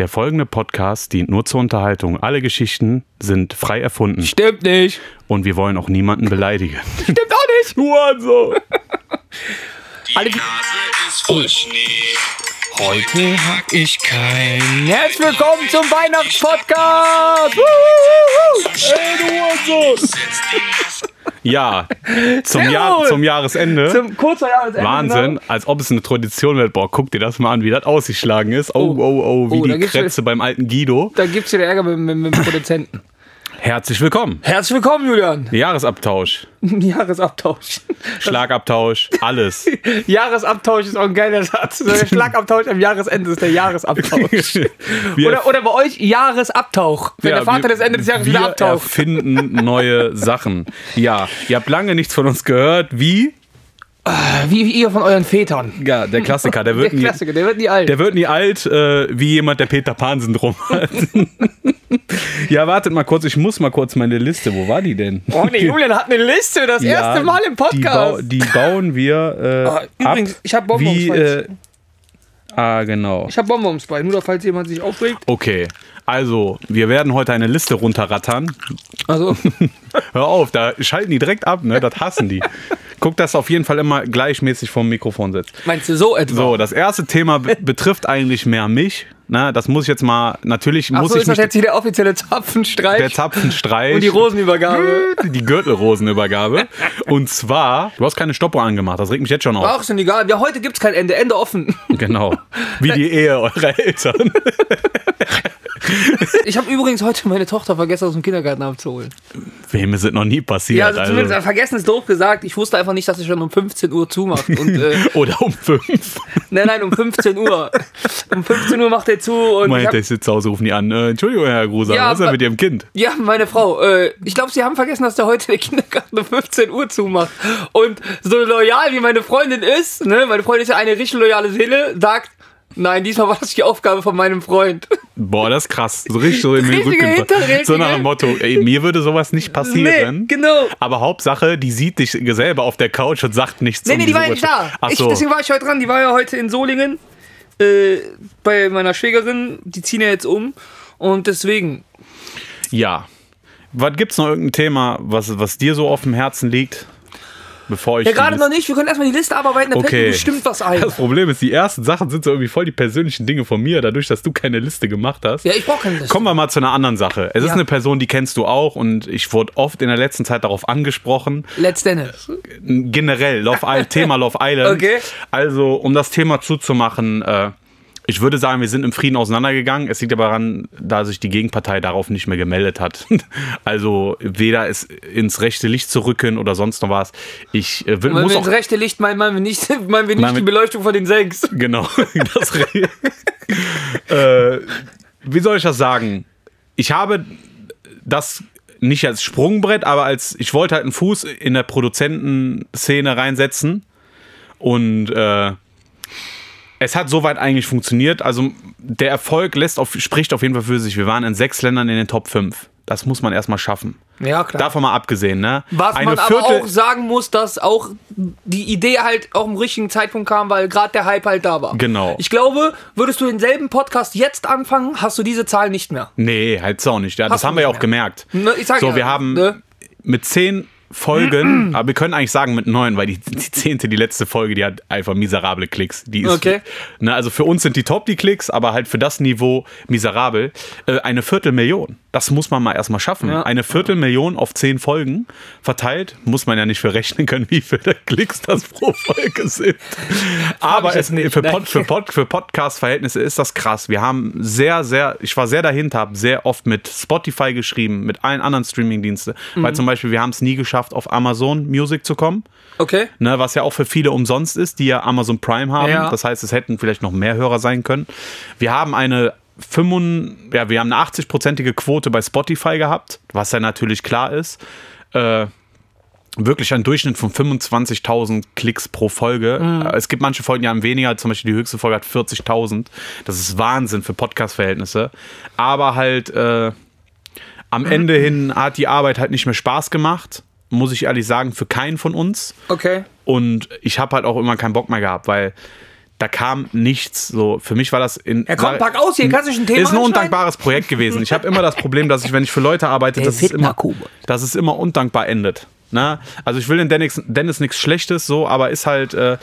Der folgende Podcast dient nur zur Unterhaltung. Alle Geschichten sind frei erfunden. Stimmt nicht. Und wir wollen auch niemanden beleidigen. Stimmt auch nicht. Hurensohn! Die Alle- Nase ist voll Schnee. Heute hab ich keinen. Herzlich willkommen zum Weihnachtspodcast. Wuhu, Ey, du Hurensohn! Ja, zum, Jahr, zum Jahresende. Zum kurzer Jahresende. Wahnsinn, Genau. als ob es eine Tradition wird. Boah, guck dir das mal an, wie das ausgeschlagen ist. Oh, oh, oh, wie Oh, die Kretze beim alten Guido. Da gibt's wieder Ärger mit, mit, mit dem Produzenten. Herzlich willkommen. Herzlich willkommen, Julian. Jahresabtausch, Jahresabtausch. Schlagabtausch, alles. Jahresabtausch ist auch ein geiler Satz. Der Schlagabtausch am Jahresende ist der Jahresabtausch. Wir, Oder, oder bei euch Jahresabtauch. Wenn ja, der Vater wir- des Ende des Jahres wir wieder abtaucht. erfinden neue Sachen. Ja, ihr habt lange nichts von uns gehört. Wie? Wie, wie ihr von euren Vätern. Ja, der Klassiker. Der Der wird, nie, Klassiker, der wird nie alt. der wird nie alt, äh, wie jemand, der Peter Pan-Syndrom hat. ja, wartet mal kurz. Ich muss mal kurz meine Liste. Wo war die denn? oh nee, Julian hat eine Liste, das Ja, erste Mal im Die, bau, Podcast. die bauen wir äh, Ah, übrigens, ab, ich hab Bonbons, wie, äh, Ah, genau. Ich hab Bonbons bei, nur falls jemand sich aufregt. Okay, also wir werden heute eine Liste runterrattern. Also, Hör auf, da schalten die direkt ab, ne? Das hassen die. Guck, dass du auf jeden Fall immer gleichmäßig vom Mikrofon sitzt. meinst du so etwa? So, das erste Thema be betrifft eigentlich mehr mich. Ne? Das muss ich jetzt mal, natürlich Ach muss so, ich ist das jetzt hier der offizielle Zapfenstreich der Zapfenstreich und die Rosenübergabe? die Gürtelrosenübergabe. Und zwar, du hast keine Stoppuhr angemacht, das regt mich jetzt schon auf. Ach, ist denn egal. Ja, heute gibt's kein Ende. Ende offen. Genau. Wie die Ehe eurer Eltern. Ich habe übrigens heute meine Tochter vergessen, aus dem Kindergarten abzuholen. Wem ist es noch nie passiert? Ja, also zumindest also. vergessen ist doof gesagt. Ich wusste einfach nicht, dass sie schon um 15 Uhr zumacht. Und, äh, Oder um fünf. nein, nein, um 15 Uhr. Um 15 Uhr macht er zu und ich Meint er sitzt zu Hause, rufen die an. Äh, Entschuldigung, Herr Gruser, Ja, was ist denn mit Ihrem Kind? Ja, meine Frau. Äh, ich glaube, Sie haben vergessen, dass der heute der Kindergarten um 15 Uhr zumacht. Und so loyal wie meine Freundin ist, ne, meine Freundin ist ja eine richtig loyale Seele, sagt, nein, diesmal war das die Aufgabe von meinem Freund. Boah, das ist krass. So richtig so in den Rücken. So nach dem Motto, ey, mir würde sowas nicht passieren. Nee, genau. Aber Hauptsache, die sieht dich selber auf der Couch und sagt nichts. Nee, um nee, die war ja nicht da. Ach Ich, so. deswegen war ich heute dran. Die war ja heute in Solingen äh, bei meiner Schwägerin. Die ziehen ja jetzt um. Und deswegen, Ja. Was gibt's noch irgendein Thema, was, was dir so auf dem Herzen liegt? Bevor ich. ja, gerade noch nicht. Wir können erstmal die Liste abarbeiten, dann fällt Okay. mir bestimmt was ein. Das Problem ist, die ersten Sachen sind so irgendwie voll die persönlichen Dinge von mir, dadurch, dass du keine Liste gemacht hast. Ja, ich brauche keine Liste. Kommen wir mal zu einer anderen Sache. Es ist Ja. eine Person, die kennst du auch und ich wurde oft in der letzten Zeit darauf angesprochen. Let's Dance. Generell, Love Island, Thema Love Island. Okay. Also, um das Thema zuzumachen, äh, ich würde sagen, wir sind im Frieden auseinandergegangen. Es liegt aber daran, da sich die Gegenpartei darauf nicht mehr gemeldet hat. Also weder es ins rechte Licht zu rücken oder sonst noch was. Ich äh, will, muss auch ins rechte Licht meinen, meinen wir nicht, meinen wir nicht wir- die Beleuchtung von den Sechs. Genau. Äh, wie soll ich das sagen? Ich habe das nicht als Sprungbrett, aber als ich wollte halt einen Fuß in der Produzentenszene reinsetzen und äh, es hat soweit eigentlich funktioniert. Also der Erfolg lässt auf, spricht auf jeden Fall für sich. Wir waren in sechs Ländern in den Top 5. Das muss man erstmal schaffen. Ja, klar. Davon mal abgesehen, ne? Was Eine man aber Viertel- auch sagen muss, dass auch die Idee halt auch im richtigen Zeitpunkt kam, weil gerade der Hype halt da war. Genau. Ich glaube, würdest du denselben Podcast jetzt anfangen, hast du diese Zahl nicht mehr. Nee, halt auch nicht. Ja, das haben wir ja auch mehr. gemerkt. Ne, ich sag so, ja, wir haben ne? mit zehn Folgen, aber wir können eigentlich sagen mit neun, weil die, die zehnte, die letzte Folge, die hat einfach miserable Klicks. Die ist, Okay. Ne, also für uns sind die top die Klicks, aber halt für das Niveau miserabel. Äh, eine Viertelmillion. Das muss man mal erstmal schaffen. Ja. Eine Viertelmillion auf zehn Folgen verteilt, muss man ja nicht für rechnen können, wie viele Klicks das pro Folge sind. Aber es, für? Pod, für, Pod, für Podcast-Verhältnisse ist das krass. Wir haben sehr, sehr, ich war sehr dahinter, habe sehr oft mit Spotify geschrieben, mit allen anderen Streaming-Diensten. Mhm. Weil zum Beispiel, wir haben es nie geschafft, auf Amazon Music zu kommen. Okay. Ne, was ja auch für viele umsonst ist, die ja Amazon Prime haben. Ja. Das heißt, es hätten vielleicht noch mehr Hörer sein können. Wir haben eine 85, ja, wir haben eine 80-prozentige Quote bei Spotify gehabt, was ja natürlich klar ist. Äh, wirklich ein Durchschnitt von 25.000 Klicks pro Folge. Äh, Es gibt manche Folgen, die haben weniger, zum Beispiel die höchste Folge hat 40.000. Das ist Wahnsinn für Podcast-Verhältnisse. Aber halt äh, am Ende hin hat die Arbeit halt nicht mehr Spaß gemacht. Muss ich ehrlich sagen, für keinen von uns. Okay. Und ich habe halt auch immer keinen Bock mehr gehabt, weil da kam nichts. So, für mich war das in. Ja, komm, pack aus, hier kannst du schon ein Thema Ist ein undankbares Projekt gewesen. Ich habe immer das Problem, dass ich, wenn ich für Leute arbeite, dass es, immer, dass es immer undankbar endet. Na? Also ich will den Dennis, Dennis nichts Schlechtes, so, aber ist halt äh,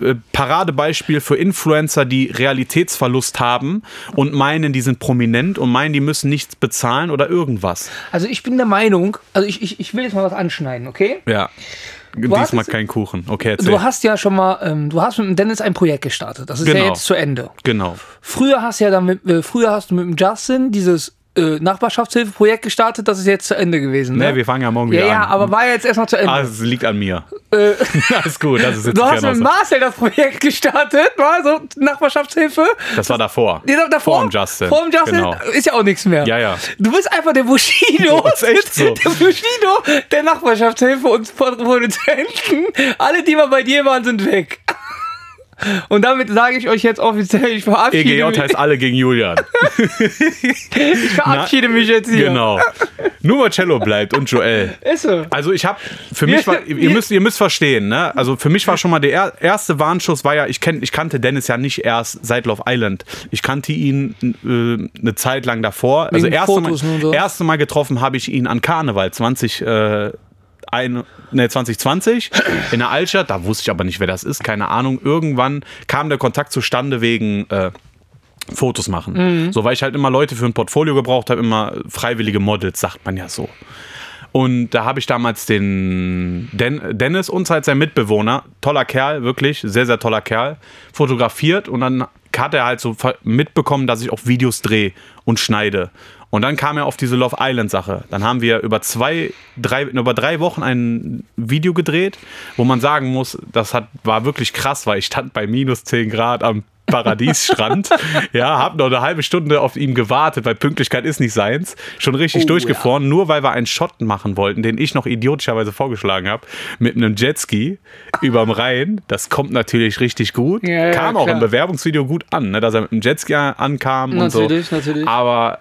äh, Paradebeispiel für Influencer, die Realitätsverlust haben und meinen, die sind prominent und meinen, die müssen nichts bezahlen oder irgendwas. Also ich bin der Meinung, also ich, ich, ich will jetzt mal was anschneiden, okay? Ja. hast Diesmal kein Kuchen. Okay, erzähl. Du hast ja schon mal, ähm, du hast mit dem Dennis ein Projekt gestartet. Das ist ja Genau. jetzt zu Ende. genau. Früher hast du ja dann mit, äh, früher hast du mit dem Justin dieses äh, Nachbarschaftshilfeprojekt gestartet. Das ist jetzt zu Ende gewesen. Ne? Ne, wir fangen ja morgen ja, wieder ja, an. aber war ja jetzt erstmal zu Ende. Ah, es liegt an mir. Alles gut, das ist jetzt du hast mit. Marcel das Projekt gestartet, war so Nachbarschaftshilfe. Das war davor. Ja, da- davor, Vor dem Justin. Vor dem Justin Genau. ist ja auch nichts mehr. Ja, ja. Du bist einfach der Bushido. Das ist echt so. Der Bushido der Nachbarschaftshilfe und Produzenten. Alle, die mal bei dir waren, sind weg. Und damit sage ich euch jetzt offiziell, ich verabschiede, EGJ mich, heißt alle gegen Julian. ich verabschiede mich jetzt hier. Genau. Nur Marcello bleibt und Joel. Ist so. Also ich habe, für mich war, ihr müsst, ihr müsst verstehen, ne? Also für mich war schon mal der er, erste Warnschuss war ja, ich, kenn, ich kannte Dennis ja nicht erst seit Love Island. Ich kannte ihn äh, eine Zeit lang davor. Also Wegen erste Fotos mal, so. erste Mal getroffen habe ich ihn an Karneval 20, äh, ein, ne, 2020 in der Altstadt. Da wusste ich aber nicht, wer das ist. Keine Ahnung. Irgendwann kam der Kontakt zustande wegen äh, Fotos machen. Mhm. So, weil ich halt immer Leute für ein Portfolio gebraucht habe, immer freiwillige Models, sagt man ja so. Und da habe ich damals den Den Dennis und halt sein Mitbewohner, toller Kerl, wirklich, sehr, sehr toller Kerl, fotografiert und dann hat er halt so mitbekommen, dass ich auch Videos drehe und schneide. Und dann kam er auf diese Love Island Sache. Dann haben wir über zwei, drei, über drei Wochen ein Video gedreht, wo man sagen muss, das hat, war wirklich krass, weil ich stand bei minus 10 Grad am Paradiesstrand. ja, hab noch eine halbe Stunde auf ihn gewartet, weil Pünktlichkeit ist nicht seins. Schon richtig Oh, durchgefroren, nur weil wir einen Shot machen wollten, den ich noch idiotischerweise vorgeschlagen habe, mit einem Jetski überm Rhein. Das kommt natürlich richtig gut. Ja, ja, Kam auch klar. im Bewerbungsvideo gut an, ne, dass er mit dem Jetski ankam und Natürlich, so. natürlich. Aber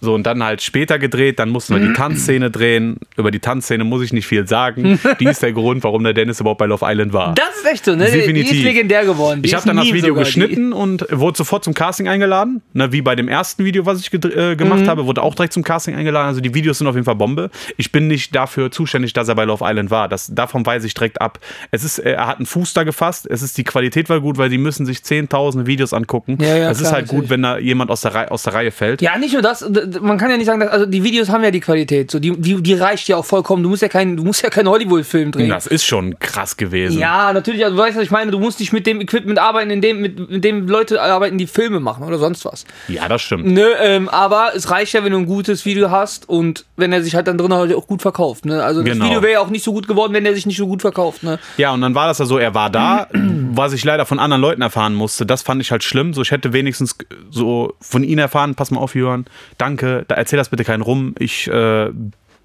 so und dann halt später gedreht, dann mussten wir die Tanzszene drehen. Über die Tanzszene muss ich nicht viel sagen. Die ist der Grund, warum der Dennis überhaupt bei Love Island war. Das ist echt so, ne? Die Definitiv. ist legendär geworden. Die Ich habe dann das Video sogar, geschnitten und wurde sofort zum Casting eingeladen. Ne, wie bei dem ersten Video, was ich äh, Mhm. gemacht habe, wurde auch direkt zum Casting eingeladen. Also die Videos sind auf jeden Fall Bombe. Ich bin nicht dafür zuständig, dass er bei Love Island war. Das, davon weise ich direkt ab. Es ist, äh, er hat einen Fuß da gefasst. Es ist die Qualität war gut, weil die müssen sich zehntausende Videos angucken. Ja, ja, es ist halt gut, natürlich. wenn da jemand aus der, Reihe, aus der Reihe fällt. Ja, nicht nur das, man kann ja nicht sagen, dass, also die Videos haben ja die Qualität, so die, die, die reicht ja auch vollkommen. Du musst ja keinen, du musst ja keinen Hollywood-Film drehen. Das ist schon krass gewesen. Ja, natürlich, also du weißt, was ich meine, du musst nicht mit dem Equipment arbeiten, in dem, mit, mit dem Leute arbeiten, die Filme machen oder sonst was. Ja, das stimmt. Ne, ähm, aber es reicht ja, wenn du ein gutes Video hast und wenn er sich halt dann drin halt auch gut verkauft. Ne? Also das Genau. Video wäre ja auch nicht so gut geworden, wenn er sich nicht so gut verkauft. Ne? Ja, und dann war das ja so, er war da, was ich leider von anderen Leuten erfahren musste. Das fand ich halt schlimm. So, ich hätte wenigstens so von ihnen erfahren, pass mal auf, Jörn, danke, da erzähl das bitte keinen rum. Ich äh,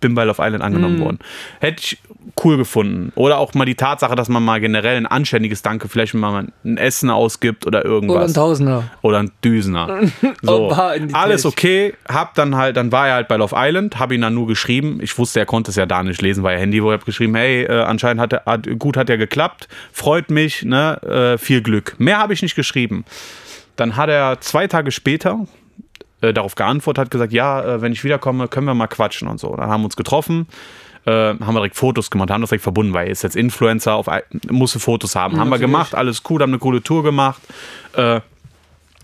bin bei Love Island angenommen worden. Hätte ich cool gefunden. Oder auch mal die Tatsache, dass man mal generell ein anständiges Danke, vielleicht mal ein Essen ausgibt oder Oder irgendwas. ein Tausender. Oder ein Düsener. So, alles okay. Hab dann halt, dann war er halt bei Love Island, hab ihn dann nur geschrieben. Ich wusste, er konnte es ja da nicht lesen, weil er Handy, wo er hab geschrieben, hey, äh, anscheinend hat er, hat, gut hat er geklappt, freut mich, ne, äh, viel Glück. Mehr habe ich nicht geschrieben. Dann hat er zwei Tage später äh, darauf geantwortet, hat gesagt, ja, äh, wenn ich wiederkomme, können wir mal quatschen und so. Dann haben wir uns getroffen. Äh, haben wir direkt Fotos gemacht, haben das direkt verbunden, weil er ist jetzt Influencer, auf, musste Fotos haben. haben wir gemacht, alles cool, haben eine coole Tour gemacht. Äh,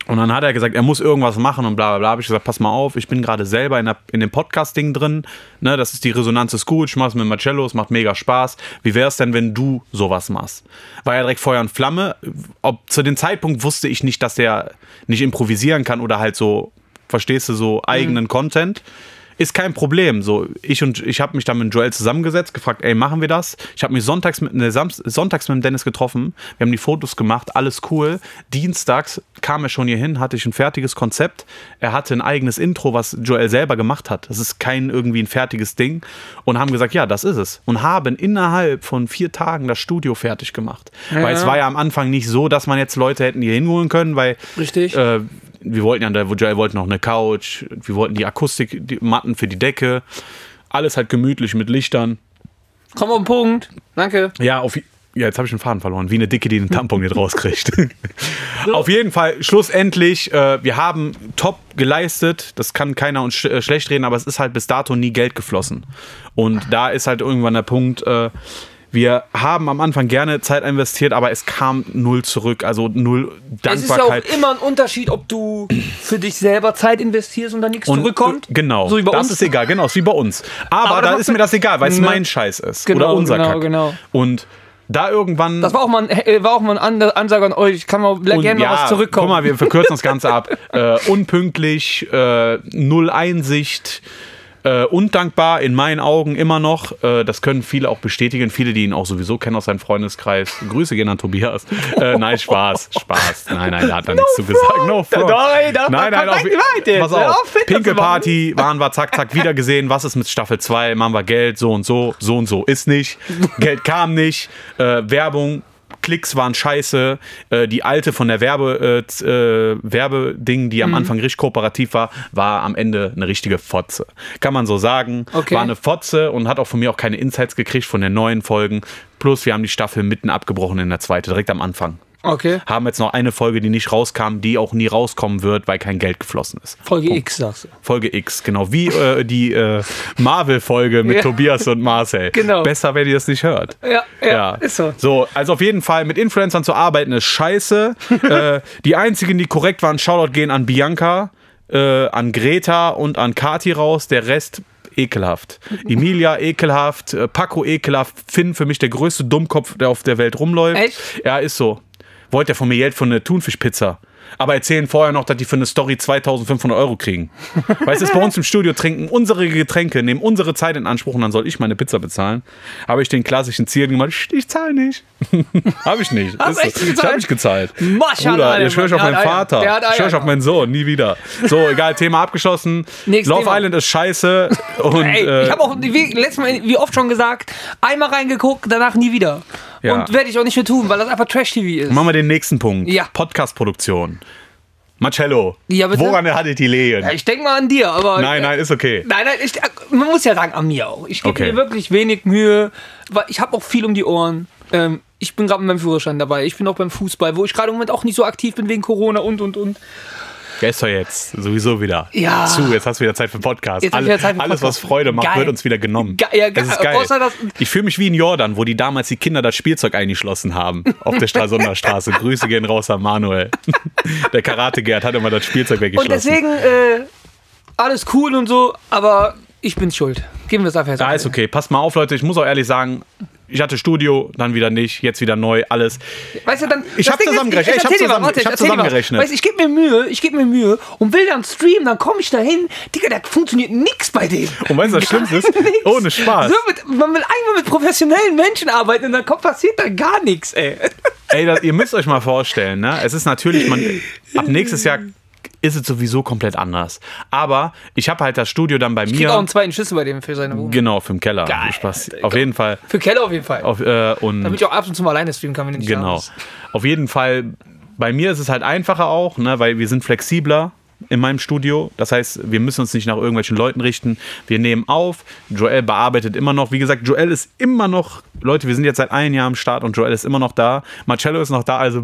und dann hat er gesagt, er muss irgendwas machen und bla bla bla. Habe ich gesagt, pass mal auf, ich bin gerade selber in, der, in dem Podcasting drin. Ne, das ist die Resonanz ist gut, ich mach's mit Marcello, es macht mega Spaß. Wie wäre es denn, wenn du sowas machst? War ja direkt Feuer und Flamme. Ob zu dem Zeitpunkt wusste ich nicht, dass der nicht improvisieren kann oder halt so, verstehst du, so eigenen Content. Ist kein Problem. So, ich und ich habe mich dann mit Joel zusammengesetzt, gefragt, ey, machen wir das? Ich habe mich sonntags mit, ne, Samst, sonntags mit dem Dennis getroffen. Wir haben die Fotos gemacht, alles cool. Dienstags kam er schon hier hin, hatte ich ein fertiges Konzept. Er hatte ein eigenes Intro, was Joel selber gemacht hat. Das ist kein irgendwie ein fertiges Ding. Und haben gesagt, ja, das ist es. Und haben innerhalb von vier Tagen das Studio fertig gemacht. Weil es war ja am Anfang nicht so, dass man jetzt Leute hätten hier hinholen können, weil Richtig. äh, wir wollten ja, der Joel wollte noch eine Couch, wir wollten die Akustik, die Matten für die Decke, alles halt gemütlich mit Lichtern. Komm auf den Punkt. Danke. Ja, auf, Ja, jetzt habe ich den Faden verloren. Wie eine Dicke, die den Tampon nicht rauskriegt. Auf jeden Fall, schlussendlich, äh, wir haben top geleistet. Das kann keiner uns sch äh, schlecht reden, aber es ist halt bis dato nie Geld geflossen. Und da ist halt irgendwann der Punkt, äh, wir haben am Anfang gerne Zeit investiert, aber es kam null zurück. Also null Es ist ja auch Dankbarkeit. immer ein Unterschied, ob du für dich selber Zeit investierst und dann nichts zurückkommt. äh, Genau. So wie bei das uns. ist egal, genau, ist wie bei uns. Aber, Aber da ist mir das egal, weil es Ne. mein Scheiß ist. Genau, oder unser genau, Kack. genau. Und da irgendwann. Das war auch mal ein, äh, war auch mal ein An- Ansage an euch. Ich kann mal und gerne mal was zurückkommen. Guck mal, wir verkürzen das Ganze ab. Äh, unpünktlich, äh, null Einsicht, äh, undankbar in meinen Augen immer noch. Äh, das können viele auch bestätigen. Viele, die ihn auch sowieso kennen aus seinem Freundeskreis. Grüße gehen an Tobias. Äh, nein, Spaß, Spaß. Nein, nein, da hat er nichts zu gesagt. No front. Nein, komm, nein, auf, pass auf. Pinke. Party waren wir zack, zack wieder gesehen. Was ist mit Staffel 2? Machen wir Geld, so und so, so und so. Ist nicht. Geld kam nicht. Äh, Werbung. Klicks waren scheiße. Äh, die alte von der Werbe, äh, äh, Werbeding, die am Mhm. Anfang richtig kooperativ war, war am Ende eine richtige Fotze. Kann man so sagen. Okay. War eine Fotze und hat auch von mir auch keine Insights gekriegt von den neuen Folgen. Plus, wir haben die Staffel mitten abgebrochen in der zweiten, direkt am Anfang. Okay. Haben jetzt noch eine Folge, die nicht rauskam, die auch nie rauskommen wird, weil kein Geld geflossen ist. Folge X, sagst du. Folge X, genau. Wie äh, die äh, Marvel-Folge mit Ja. Tobias und Marcel. Genau. Besser, wenn ihr das nicht hört. Ja, ja, ist so. So, also auf jeden Fall mit Influencern zu arbeiten ist scheiße. äh, die einzigen, die korrekt waren, Shoutout gehen an Bianca, äh, an Greta und an Kati raus. Der Rest ekelhaft. Emilia ekelhaft, äh, Paco ekelhaft, Finn für mich der größte Dummkopf, der auf der Welt rumläuft. Echt? Ja, ist so. Wollte ja von mir Geld für eine Thunfischpizza. Aber erzählen vorher noch, dass die für eine Story 2500 Euro kriegen. Weißt du, bei uns im Studio trinken unsere Getränke, nehmen unsere Zeit in Anspruch und dann soll ich meine Pizza bezahlen. Habe ich den klassischen Ziel gemacht, ich, ich zahle nicht. Habe ich nicht. Hast echt gezahlt? Ich habe nicht gezahlt. Maschallah, Bruder, Alter, ich schwöre auf meinen. Vater. Ich schwöre auf meinen Sohn, nie wieder. So, egal, Thema abgeschlossen. Nächstes Love Thema. Island ist scheiße. Und, Ey, äh, ich habe auch wie, letztes Mal, wie oft schon gesagt, einmal reingeguckt, danach nie wieder. Ja. Und werde ich auch nicht mehr tun, weil das einfach Trash-TV ist. Machen wir den nächsten Punkt. Ja. Podcast-Produktion. Marcello, Ja, woran hattet die Lehen? Ja, ich denke mal an dir, aber. Nein, nein, ist okay. Nein, nein, ich, man muss ja sagen, an mir auch. Ich gebe Okay. mir wirklich wenig Mühe, weil ich habe auch viel um die Ohren. Ähm, ich bin gerade mit meinem Führerschein dabei. Ich bin auch beim Fußball, wo ich gerade im Moment auch nicht so aktiv bin wegen Corona und und und. Der ist doch jetzt sowieso wieder Ja. zu. Jetzt hast du wieder Zeit für Podcast. Jetzt Alle, wieder Zeit für alles, was Podcast. Freude macht, Geil. wird uns wieder genommen. Ge- ja, das ist geil. das- ich fühle mich wie in Jordan, wo die damals die Kinder das Spielzeug eingeschlossen haben. Auf der Stralsunder Straße. Grüße gehen raus an Manuel. Der Karate-Gerd hat immer das Spielzeug Und weggeschlossen. deswegen, äh, alles cool und so, aber ich bin schuld. Geben wir es einfach jetzt. Auf. ist okay. Passt mal auf, Leute. Ich muss auch ehrlich sagen, ich hatte Studio, dann wieder nicht, jetzt wieder neu, alles. Weißt du, dann, Ich das hab Ding ist, zusammengerechnet. Ich hab erzähl dir zusammen- ich hab zusammengerechnet. Weißt ich gebe mir Mühe, ich gebe mir Mühe und will dann streamen, dann komme ich da hin. Digga, da funktioniert nichts bei dem. Und weißt du, was Schlimmste ist? Nix. Ohne Spaß. So mit, man will einmal mit professionellen Menschen arbeiten und dann kommt, passiert da gar nichts, ey. Ey, das, ihr müsst euch mal vorstellen, ne? Es ist natürlich, man, ab nächstes Jahr ist es sowieso komplett anders. Aber ich habe halt das Studio dann bei Ich krieg auch mir. einen zweiten Schlüssel bei dem für seine Wohnung. Genau, für den Keller. Geil, Spaß. Auf jeden Fall. Für Keller auf jeden Fall. Auf, äh, und Damit ich auch ab und zu mal alleine streamen kann, wenn ich nicht genau. Auf jeden Fall. Bei mir ist es halt einfacher auch, ne, weil wir sind flexibler in meinem Studio. Das heißt, wir müssen uns nicht nach irgendwelchen Leuten richten. Wir nehmen auf. Joel bearbeitet immer noch. Wie gesagt, Joel ist immer noch. Leute, wir sind jetzt seit einem Jahr am Start und Joel ist immer noch da. Marcello ist noch da. Also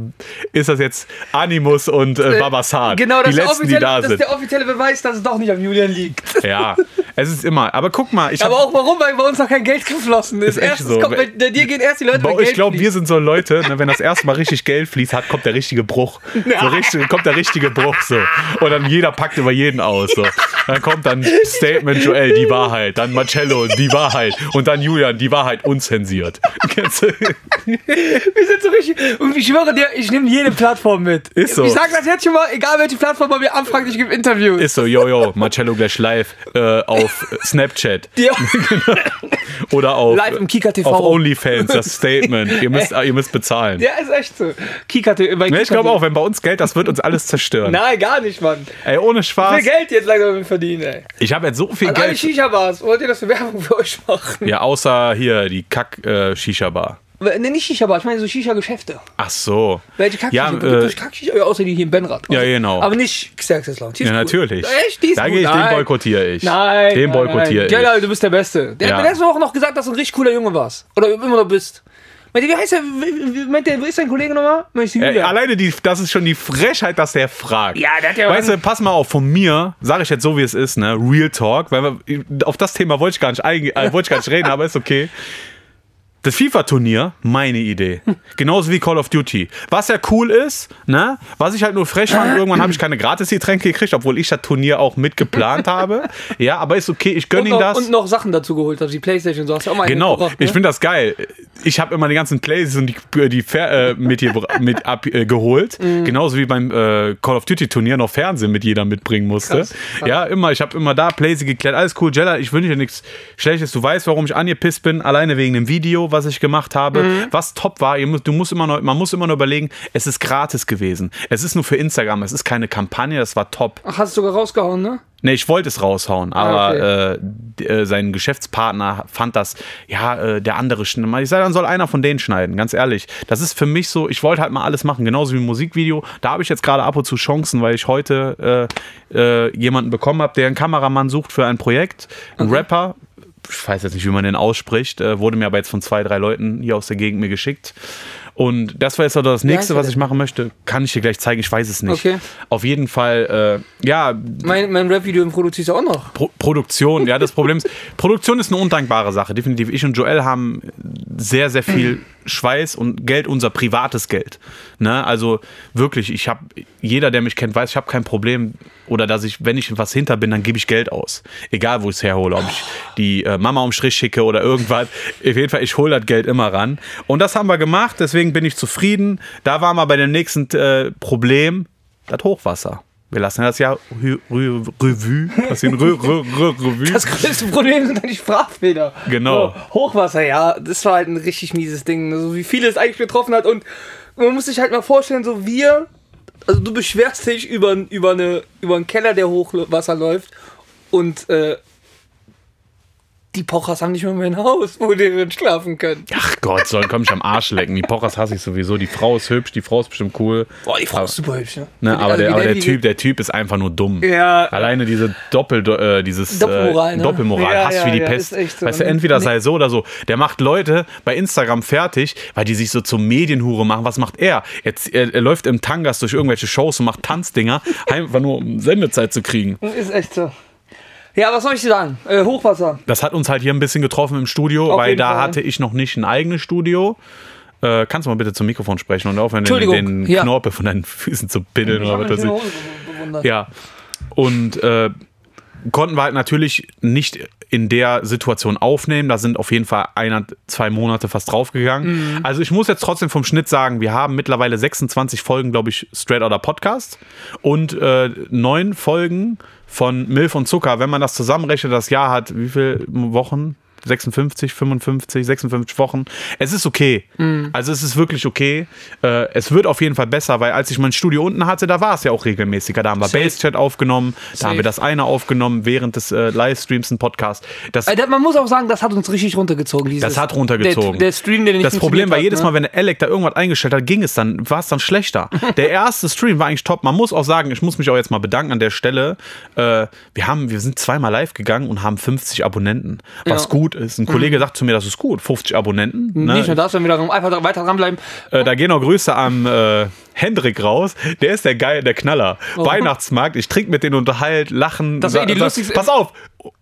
ist das jetzt Animus und äh, Babassan. Genau, das, die ist der letzten, die offizielle- da das ist sind. der offizielle Beweis, dass es doch nicht am Julian liegt. Ja, es ist immer. Aber guck mal, ich Aber auch warum, weil bei uns noch kein Geld geflossen ist. Ist echt Erstens so. kommt bei, bei dir gehen erst die Leute, Bei, Geld ich glaube, wir sind so Leute, ne, wenn das erste Mal richtig Geld fließt, hat, kommt der richtige Bruch. So richtig, kommt der richtige Bruch so. Und dann jeder packt über jeden aus. So. Dann kommt dann Statement Joel, die Wahrheit. Dann Marcello, die Wahrheit. Und dann Julian, die Wahrheit unzensiert. Wir sind so richtig. Und ich schwöre dir, ich nehme jede Plattform mit. Ist so. Ich sag das jetzt schon mal, egal welche Plattform man mir anfragt, ich gebe Interviews. Ist so, yo, yo, Marcello gleich live äh, auf Snapchat oder auf, Live im Kika TV. auf OnlyFans, das Statement. Ihr müsst, ihr müsst bezahlen. ja, ist echt so. Kika, bei Kika ich glaube auch, wenn bei uns Geld, das wird uns alles zerstören. Nein, gar nicht, Mann. Ey, ohne Wie Spaß. viel Geld jetzt langsam verdienen, ey. Ich habe jetzt so viel An alle Geld. Shisha-Bars, wollt ihr das für Werbung für euch machen? Ja, außer hier die Kack-Shisha-Bar. Ne, nicht Shisha-Bar, ich meine so Shisha-Geschäfte. Ach so. Welche Kack-Shisha? Ja, äh, Kack-Shisha? Außer die hier in Benrad. Ja, genau. Aber nicht Xerxes Lounge. Ja, natürlich. Echt? Die ist da gehe ich, den boykottiere ich. Nein. Den boykottiere ich. General, du bist der Beste. Der Ja. hat mir letzte Woche noch gesagt, dass du ein richtig cooler Junge warst. Oder immer noch bist. Wie heißt der? Meint der, wo ist dein Kollege nochmal? Äh, alleine die, das ist schon die Frechheit, dass der fragt. Ja, der hat ja Weißt du, pass mal auf, von mir, sage ich jetzt so, wie es ist, ne? Real Talk, weil wir, auf das Thema wollte ich gar nicht, äh, wollte ich gar nicht reden, aber ist okay. Das FIFA-Turnier, meine Idee. Genauso wie Call of Duty. Was ja cool ist, ne? Was ich halt nur frech fand, irgendwann habe ich keine Gratis-Getränke gekriegt, obwohl ich das Turnier auch mitgeplant habe. Ja, aber ist okay, ich gönne ihm das. und noch Sachen dazu geholt hast, die Playstation und so. Hast du auch mal Genau, gebracht, ich ne? finde das geil. Ich habe immer die ganzen Plays und die, die äh, mit, hier, mit ab, äh, geholt. Mhm. Genauso wie beim äh, Call of Duty Turnier noch Fernsehen mit jeder mitbringen musste. Krass, krass. Ja, immer. Ich habe immer da Plays geklärt. Alles cool, Jella. Ich wünsche dir nichts Schlechtes. Du weißt, warum ich angepisst bin. Alleine wegen dem Video, was ich gemacht habe. Mhm. Was top war. Du musst immer noch, man muss immer nur überlegen, es ist gratis gewesen. Es ist nur für Instagram. Es ist keine Kampagne. Das war top. Ach, hast du sogar rausgehauen, ne? Ne, ich wollte es raushauen, aber Ah, okay. äh, äh, sein Geschäftspartner fand das, ja, äh, der andere schneiden. Ich sage, dann soll einer von denen schneiden, ganz ehrlich. Das ist für mich so, ich wollte halt mal alles machen, genauso wie ein Musikvideo. Da habe ich jetzt gerade ab und zu Chancen, weil ich heute äh, äh, jemanden bekommen habe, der einen Kameramann sucht für ein Projekt, ein Rapper. Ich weiß jetzt nicht, wie man den ausspricht, äh, wurde mir aber jetzt von zwei, drei Leuten hier aus der Gegend mir geschickt. Und das war jetzt so das nächste, was ich machen möchte. Kann ich dir gleich zeigen, ich weiß es nicht. Okay. Auf jeden Fall, äh, ja, Mein, mein Rap-Video produzierst du auch noch. Pro Produktion, ja, das Problem ist, Produktion ist eine undankbare Sache, definitiv. Ich und Joel haben sehr, sehr viel Schweiß und Geld, unser privates Geld. Ne? Also wirklich, ich habe, jeder, der mich kennt, weiß, ich habe kein Problem oder dass ich, wenn ich was hinter bin, dann gebe ich Geld aus. Egal, wo ich es herhole, ob ich die äh, Mama um Strich schicke oder irgendwas. Auf jeden Fall, ich hole das Geld immer ran. Und das haben wir gemacht, deswegen bin ich zufrieden. Da waren wir bei dem nächsten äh, Problem, das Hochwasser. Wir lassen das Rü- Revue, passieren Revue. Das größte Problem sind dann die Sprachfehler. Genau. So, Hochwasser, ja, das war halt ein richtig mieses Ding. So wie viele es eigentlich betroffen hat. Und man muss sich halt mal vorstellen, so wir, also du beschwerst dich über, über, eine, über einen Keller, der Hochwasser läuft. Und äh, die Pochers haben nicht mal mehr ein Haus, wo die drin schlafen können. Ach Gott, soll komm ich am Arsch lecken. Die Pochers hasse ich sowieso. Die Frau ist hübsch, die Frau ist bestimmt cool. Boah, die Frau aber, ist super hübsch, ne? ne, aber, der, aber der Typ, der Typ ist einfach nur dumm. Ja. Alleine diese Doppel, äh, dieses Doppelmoral, äh, ne? Doppelmoral, Ja, Hass ja, wie die ja, Pest. so, weißt du, entweder Nee. sei so oder so. Der macht Leute bei Instagram fertig, weil die sich so zum Medienhure machen. Was macht er? Jetzt, er, er läuft im Tangas durch irgendwelche Shows und macht Tanzdinger, einfach nur um Sendezeit zu kriegen. Ist echt so. Ja, was soll ich dir sagen? Äh, Hochwasser. Das hat uns halt hier ein bisschen getroffen im Studio, Auf weil da Fall. hatte ich noch nicht ein eigenes Studio. Äh, kannst du mal bitte zum Mikrofon sprechen und aufhören, den, den ja. Knorpel von deinen Füßen zu piddeln oder was weiß ich. Ja. Und äh, konnten wir halt natürlich nicht in der Situation aufnehmen. Da sind auf jeden Fall einer, zwei Monate fast draufgegangen. Mhm. Also ich muss jetzt trotzdem vom Schnitt sagen, wir haben mittlerweile 26 Folgen, glaube ich, Straight Outta Podcast und äh, neun Folgen von Milf und Zucker. Wenn man das zusammenrechnet, das Jahr hat wie viele Wochen? 56, 55, 56 Wochen. Es ist okay. Mhm. Also es ist wirklich okay. Äh, es wird auf jeden Fall besser, weil als ich mein Studio unten hatte, da war es ja auch regelmäßiger. Da haben wir Safe. Basechat aufgenommen, da Safe. haben wir das eine aufgenommen während des äh, Livestreams, ein Podcast. Das, Alter, man muss auch sagen, das hat uns richtig runtergezogen. Dieses, Das hat runtergezogen. Der, der Stream, der nicht das Problem war, hat, jedes ne? Mal, wenn der Alec da irgendwas eingestellt hat, ging es dann, war es dann schlechter. Der erste Stream war eigentlich top. Man muss auch sagen, ich muss mich auch jetzt mal bedanken an der Stelle. Äh, wir, haben, wir sind zweimal live gegangen und haben 50 Abonnenten, was Ja. gut ist. Ein Kollege sagt zu mir, das ist gut, 50 Abonnenten. Ne? Nicht nur das, wenn wir da einfach weiter dranbleiben. Äh, da gehen auch Grüße am äh, Hendrik raus. Der ist der Geil, der Knaller. Weihnachtsmarkt. Ich trinke mit denen unterhalt, lachen. Das eh die Sa- lustigste- Pass auf!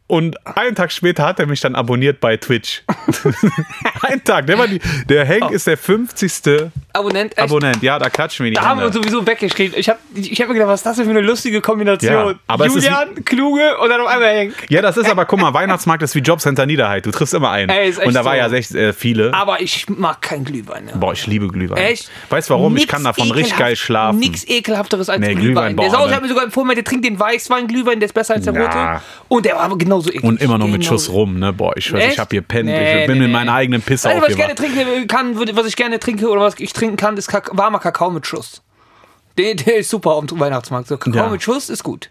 Und einen Tag später hat er mich dann abonniert bei Twitch. Ein Tag. Der, war die, der Henk ist der 50. Abonnent, echt. Abonnent. Ja, da klatschen wir die Da haben wir Hände. uns sowieso weggeschrieben. Ich habe ich hab mir gedacht, was ist das für eine lustige Kombination? Ja, aber es ist Julian, Kluge und dann auf einmal Henk. Ja, das ist aber, guck mal, Weihnachtsmarkt ist wie Jobcenter Niederheit. Du triffst immer einen. Ey, ist echt Und da war so. ja echt äh, viele. Aber ich mag keinen Glühwein. Ne? Boah, ich liebe Glühwein. Echt? Weißt du warum? ich Nix kann davon richtig geil schlafen. Nix ekelhafteres als Nee, Glühwein. Glühwein, der ne. hat mir sogar empfohlen, der trinkt den Weißwein-Glühwein, der ist besser als der Ja. rote. Und der war aber genauso eklig. Und immer noch mit. Schuss rum, ne? Boah, ich, weiß, ich hab hier pennt. Nee, ich bin nee, mit nee. meiner eigenen Pisse Also, was ich gerne trinken kann, was ich gerne trinke oder was ich trinken kann, ist warmer Kakao mit Schuss. Der, der ist super am Weihnachtsmarkt. So, Kakao Ja. mit Schuss ist gut.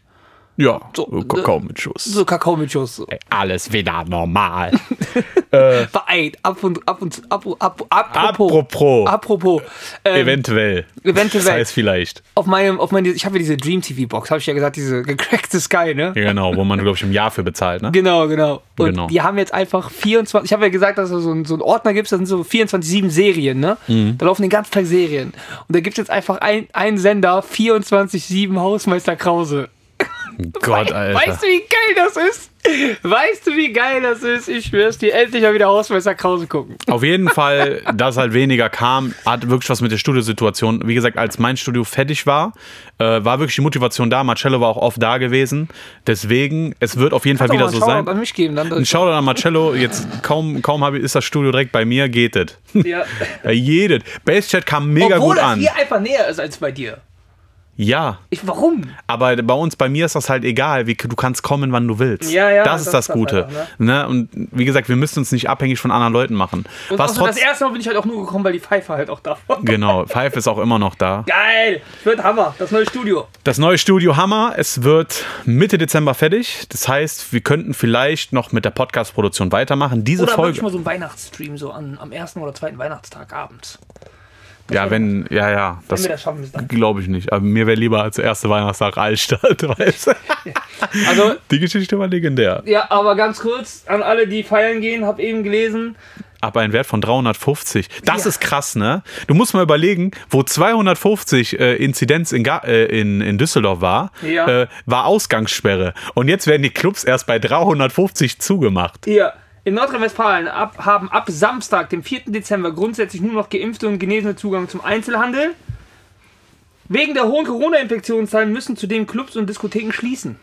Ja, So, Kakao mit Schuss. So Kakao mit Schuss. So. Ey, Alles wieder normal. Vereint, ab und ab und ab, ab, apropos. Apropos. Apropos. Ähm, Eventuell. Eventuell. Das heißt vielleicht. auf meinem, auf meine, ich habe ja diese Dream TV Box, habe ich ja gesagt, diese gecrackte Sky, ne? Ja, genau, wo man, glaube ich, im Jahr für bezahlt, ne? Genau, genau. Und Genau. die haben jetzt einfach 24, ich habe ja gesagt, dass es so einen so einen Ordner gibt, da sind so 24-7 Serien, ne? Mhm. Da laufen den ganzen Tag Serien. Und da gibt es jetzt einfach ein- einen Sender, 24-7 Hausmeister Krause. Gott, Alter. Weißt du, wie geil das ist? Weißt du, wie geil das ist? Ich schwör's dir, endlich mal wieder Hausmeister Krause gucken. Auf jeden Fall, dass halt weniger kam, hat wirklich was mit der Studiosituation. Wie gesagt, als mein Studio fertig war, äh, war wirklich die Motivation da. Marcello war auch oft da gewesen. Deswegen, es wird auf jeden Fall wieder so einen sein. Shoutout an mich geben, dann Ein Shoutout an Marcello. Jetzt kaum, kaum habe, ist das Studio direkt bei mir, geht es. ja. Jedes. Basechat kam mega Obwohl gut das an. hier einfach näher ist als bei dir. Ja, Ich, warum? aber bei uns, bei mir ist das halt egal. Wie, du kannst kommen, wann du willst. Ja, ja, das ist das das, ist das Gute. einfach, ne? Und wie gesagt, wir müssen uns nicht abhängig von anderen Leuten machen. Und Was trotz, das erste Mal bin ich halt auch nur gekommen, weil die Pfeife halt auch da war. genau, Five ist auch immer noch da. Geil! Wird Hammer, das neue Studio. Das neue Studio Hammer, es wird Mitte Dezember fertig. Das heißt, wir könnten vielleicht noch mit der Podcast-Produktion weitermachen. Diese Oder Folge. wirklich mal so ein Weihnachtsstream, so an, am ersten oder zweiten Weihnachtstag abends. Ja, wenn, ja, ja, Wenn das wir das schaffen bis dann. glaube ich nicht. Aber mir wäre lieber als erste Weihnachtstag Altstadt, weißt du? Also, Die Geschichte war legendär. ja, aber ganz kurz an alle, die feiern gehen, hab eben gelesen, Aber ein Wert von 350. Das Ja. ist krass, ne? Du musst mal überlegen, wo 250 äh, Inzidenz in, äh, in, in Düsseldorf war, Ja. äh, war Ausgangssperre. Und jetzt werden die Clubs erst bei 350 zugemacht. Hier, in Nordrhein-Westfalen ab, haben ab Samstag, dem 4. Dezember, grundsätzlich nur noch Geimpfte und Genesene Zugang zum Einzelhandel. Wegen der hohen Corona-Infektionszahlen müssen zudem Clubs und Diskotheken schließen.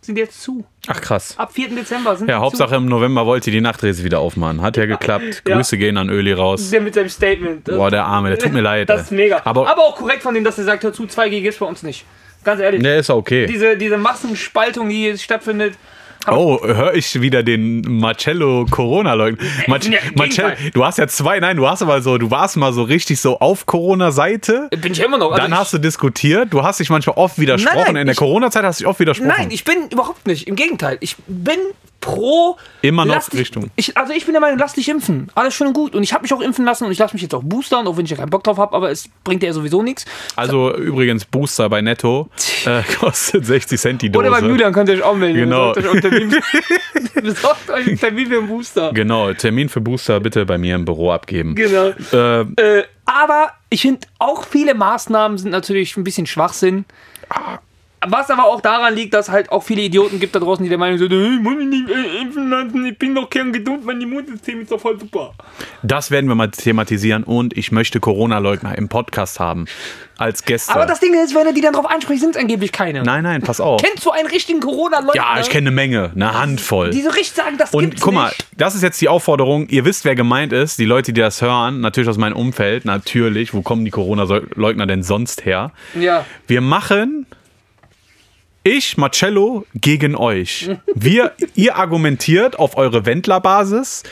Sind jetzt zu. Ach krass. Ab 4. Dezember sind Ja, Hauptsache im November wollte die Nachtrese wieder aufmachen. Hat ja geklappt. Ja. Grüße gehen an Öli zu. raus. Der mit seinem Statement. Boah, der Arme, der tut mir leid. das ist mega. Aber, Aber, auch korrekt von dem, dass er sagt, hör zu, 2G gibt's bei uns nicht. Ganz ehrlich. der ist okay. Diese, diese Massenspaltung, die hier Oh, höre ich wieder den Marcello Corona-Leugner. Mar Ja, Marcello, du hast ja zwei, nein, du hast aber so, du warst mal so richtig so auf Corona-Seite. bin ich immer noch. Also Dann hast du diskutiert, du hast dich manchmal oft widersprochen. Nein, nein, In der Corona-Zeit hast du dich oft widersprochen. Nein, ich bin überhaupt nicht. Im Gegenteil. Ich bin pro. Immer noch dich- Richtung. Ich, also ich bin der Meinung, lass dich impfen. Alles schön und gut. Und ich habe mich auch impfen lassen und ich lasse mich jetzt auch boostern, auch wenn ich ja keinen Bock drauf habe, aber es bringt ja sowieso nichts. Also übrigens, Booster bei Netto äh, kostet 60 Cent die Dose. Oder bei Mühlern könnt ihr euch auch melden. Genau. Besorgt euch, einen Termin, besorgt euch einen Termin für einen Booster. Genau, Termin für Booster bitte bei mir im Büro abgeben. Genau. Äh, Äh, aber ich finde, auch viele Maßnahmen sind natürlich ein bisschen Schwachsinn. Was aber auch daran liegt, dass halt auch viele Idioten gibt da draußen, die der Meinung sind, "Hey, ich muss mich nicht äh, impfen lassen, ich bin doch kerngesund, mein Immunsystem ist doch voll super. das werden wir mal thematisieren und ich möchte Corona-Leugner im Podcast haben. Als Gäste. Aber das Ding ist, wenn er die dann drauf anspricht, sind es angeblich keine. nein, nein, pass auf. Kennst du einen richtigen Corona-Leugner? Ja, ich kenne eine Menge, eine Handvoll. Die so richtig sagen, das Und gibt's guck mal, nicht. das ist jetzt die Aufforderung. Ihr wisst, wer gemeint ist. Die Leute, die das hören, natürlich aus meinem Umfeld, natürlich. Wo kommen die Corona-Leugner denn sonst her? Ja. Wir machen ich, Marcello, gegen euch. Wir, ihr argumentiert auf eure Wendler-Basis,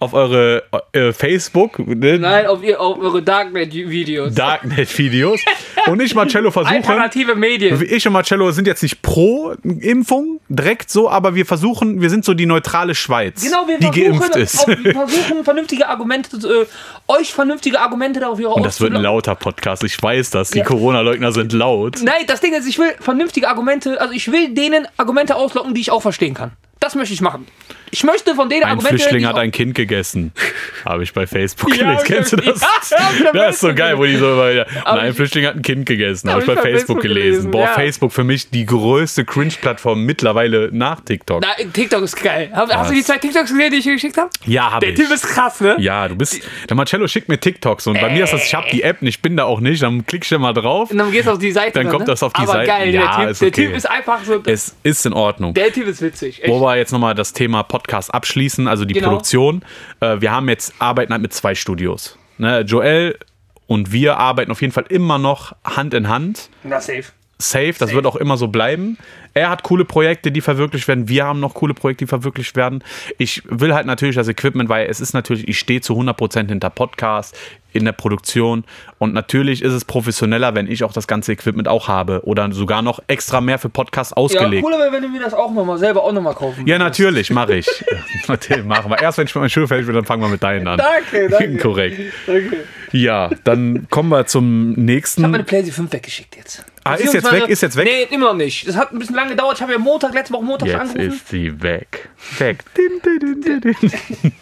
auf eure äh, Facebook, ne, Nein, auf, ihr, auf eure Darknet-Videos. Darknet-Videos. Und ich, Marcello, versuche. Alternative Medien. Ich und Marcello sind jetzt nicht pro Impfung, direkt so, aber wir versuchen, wir sind so die neutrale Schweiz, Genau, wir die geimpft versuchen, ist. Auf, wir versuchen vernünftige Argumente, äh, euch vernünftige Argumente darauf Und das wird ein lauter Podcast. Ich weiß das. Die Ja. Corona-Leugner sind laut. Nein, das Ding ist, ich will vernünftige Argumente, also ich will denen Argumente auslocken, die ich auch verstehen kann. Das möchte ich machen. Ich möchte von denen Ein Argumente. Flüchtling die hat ein Kind gegessen. Habe ich bei Facebook Ja, gelesen. ich Kennst du das? Ja, das ist so geil, wo die so immer wieder. Nein, ein Flüchtling hat ein Kind gegessen. Hab Habe ich bei Facebook Facebook gelesen. gelesen, Boah, ja. Facebook für mich die größte Cringe-Plattform mittlerweile nach TikTok. Na, TikTok ist geil. Hast, hast du die zwei TikToks gesehen, die ich dir geschickt habe? ja, habe Der ich. Typ ist krass, ne? ja, du bist. Der Marcello schickt mir TikToks und bei mir ist das, ich habe die App nicht, ich bin da auch nicht. Dann klickst du mal drauf. Und dann gehst du auf die Seite. Dann kommt ne? das auf die Aber Seite. geil, Ja, der, typ, ist der okay. Typ ist einfach so. Es ist in Ordnung. Der Typ ist witzig. Echt. Wo wir jetzt nochmal das Thema Podcast abschließen, also die Genau. Produktion. Äh, wir haben jetzt, arbeiten halt mit zwei Studios. Ne, Joel und wir arbeiten auf jeden Fall immer noch Hand in Hand. Na, safe. Safe, das wird auch immer so bleiben. Er hat coole Projekte, die verwirklicht werden. Wir haben noch coole Projekte, die verwirklicht werden. Ich will halt natürlich das Equipment, weil es ist natürlich, ich stehe zu 100% hinter Podcast. In der Produktion. Und natürlich ist es professioneller, wenn ich auch das ganze Equipment auch habe oder sogar noch extra mehr für Podcasts Ja, ausgelegt. cooler wäre, wenn du mir das auch nochmal selber auch nochmal kaufen Ja, würdest. natürlich, mache ich. machen wir. Erst wenn ich mit meinem Schuh fertig bin, dann fangen wir mit deinen an. Danke, danke. Korrekt. Danke. Ja, dann kommen wir zum Ich habe nächsten. meine PlayStation 5 weggeschickt jetzt. Ah, ist jetzt weg, ist jetzt weg? Nee, immer noch nicht. Das hat ein bisschen lange gedauert. Ich habe ja Montag, letzte Woche Montag Jetzt angerufen. ist sie weg. Weg. Din, din, din.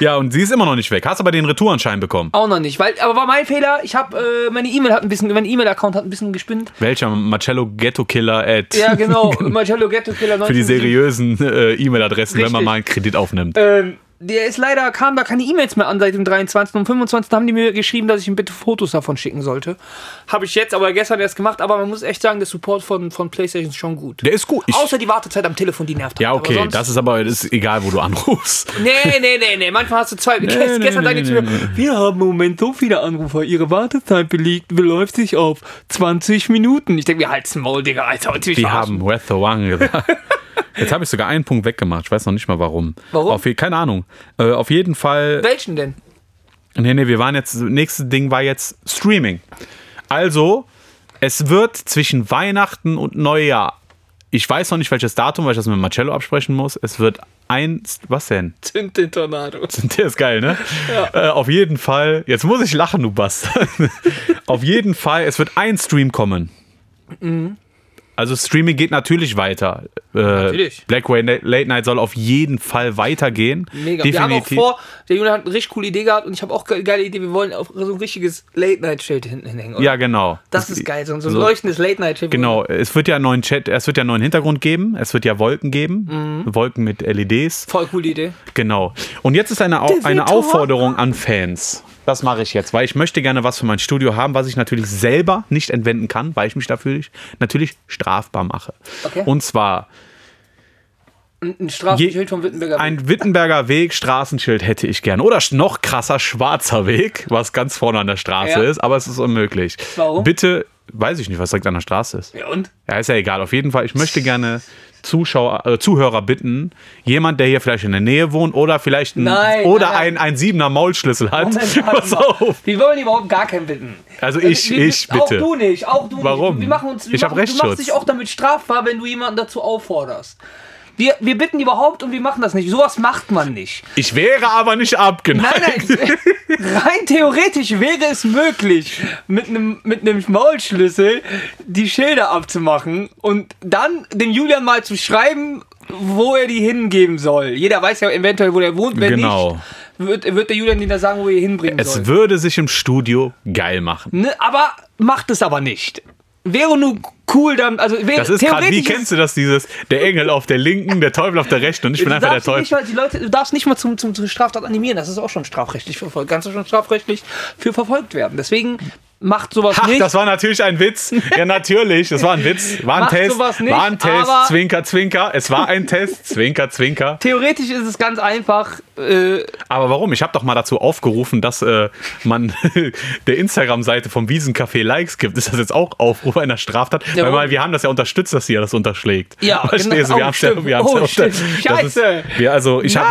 Ja, und sie ist immer noch nicht weg. Hast aber den Retouranschein bekommen. Auch noch nicht, weil, aber war mein Fehler. Ich habe äh, meine E-Mail hat ein bisschen, mein E-Mail-Account hat ein bisschen gespinnt. Welcher Marcello Ghetto Killer at Ja, genau. Marcello Ghetto Killer für die 19. seriösen äh, E-Mail-Adressen, wenn man mal einen Kredit aufnimmt. Ähm, der ist leider, kam da keine E-Mails mehr an seit dem 23. Und 25. haben die mir geschrieben, dass ich ihm bitte Fotos davon schicken sollte. Habe ich jetzt aber gestern erst gemacht, aber man muss echt sagen, der Support von, von PlayStation ist schon gut. Der ist gut. Ich, Außer die Wartezeit am Telefon, die nervt. ja, halt. okay, Aber sonst- das ist aber das ist egal, wo du anrufst. Nee, nee, nee, nee. Manchmal hast du zwei. nee, gestern nee, sagte ich nee, mir, wir haben im Moment so viele Anrufer. Ihre Wartezeit belegt, beläuft sich auf 20 Minuten. Ich denke mir, halt's Maul, Digga, Alter. mich Die haben Breath One gesagt. Jetzt habe ich sogar einen Punkt weggemacht. Ich weiß noch nicht mal warum. Warum? Auf, keine Ahnung. Äh, auf jeden Fall. Welchen denn? Nee, nee, wir waren jetzt. Nächstes Ding war jetzt Streaming. Also, es wird zwischen Weihnachten und Neujahr. Ich weiß noch nicht welches Datum, weil ich das mit Marcello absprechen muss. Es wird ein. Was denn? Zünd den Tornado. Der ist geil, ne? Äh, auf jeden Fall. Jetzt muss ich lachen, du Bastard. auf jeden Fall. Es wird ein Stream kommen. Also Streaming geht natürlich weiter. Äh, Natürlich. Blackway Late Night soll auf jeden Fall weitergehen. Mega. Wir haben auch vor, der Julian hat eine richtig coole Idee gehabt und ich habe auch eine geile Idee. Wir wollen auch so ein richtiges Late-Night-Schild hinten hinhängen. Oder? Ja, genau. Das ist geil, so, ein so- leuchtendes Late-Night-Schild. Genau, es wird ja einen neuen Chat, es wird ja einen neuen Hintergrund geben, es wird ja Wolken geben, Mhm. Wolken mit LEDs, Voll coole Idee. genau. Und jetzt ist eine, eine. Aufforderung an Fans. Das mache ich jetzt, weil ich möchte gerne was für mein Studio haben, was ich natürlich selber nicht entwenden kann, weil ich mich dafür natürlich strafbar mache. Okay. Und zwar Ein, Straßenschild vom Wittenberger. Weg. ein Wittenberger Weg, Straßenschild hätte ich gerne. Oder noch krasser, schwarzer Weg, was ganz vorne an der Straße Ja. ist, aber es ist unmöglich. Warum? Bitte, weiß ich nicht, was direkt an der Straße ist. Ja, und? Ja, ist ja egal. Auf jeden Fall, ich möchte gerne Zuschauer, äh, Zuhörer bitten, jemand, der hier vielleicht in der Nähe wohnt oder vielleicht ein, Nein, oder nein, ein, ein siebener Maulschlüssel hat. Moment, Pass auf. Wir wollen überhaupt gar keinen bitten. Also ich, Wir- ich Auch bitte. du nicht, auch du Warum? nicht. Wir machen uns, wir Ich hab machen, Du machst dich auch damit strafbar, wenn du jemanden dazu aufforderst. Wir, wir bitten überhaupt und wir machen das nicht. Sowas macht man nicht. Ich wäre aber nicht abgeneigt. Nein, nein, rein theoretisch wäre es möglich, mit einem mit einem Maulschlüssel die Schilder abzumachen und dann dem Julian mal zu schreiben, wo er die hingeben soll. Jeder weiß ja eventuell, wo er wohnt. Wenn Genau. nicht, wird, wird der Julian dir da sagen, wo er ihn hinbringen soll. Es würde sich im Studio geil machen. Ne, aber macht es aber nicht. Wäre nur cool dann, also Das ist gerade, wie kennst du das, dieses, der Engel auf der linken, der Teufel auf der rechten und ich bin einfach der nicht Teufel. mal, die Leute, du darfst nicht mal zum, zum, zum Straftat animieren. Das ist auch schon strafrechtlich verfolgt. Kannst du schon strafrechtlich für verfolgt werden. Deswegen macht sowas Ach, nicht. das war natürlich ein Witz. Ja, natürlich, das war ein Witz. War ein Macht Test. sowas nicht, war ein Test. Zwinker, zwinker. Es war ein Test. Zwinker, zwinker. Theoretisch ist es ganz einfach. Äh, Aber warum? Ich habe doch mal dazu aufgerufen, dass äh, man der Instagram-Seite vom Wiesencafé Likes gibt. Ist das jetzt auch Aufruf einer Straftat? Ja, Weil wir haben das ja unterstützt, dass ihr das unterschlägt. Ja, Verstehst du? genau. Wir Oh, ja, stimmt. wir haben's Oh, ja das Scheiße. Ist, wir, also, ich, hab,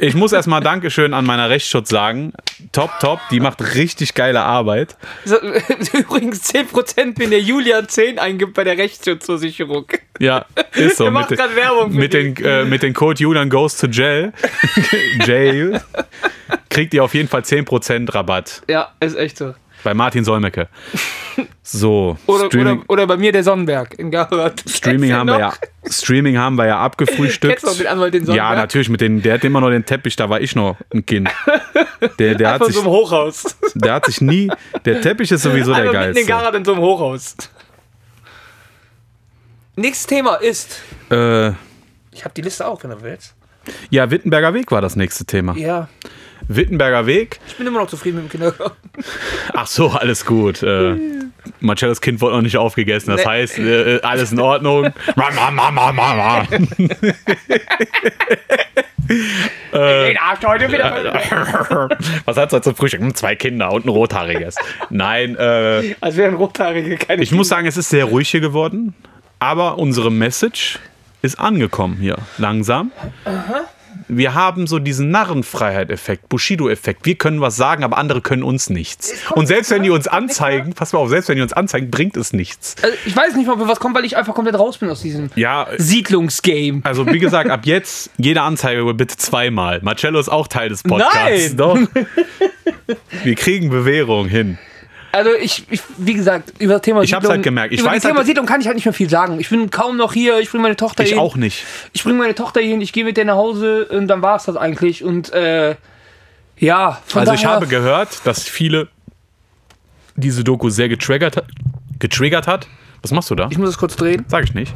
ich muss erstmal Dankeschön an meiner Rechtsschutz sagen. Top, top. Die macht richtig geile Arbeit. so, übrigens 10%, wenn der Julian 10 eingibt bei der Rechtsschutzversicherung. Ja, ist so. Der macht grad Werbung mit, den, äh, mit dem Code Julian goes to jail, jail kriegt ihr auf jeden Fall 10% Rabatt Ja, ist echt so. Bei Martin Solmecke. So, Oder, oder, oder bei mir der Sonnenberg in Garrett. Streaming haben wir ja Streaming haben wir ja abgefrühstückt. Kennst du den Anwalt, den ja, Sonnenberg? natürlich mit den der hat immer noch den Teppich, da war ich noch ein Kind. Der, der, hat Von so sich, einem Hochhaus. der hat sich nie der Teppich ist sowieso der Einfach in geilste. Garrett in so einem Hochhaus. Nächstes Thema ist. Äh, Ich habe die Liste auch, wenn du willst. ja, Wittenberger Weg war das nächste Thema. Ja. Wittenberger Weg. Ich bin immer noch zufrieden mit dem Kindergarten. Ach so, alles gut. Äh, Marcellos Kind wurde noch nicht aufgegessen. Das Nee. heißt, äh, alles in Ordnung. Ma. Den Arsch heute wieder. Was hat's heute zum Frühstück? Hm, Zwei Kinder und ein rothaariges. Nein, äh, Als wären Rothaarige keine ich muss sagen, es ist sehr ruhig hier geworden. Aber unsere Message ist angekommen hier. Langsam. Wir haben so diesen Narrenfreiheit-Effekt, Bushido-Effekt. Wir können was sagen, aber andere können uns nichts. Und selbst wenn die uns anzeigen, pass mal auf, selbst wenn die uns anzeigen, bringt es nichts. Also ich weiß nicht mal, ob was kommt, weil ich einfach komplett raus bin aus diesem Ja, Siedlungsgame. also wie gesagt, ab jetzt jede Anzeige bitte zweimal. Marcello ist auch Teil des Podcasts. Nein! Doch. Wir kriegen Bewährung hin. Also ich, ich, wie gesagt, über das Thema Ich hab's halt gemerkt. Ich über weiß das Thema halt- Siedlung kann ich halt nicht mehr viel sagen. Ich bin kaum noch hier, ich bringe meine Tochter Ich hin. auch nicht. Ich bringe meine Tochter hin, ich gehe mit der nach Hause und dann war es das eigentlich. Und äh, ja, von Also ich habe gehört, dass viele diese Doku sehr getriggert, hat- getriggert hat. Was machst du da? Ich muss es kurz drehen. Sag ich nicht.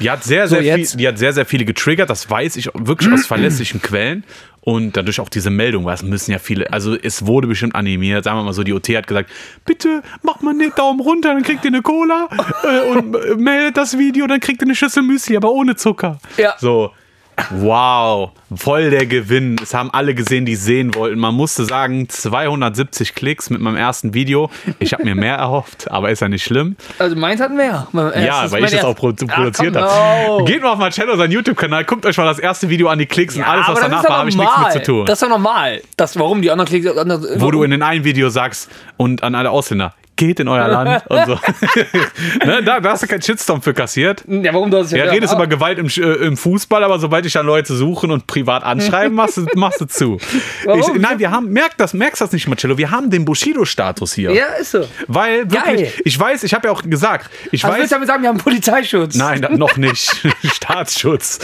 Die hat sehr, sehr, jetzt. viel, die hat sehr, sehr viele getriggert, das weiß ich wirklich aus verlässlichen Quellen. Und dadurch auch diese Meldung, weil es müssen ja viele, also es wurde bestimmt animiert, sagen wir mal so, die OT hat gesagt, bitte mach mal einen Daumen runter, dann kriegt ihr eine Cola äh, und äh, meldet das Video, dann kriegt ihr eine Schüssel Müsli, aber ohne Zucker. Ja. So, wow, voll der Gewinn. Es haben alle gesehen, die es sehen wollten. Man musste sagen, 270 Klicks mit meinem ersten Video. Ich habe mir mehr erhofft, aber ist ja nicht schlimm. Also meins hat mehr. Mein Ja, weil ich das auch pro produziert habe. no. Geht mal auf Marcello, seinen YouTube-Kanal, guckt euch mal das erste Video an, die Klicks und alles, was danach war, habe ich nichts mit normal. zu tun. Das ist doch normal. Das, warum die anderen Klicks... Andere, Wo du in den einen Video sagst und an alle Ausländer, geht in euer Land und so. ne, da, da hast du keinen Shitstorm für kassiert. ja, warum du das Ja, redest über Gewalt im, äh, im Fußball, aber sobald ich dann Leute suchen und privat anschreiben, machst du, machst du zu. Warum? Ich, nein, wir haben, merk das, merkst das nicht, Marcello, wir haben den Bushido-Status hier. Ja, ist so. Weil wirklich, Geil. ich weiß, ich habe ja auch gesagt, ich Also weiß, willst du damit sagen, wir haben Polizeischutz? Nein, da- noch nicht. Staatsschutz.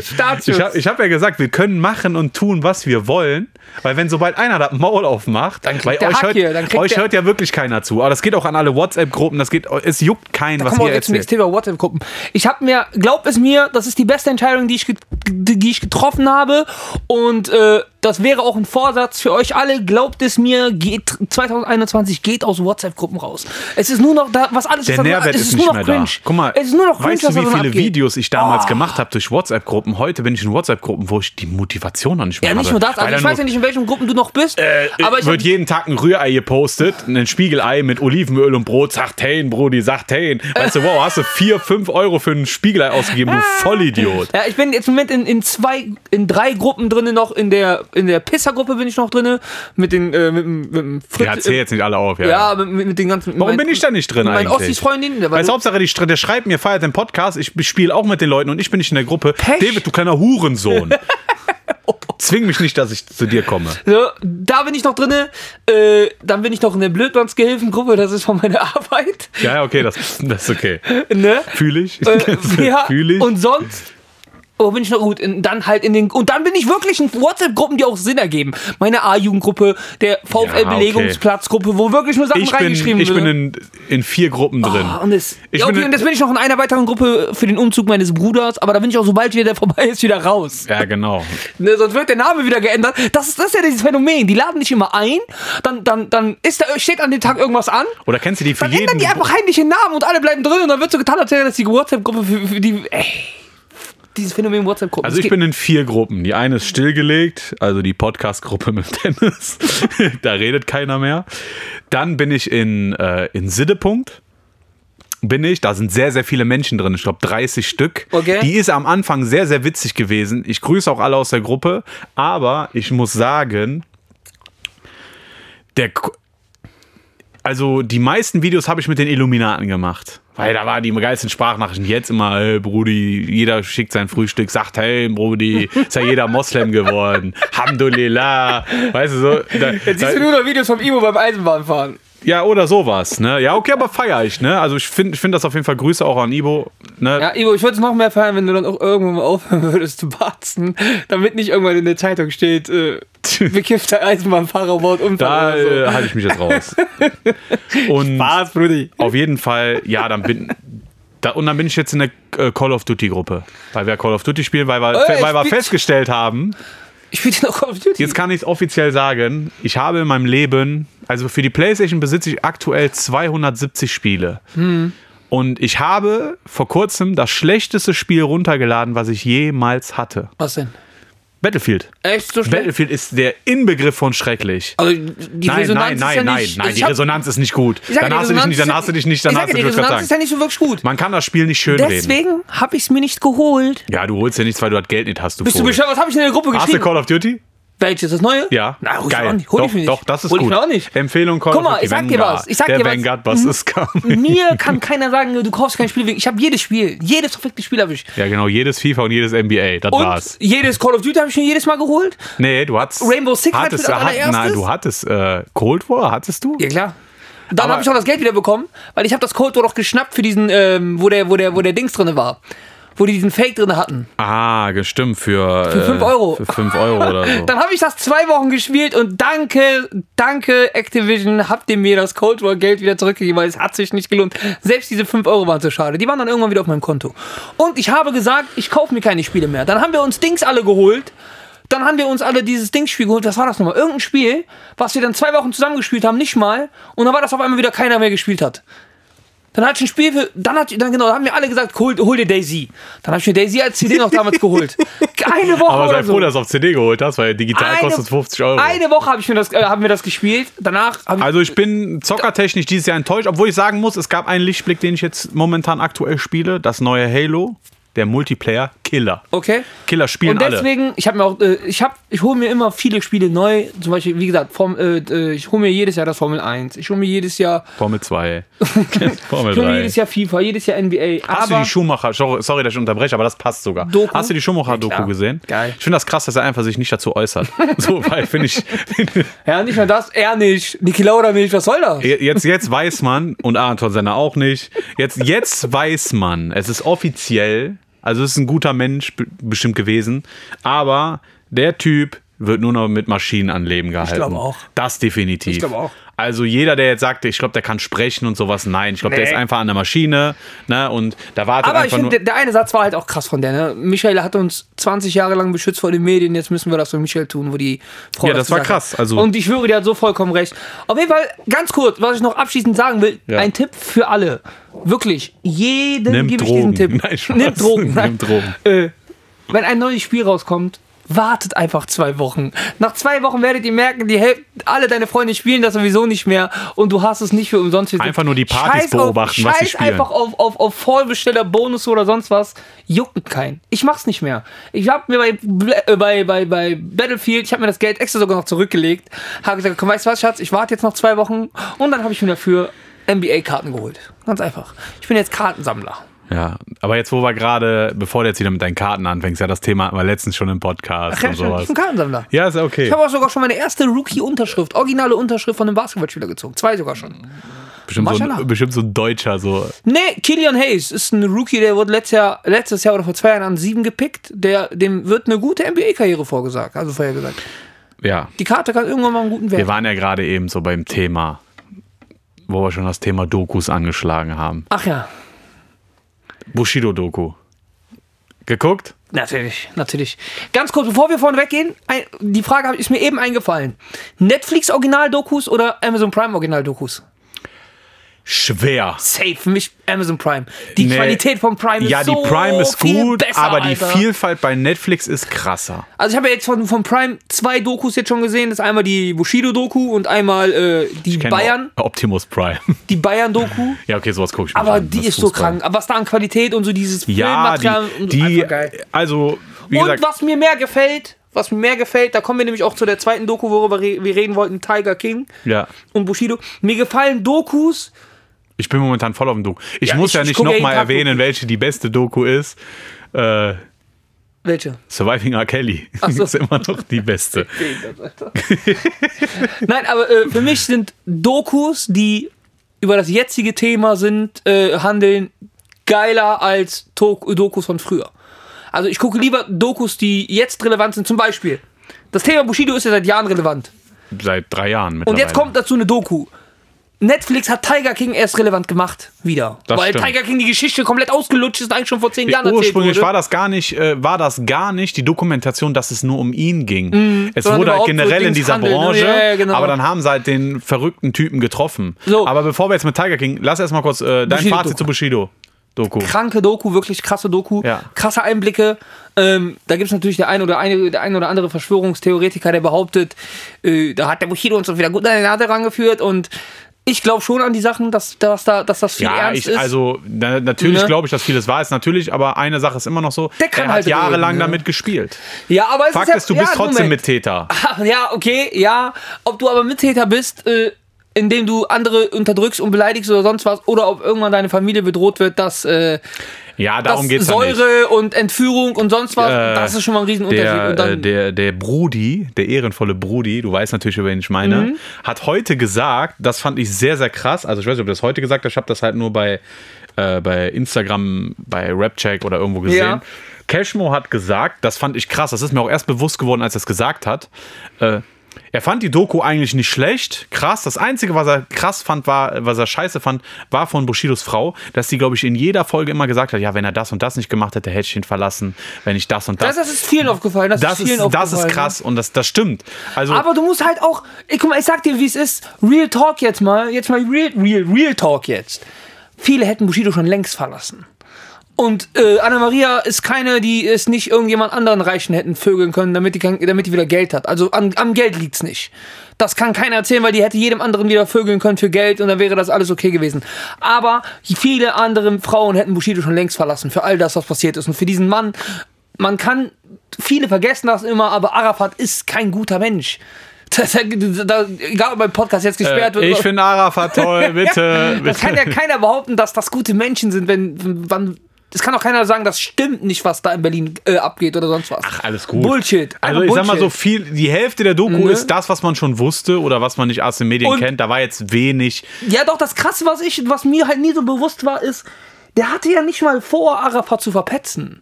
Staatsschutz. Ich habe ich hab ja gesagt, wir können machen und tun, was wir wollen. Weil wenn sobald einer das Maul aufmacht, Dann kriegt euch, hört, hier, dann kriegt euch hört ja wirklich keiner zu. Aber das geht auch an alle WhatsApp-Gruppen, das geht, es juckt keinen, Da was ihr jetzt erzählt. Thema WhatsApp-Gruppen. Ich habe mir, glaubt es mir, das ist die beste Entscheidung, die ich, die ich getroffen habe. Und äh, das wäre auch ein Vorsatz für euch alle. Glaubt es mir, geht 2021 geht aus WhatsApp-Gruppen raus. Es ist nur noch da, was alles Der was- Nährwert es ist, nur nicht noch mehr cringe. da. Guck mal, es ist nur noch cringe, weißt du, wie viele. Videos ich damals Oh. gemacht habe durch WhatsApp-Gruppen? Heute bin ich in WhatsApp-Gruppen, wo ich die Motivation noch nicht mehr Ja, habe. nicht nur das. Also ich weiß ja nicht, in welchen Gruppen du noch bist. aber ich wird jeden Tag ein Rührei gepostet, ein Spiegelei mit Olivenöl und Brot. Sagt hey, Brudi, sagt hey. Weißt du, wow, hast du 4, 5 Euro für ein Spiegelei ausgegeben, du Vollidiot. ja, ich bin jetzt im Moment in, in zwei, in drei Gruppen drin noch. In der, in der Pisser-Gruppe bin ich noch drin. Mit den, äh, mit, mit dem Fritz. Ja, erzähl jetzt nicht alle auf. Ja. Ja, mit, mit, mit den ganzen. Warum mit bin ich da nicht drin mit eigentlich? Ossis-Freundinnen. weil Weißt du- du, Hauptsache, die, der schreibt mir, feiert den Podcast, ich spiele auch mit den Leuten und ich bin nicht in der Gruppe. Pech. David, du kleiner Hurensohn. Zwing mich nicht, dass ich zu dir komme. So, da bin ich noch drinne. Äh, dann bin ich noch in der Blödmannsgehilfengruppe, das ist von meiner Arbeit. Ja, ja, okay, das, das ist okay. Ne? Fühle ich. Äh, ja, Fühle ich. Und sonst. Oh, bin ich noch gut. In, dann halt in den. Und dann bin ich wirklich in WhatsApp-Gruppen, die auch Sinn ergeben. Meine A-Jugendgruppe, der VfL-Belegungsplatzgruppe, wo wirklich nur Sachen ich bin, reingeschrieben ich bin werden. in, in vier Gruppen drin. Ah, und, das, Ich ja, okay, und jetzt bin ich noch in einer weiteren Gruppe für den Umzug meines Bruders, aber da bin ich auch, sobald wieder der vorbei ist, wieder raus. Ja, genau. Ne, sonst wird der Name wieder geändert. Das ist, das ist ja dieses Phänomen. Die laden dich immer ein, dann, dann, dann ist da, steht an dem Tag irgendwas an. Oder kennst du die für Dann ändern jeden? die einfach heimlich den Namen und alle bleiben drin und dann wird so getan, als wäre das die WhatsApp-Gruppe für, für die. Ey, dieses Phänomen WhatsApp-Gruppe. Also ich bin in vier Gruppen. Die eine ist stillgelegt, also die Podcast-Gruppe mit Dennis. da redet keiner mehr. Dann bin ich in, äh, in Siddepunkt. Bin ich, da sind sehr, sehr viele Menschen drin, ich glaube 30 Stück. Okay. Die ist am Anfang sehr, sehr witzig gewesen. Ich grüße auch alle aus der Gruppe, aber ich muss sagen, der, also die meisten Videos habe ich mit den Illuminaten gemacht. Weil da waren die geilsten Sprachnachrichten. Jetzt immer, hey, Brudi, jeder schickt sein Frühstück, sagt, hey, Brudi, ist ja jeder Moslem geworden. Hamdulillah. Weißt du so? Da, Jetzt siehst du nur noch Videos vom Ivo beim Eisenbahnfahren. Ja, oder sowas, ne? Ja, okay, aber feier ich, ne? Also ich finde ich find das auf jeden Fall Grüße auch an Ibo, ne? Ja, Ivo, ich würde es noch mehr feiern, wenn du dann auch irgendwann mal aufhören würdest zu barzen, damit nicht irgendwann in der Zeitung steht, äh, bekiffter Eisenbahnfahrer baut Unfall Da so. äh, halte ich mich jetzt raus. Und Was, Brudi? auf jeden Fall, ja, dann bin da, und dann bin ich jetzt in der äh, Call of Duty Gruppe, weil wir Call of Duty spielen, weil wir, Äh, weil wir festgestellt haben, Ich spiele noch Call of Duty. jetzt kann ich es offiziell sagen, ich habe in meinem Leben, also für die PlayStation besitze ich aktuell 270 Spiele. Hm. Und ich habe vor kurzem das schlechteste Spiel runtergeladen, was ich jemals hatte. Was denn? Battlefield. Echt so schlecht? Battlefield ist der Inbegriff von schrecklich. Also die nein, Resonanz nein, ja nein, nicht, nein, also nein, ich die hab- Resonanz ist nicht gut. ja, Dann hast du dich nicht, dann hast du dich nicht, dann hast du ja, dich gerade Resonanz ist ja nicht so wirklich gut. Man kann das Spiel nicht schön reden. Deswegen habe ich es mir nicht geholt. Ja, du holst ja nichts, weil du das Geld nicht hast. Du Bist du Vogel. bescheuert? Was habe ich in der Gruppe Hast du geschrieben? Call of Duty? Welches? Das neue? Ja. Na, hol ich Geil. nicht. Hol doch, ich mir nicht. doch, das ist hol gut. Ich mir auch nicht. Empfehlung Call Guck mal, ich sag dir Vanguard. was, ich sag Der dir was. Vanguard Boss ist coming. Mir kann keiner sagen, du kaufst kein Spiel. Ich habe jedes Spiel, jedes verfickte Spiel habe ich. Ja, genau, jedes FIFA und jedes NBA, das Und war's. jedes Call of Duty habe ich mir jedes Mal geholt. Nee, du hattest. Rainbow Six hattest, hat, allererstes? Nein, du hattest äh, Cold War, hattest du? Ja klar. Dann habe ich auch das Geld wieder bekommen, weil ich habe das Cold War doch geschnappt für diesen, ähm, wo der, wo der, wo der Dings drin war. Wo die diesen Fake drin hatten. Ah, gestimmt, für. Für fünf Euro. Für 5 Euro oder so. Dann habe ich das zwei Wochen gespielt und danke, danke Activision, habt ihr mir das Cold War Geld wieder zurückgegeben, weil es hat sich nicht gelohnt. Selbst diese 5 Euro waren so schade. Die waren dann irgendwann wieder auf meinem Konto. Und ich habe gesagt, ich kaufe mir keine Spiele mehr. Dann haben wir uns Dings alle geholt. Dann haben wir uns alle dieses Dings-Spiel geholt. Was war das nochmal? Irgendein Spiel, was wir dann zwei Wochen zusammengespielt haben, nicht mal. Und dann war das auf einmal wieder keiner mehr gespielt hat. Dann ich ein Spiel für, dann hat, dann genau, dann haben mir alle gesagt, hol, hol dir Daisy. Dann habe ich mir Daisy als CD noch damals geholt. Eine Woche Aber sei so. froh, dass du auf CD geholt hast, weil digital kostet es 50 Euro. Eine Woche habe ich mir das, äh, haben wir das gespielt. Danach haben Also ich bin zockertechnisch dieses Jahr enttäuscht, obwohl ich sagen muss, es gab einen Lichtblick, den ich jetzt momentan aktuell spiele, das neue Halo, der Multiplayer Killer. okay. Killer spielen Und alle. deswegen, ich habe mir auch, äh, ich habe, ich hole mir immer viele Spiele neu. Zum Beispiel, wie gesagt, Form, äh, äh, ich hole mir jedes Jahr das Formel 1. Ich hole mir jedes Jahr, Formel 2. Formel ich hole mir 3. jedes Jahr FIFA, jedes Jahr NBA. Hast du die Schumacher, sorry, dass ich unterbreche, aber das passt sogar. Doku? Hast du die Schumacher-Doku klar. gesehen? Geil. Ich finde das krass, dass er einfach sich nicht dazu äußert. so, weil finde ich. ja, nicht nur das, er nicht. Niki Lauda nicht, was soll das? Jetzt, jetzt weiß man, und Anton Senna auch nicht, jetzt, jetzt weiß man, es ist offiziell, also ist ein guter Mensch be- bestimmt gewesen, aber der Typ wird nur noch mit Maschinen an Leben gehalten. glaube auch. Das definitiv. Ich glaube auch. Also jeder, der jetzt sagt, ich glaube, der kann sprechen und sowas, nein. Ich glaube, der Nee. ist einfach an der Maschine, ne, und da wartet Aber ich einfach finde, nur. der, der eine Satz war halt auch krass von der. Ne? Michael hat uns 20 Jahre lang beschützt vor den Medien, jetzt müssen wir das für Michael tun, wo die Frau Ja, das war gesagt krass, also- Und ich schwöre, die hat so vollkommen recht. Auf jeden Fall, ganz kurz, was ich noch abschließend sagen will, Ja. ein Tipp für alle. Wirklich, jedem gebe ich diesen Tipp. Nein, Spaß. Nimm Drogen. Nimm Drogen. Äh, wenn ein neues Spiel rauskommt, wartet einfach zwei Wochen. Nach zwei Wochen werdet ihr merken, die alle deine Freunde spielen das sowieso nicht mehr und du hast es nicht für umsonst. Einfach nur die Partys Scheiß beobachten, auf, was sie scheiß spielen. einfach auf, auf, auf Vollbesteller, Bonus oder sonst was. Juckt keinen. Ich mach's nicht mehr. Ich hab mir bei, äh, bei, bei, bei Battlefield, ich habe mir das Geld extra sogar noch zurückgelegt, habe gesagt, komm, weißt du was, Schatz, ich warte jetzt noch zwei Wochen und dann habe ich mir dafür NBA-Karten geholt. Ganz einfach. Ich bin jetzt Kartensammler. Ja, aber jetzt, wo wir gerade, bevor du jetzt wieder mit deinen Karten anfängst, ja, das Thema hatten wir letztens schon im Podcast Ja, und ich sowas. bin Kartensammler. Ja, ist okay. Ich habe auch sogar schon meine erste Rookie-Unterschrift, originale Unterschrift von einem Basketballspieler gezogen. Zwei sogar schon. Bestimmt so, ein, bestimmt so ein Deutscher, so. Nee, Killian Hayes ist ein Rookie, der wurde letztes Jahr, letztes Jahr oder vor zwei Jahren an sieben gepickt. Der, dem wird eine gute NBA-Karriere vorgesagt, also vorher gesagt. Ja, Die Karte kann irgendwann mal einen guten wir Wert. waren ja gerade eben so beim Thema, wo wir schon das Thema Dokus angeschlagen haben. Ach ja, Bushido-Doku. Geguckt? natürlich, natürlich. Ganz kurz, bevor wir vorne weggehen, die Frage ist mir eben eingefallen. Netflix-Original-Dokus oder Amazon Prime-Original-Dokus? Schwer. Safe, für mich Amazon Prime. Die Nee. Qualität von Prime ist Ja, die so Prime ist gut, besser, aber die Alter. Vielfalt bei Netflix ist krasser. Also ich habe ja jetzt von, von Prime zwei Dokus jetzt schon gesehen. Das ist einmal die Bushido-Doku und einmal äh, die Bayern, Optimus Prime. die Bayern-Doku. ja, okay, sowas gucke ich mir Aber an. die ist so Fußball. krank. Aber was da an Qualität und so dieses Ja, Filmmaterial die, und die also, wie Und gesagt, was mir mehr gefällt, was mir mehr gefällt, da kommen wir nämlich auch zu der zweiten Doku, worüber wir reden wollten, Tiger King ja. und Bushido. Mir gefallen Dokus, Ich bin momentan voll auf dem Doku. Ich Ja, muss ich- ja ich nicht nochmal erwähnen, welche die beste Doku ist. Äh, welche? Surviving R. Kelly so. ist immer noch die beste. Nein, aber äh, für mich sind Dokus, die über das jetzige Thema sind, äh, handeln, geiler als To- Dokus von früher. Also ich gucke lieber Dokus, die jetzt relevant sind. Zum Beispiel, das Thema Bushido ist ja seit Jahren relevant. Seit drei Jahren Und mittlerweile. jetzt kommt dazu eine Doku. Netflix hat Tiger King erst relevant gemacht, wieder. Das Weil stimmt. Tiger King die Geschichte komplett ausgelutscht ist, eigentlich schon vor zehn Jahren erzählt Ursprünglich wurde. war das gar nicht, äh, war das gar nicht die Dokumentation, dass es nur um ihn ging. es sondern wurde halt überhaupt so generell in dieser handeln, ne? Branche, Ja, ja, genau. aber dann haben sie halt den verrückten Typen getroffen. So. Aber bevor wir jetzt mit Tiger King, lass erst mal kurz äh, dein Bushido-Doku. Fazit zu Bushido. Doku. kranke Doku, wirklich krasse Doku, Ja. krasse Einblicke. Ähm, da gibt es natürlich der ein oder eine, der ein oder andere Verschwörungstheoretiker, der behauptet, äh, da hat der Bushido uns doch wieder gut an die Nase rangeführt und ich glaube schon an die Sachen, dass, dass, da, dass das viel Ja, ernst ich, ist. also na, natürlich Ne? glaube ich, dass vieles wahr ist, natürlich, aber eine Sache ist immer noch so, Der kann er hat halt jahrelang reden, ne? damit gespielt. ja, aber es Fakt ist, ja, ist, du ja, bist trotzdem Moment. Mittäter. Ja, okay, ja. Ob du aber Mittäter bist, äh, indem du andere unterdrückst und beleidigst oder sonst was, oder ob irgendwann deine Familie bedroht wird, dass, äh, Ja, darum ja nicht. Säure und Entführung und sonst was, Äh, das ist schon mal ein Riesenunterschied. Der, äh, der, der Brudi, der ehrenvolle Brudi, du weißt natürlich, über wen ich meine, Mhm. hat heute gesagt, das fand ich sehr, sehr krass. Also, ich weiß nicht, ob das heute gesagt hat, ich habe das halt nur bei, äh, bei Instagram, bei Rapcheck oder irgendwo gesehen. Ja. Cashmo hat gesagt, das fand ich krass, das ist mir auch erst bewusst geworden, als er es gesagt hat. Äh, er fand die Doku eigentlich nicht schlecht, krass. Das Einzige, was er krass fand, war, was er scheiße fand, war von Bushidos Frau, dass sie, glaube ich, in jeder Folge immer gesagt hat, ja, wenn er das und das nicht gemacht hätte, hätte ich ihn verlassen, wenn ich das und das. das, das ist vielen aufgefallen. Das, Das ist vielen ist, das ist aufgefallen, krass und das, das stimmt. Also, Ne? Aber du musst halt auch, ich, guck mal, ich sag dir, wie es ist. Real Talk jetzt mal, jetzt mal Real, Real, Real Talk jetzt. Viele hätten Bushido schon längst verlassen. Und äh, Anna-Maria ist keine, die es nicht irgendjemand anderen Reichen hätten vögeln können, damit die, kein- damit die wieder Geld hat. Also an, am Geld liegt's nicht. Das kann keiner erzählen, weil die hätte jedem anderen wieder vögeln können für Geld und dann wäre das alles okay gewesen. Aber viele andere Frauen hätten Bushido schon längst verlassen für all das, was passiert ist. Und für diesen Mann, man kann, viele vergessen das immer, aber Arafat ist kein guter Mensch. Das, da, da, egal ob mein Podcast jetzt gesperrt äh, wird. ich finde Arafat toll, bitte. das kann ja keiner behaupten, dass das gute Menschen sind, wenn, wann. Das kann auch keiner sagen, das stimmt nicht, was da in Berlin äh, abgeht oder sonst was. Ach, alles gut. Bullshit. Also Einfach ich sag mal so Bullshit. viel, die Hälfte der Doku Ne? ist das, was man schon wusste oder was man nicht aus den Medien Und- kennt. Da war jetzt wenig. Ja, doch, das Krasse, was, ich, was mir halt nie so bewusst war, ist, der hatte ja nicht mal vor, Arafat zu verpetzen.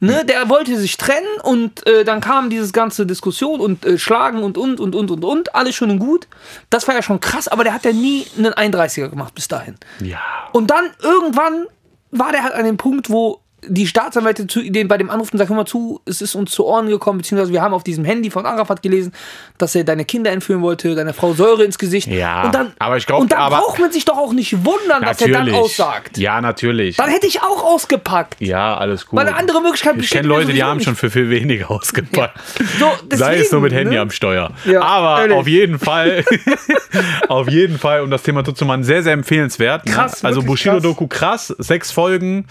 Ne, der wollte sich trennen und äh, dann kam dieses ganze Diskussion und äh, Schlagen und und und und und und, alles schön und gut. Das war ja schon krass, aber der hat ja nie einen 31er gemacht bis dahin. Ja. Und dann irgendwann war der halt an dem Punkt, wo die Staatsanwälte zu, den bei dem Anrufen sagt, hör mal zu, es ist uns zu Ohren gekommen, beziehungsweise wir haben auf diesem Handy von Arafat gelesen, dass er deine Kinder entführen wollte, deiner Frau Säure ins Gesicht. Ja, und dann, aber ich glaub, Und dann aber- braucht man sich doch auch nicht wundern, dass er dann aussagt. Ja, natürlich. Dann hätte ich auch ausgepackt. Ja, alles gut. Weil eine andere Möglichkeit ich besteht kenne mir Leute, die sowieso haben nicht. schon für viel weniger ausgepackt. So, Sei es nur mit deswegen, Handy ne? am Steuer. Ja, Aber ehrlich. auf jeden Fall, auf jeden Fall, um das Thema zu machen, sehr, sehr empfehlenswert. ne? Krass, Also wirklich Bushido-Doku krass, sechs Folgen,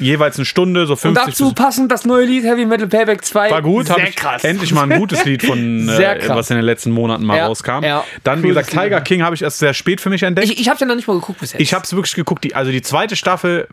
jeweils eine Stunde, so Und 50 dazu bis passend das neue Lied Heavy Metal Payback 2. war gut, Sehr krass. endlich mal ein gutes Lied von, äh, was in den letzten Monaten mal Ja, rauskam. ja. Dann, wie gesagt, Tiger Lied. King habe ich erst sehr spät für mich entdeckt. Ich, ich habe ja noch nicht mal geguckt bis jetzt. Ich habe es wirklich geguckt. Die, also die zweite Staffel,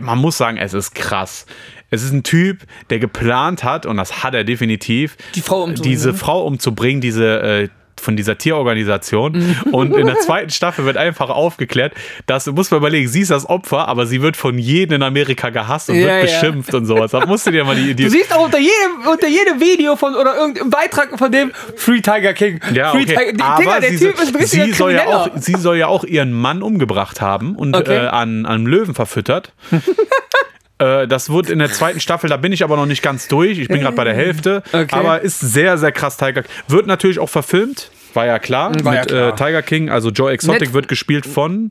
man muss sagen, es ist krass. Es ist ein Typ, der geplant hat, und das hat er definitiv, Die Frau umzubringen, diese ne? Frau umzubringen, diese äh, von dieser Tierorganisation. Mhm. Und in der zweiten Staffel wird einfach aufgeklärt, dass, du musst mal überlegen, sie ist das Opfer, aber sie wird von jedem in Amerika gehasst und Ja, wird ja. beschimpft und sowas. Da musst du dir mal die, die Du siehst auch unter jedem, unter jedem Video von oder irgendeinem Beitrag von dem Free Tiger King. Ja, Free okay. Tiger, aber Digga, der sie, Typ ist ein sie, soll ja auch, sie soll ja auch ihren Mann umgebracht haben und Okay. äh, an, an Löwen verfüttert. Äh, Das wird in der zweiten Staffel, da bin ich aber noch nicht ganz durch. Ich bin gerade bei der Hälfte. Okay. Aber ist sehr, sehr krass, Tiger Wird natürlich auch verfilmt, war ja klar. War ja mit klar. Äh, Tiger King, also Joe Exotic Net- wird gespielt von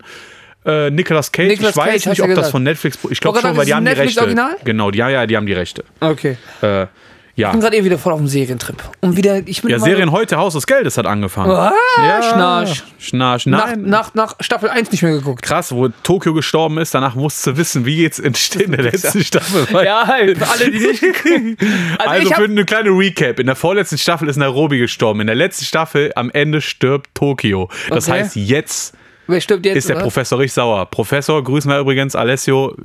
äh, Nicolas Cage. Nicolas ich weiß Cage, nicht, ob das gesagt. von Netflix. Ich glaube Wollte schon, weil die haben die Rechte. Netflix-Original? Genau, die, ja, ja, die haben die Rechte. Okay. Äh, ja. Ich bin gerade eh wieder voll auf dem Serientrip. Und wieder, ich bin Ja, Serien heute, Haus des Geldes hat angefangen. Ah, ja, Schnarch. Schnarch. nach, Nein. nach, nach Staffel 1 nicht mehr geguckt. krass, wo Tokio gestorben ist, danach musst du wissen, wie geht's in, in der letzten Staffel. Ja, halt. Für alle, die nicht Also, Also für eine kleine Recap. In der vorletzten Staffel ist Nairobi gestorben. In der letzten Staffel am Ende stirbt Tokio. Das Okay. heißt, jetzt stirbt jetzt? ist der oder? Professor richtig sauer. Professor, grüßen wir übrigens Alessio,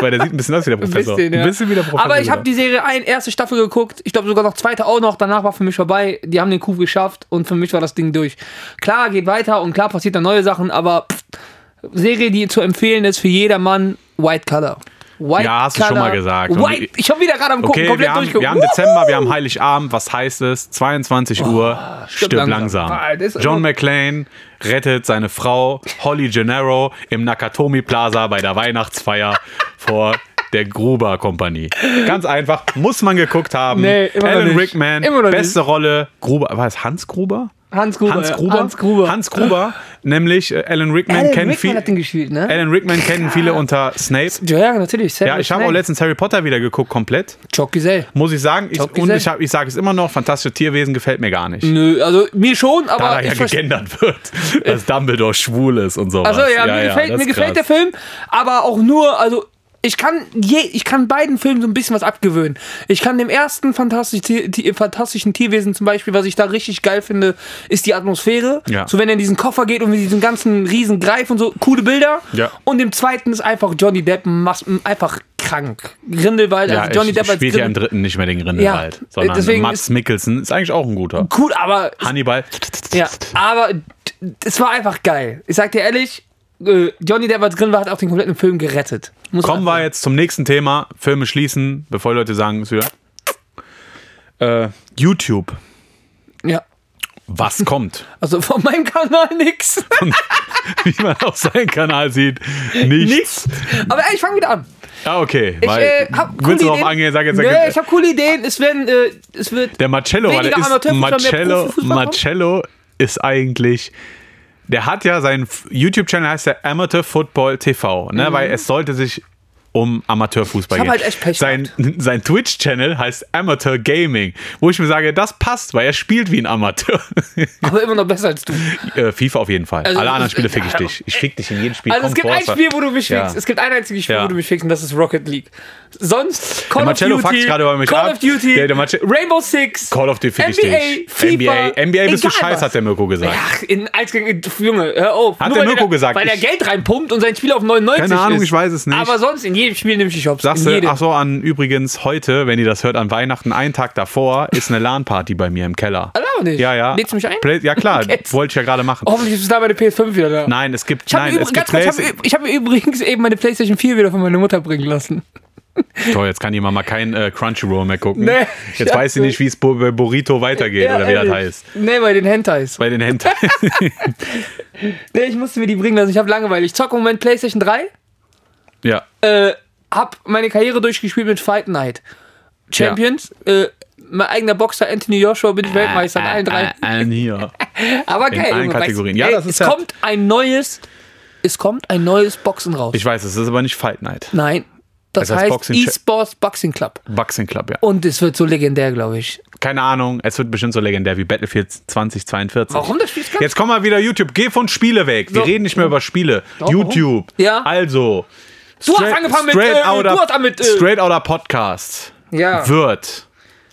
weil der sieht ein bisschen aus wie der Ein Professor. bisschen, ja. Ein bisschen wie der Professor. Aber ich habe die Serie ein, erste Staffel geguckt. Ich glaube sogar noch zweite auch noch. Danach war für mich vorbei. Die haben den Coup geschafft und für mich war das Ding durch. Klar, geht weiter und klar passiert da neue Sachen, aber pff, Serie, die zu empfehlen ist für jedermann, White Color. White Ja, hast du schon mal gesagt. White, ich habe wieder gerade am Gucken, Okay, komplett wir haben, durchgeguckt. wir haben Dezember, wir haben Heiligabend. Was heißt es? 22 Uhr, stirb langsam. langsam. Ah, John McClane rettet seine Frau Holly Gennaro im Nakatomi Plaza bei der Weihnachtsfeier vor der Gruber Kompanie. Ganz einfach, muss man geguckt haben. Nee, Alan. Rickman, beste Rolle. Gruber, war es Hans Gruber? Hans Gruber. Hans ja. Gruber. Hans Gruber. Hans Gruber, nämlich äh, Alan Rickman Alan kennen Rickman viel, hat den gespielt, ne? Alan Rickman kennen viele unter Snape. Ja, ja, natürlich. Ja, ich habe auch letztens Harry Potter wieder geguckt, komplett. Jock Gesell. Muss ich sagen. Ich, und ich, ich sage es immer noch, fantastische Tierwesen gefällt mir gar nicht. Nö, also mir schon, aber Da er ja gegendert wird, dass Dumbledore schwul ist und sowas. Also ja, mir gefällt, das mir gefällt der. Film, aber auch nur, also ich kann, je, ich kann beiden Filmen so ein bisschen was abgewöhnen. Ich kann dem ersten fantastisch, Tier- fantastischen Tierwesen zum Beispiel, was ich da richtig geil finde, ist die Atmosphäre. Ja. So wenn er in diesen Koffer geht und mit diesen ganzen riesen Greif und so, coole Bilder. Ja. Und im zweiten ist einfach Johnny Depp einfach krank. Grindelwald, Ja, also Johnny ich Depp als spielt ja im Grindel- dritten nicht mehr den Grindelwald, Ja, sondern deswegen Mats ist- Mikkelsen ist eigentlich auch ein guter. Cool, aber Hannibal. Ja, aber es war einfach geil. Ich sag dir ehrlich, äh, Johnny Depp als Grindelwald hat auch den kompletten Film gerettet. Muss Kommen wir jetzt zum nächsten Thema. Filme schließen, bevor Leute sagen, es wieder. Äh, YouTube. Ja. Was kommt? Also von meinem Kanal nix. Wie man auf seinem Kanal sieht, nichts. nix. Aber ey, ich fange wieder an. Ah, okay. Ich äh, hab coole Ideen. angehen? Sag jetzt, sag nee, jetzt. ich habe coole Ideen. Es werden, äh, es wird. Der Marcello, weil ist, Marcello, Marcello ist eigentlich, der hat ja seinen YouTube-Channel heißt der Amateur Football TV, ne, weil es sollte sich um Amateurfußball gehen. halt echt Pech sein sein Twitch-Channel heißt Amateur Gaming, wo ich mir sage, das passt, weil er spielt wie ein Amateur. Aber immer noch besser als du. Äh, FIFA auf jeden Fall. Also, Alle anderen Spiele fick ich dich. Ich fick dich in jedem Spiel. Also es gibt ein Forza. Spiel, wo du mich Ja. fickst. Es gibt ein einziges Spiel, Ja. wo du mich fickst und das ist Rocket League. Sonst Call Der Marcello of Duty, gerade über mich Call ab. of Duty, Der- der Rainbow Six, Call of Duty fick ich NBA, dich. FIFA, NBA, NBA bist du scheiß, was. hat der Mirko gesagt. Ach, in, als Junge, hör auf. Hat Nur der Mirko gesagt. Weil er Geld reinpumpt und sein Spiel auf 99 Keine Ahnung, ist. ich weiß es nicht. Aber sonst in jedem Spiel nimmst du Shops. Sagst du, jedem. ach so, an übrigens heute, wenn ihr das hört, an Weihnachten, einen Tag davor, ist eine LAN-Party bei mir im Keller. Aber nicht. Ja, ja. Lädst du mich ein? Play, ja, klar, wollte ich ja gerade machen. Hoffentlich ist da meine PS5 wieder da. Nein, es gibt, Ich habe ich hab, ich hab mir übrigens eben meine PlayStation 4 wieder von meiner Mutter bringen lassen. Toll, jetzt kann jemand mal kein äh, Crunchyroll mehr gucken. Nee, jetzt weiß sie nicht, wie es bei Burrito weitergeht oder wie das ehrlich. heißt. Nee, bei den Hentais. Bei den Händen. Nee, ich musste mir die bringen lassen. Ich habe Langeweile. Ich zocke im Moment PlayStation 3. ja. Äh, hab meine Karriere durchgespielt mit Fight Night. Champions. Äh, mein eigener Boxer Anthony Joshua bin ich Weltmeister in allen drei. Allen hier. Aber geil. allen Junge, Kategorien. Weißt, Ja, das ist es ja- kommt ein neues. Es kommt ein neues Boxen raus. Ich weiß, es ist aber nicht Fight Night. Nein. Das Es heißt heißt eSports Boxing Club. Boxing Club, ja. Und es wird so legendär, glaube ich. Keine Ahnung, es wird bestimmt so legendär wie Battlefield 2042. Warum das Spiel ist Jetzt komm mal wieder YouTube. Geh von Spiele weg. Wir So. reden nicht mehr über Spiele. warum? YouTube. Ja. Also. Du hast angefangen mit, Straight äh, Outer, du hast mit, äh, Straight Outer Podcast Ja. wird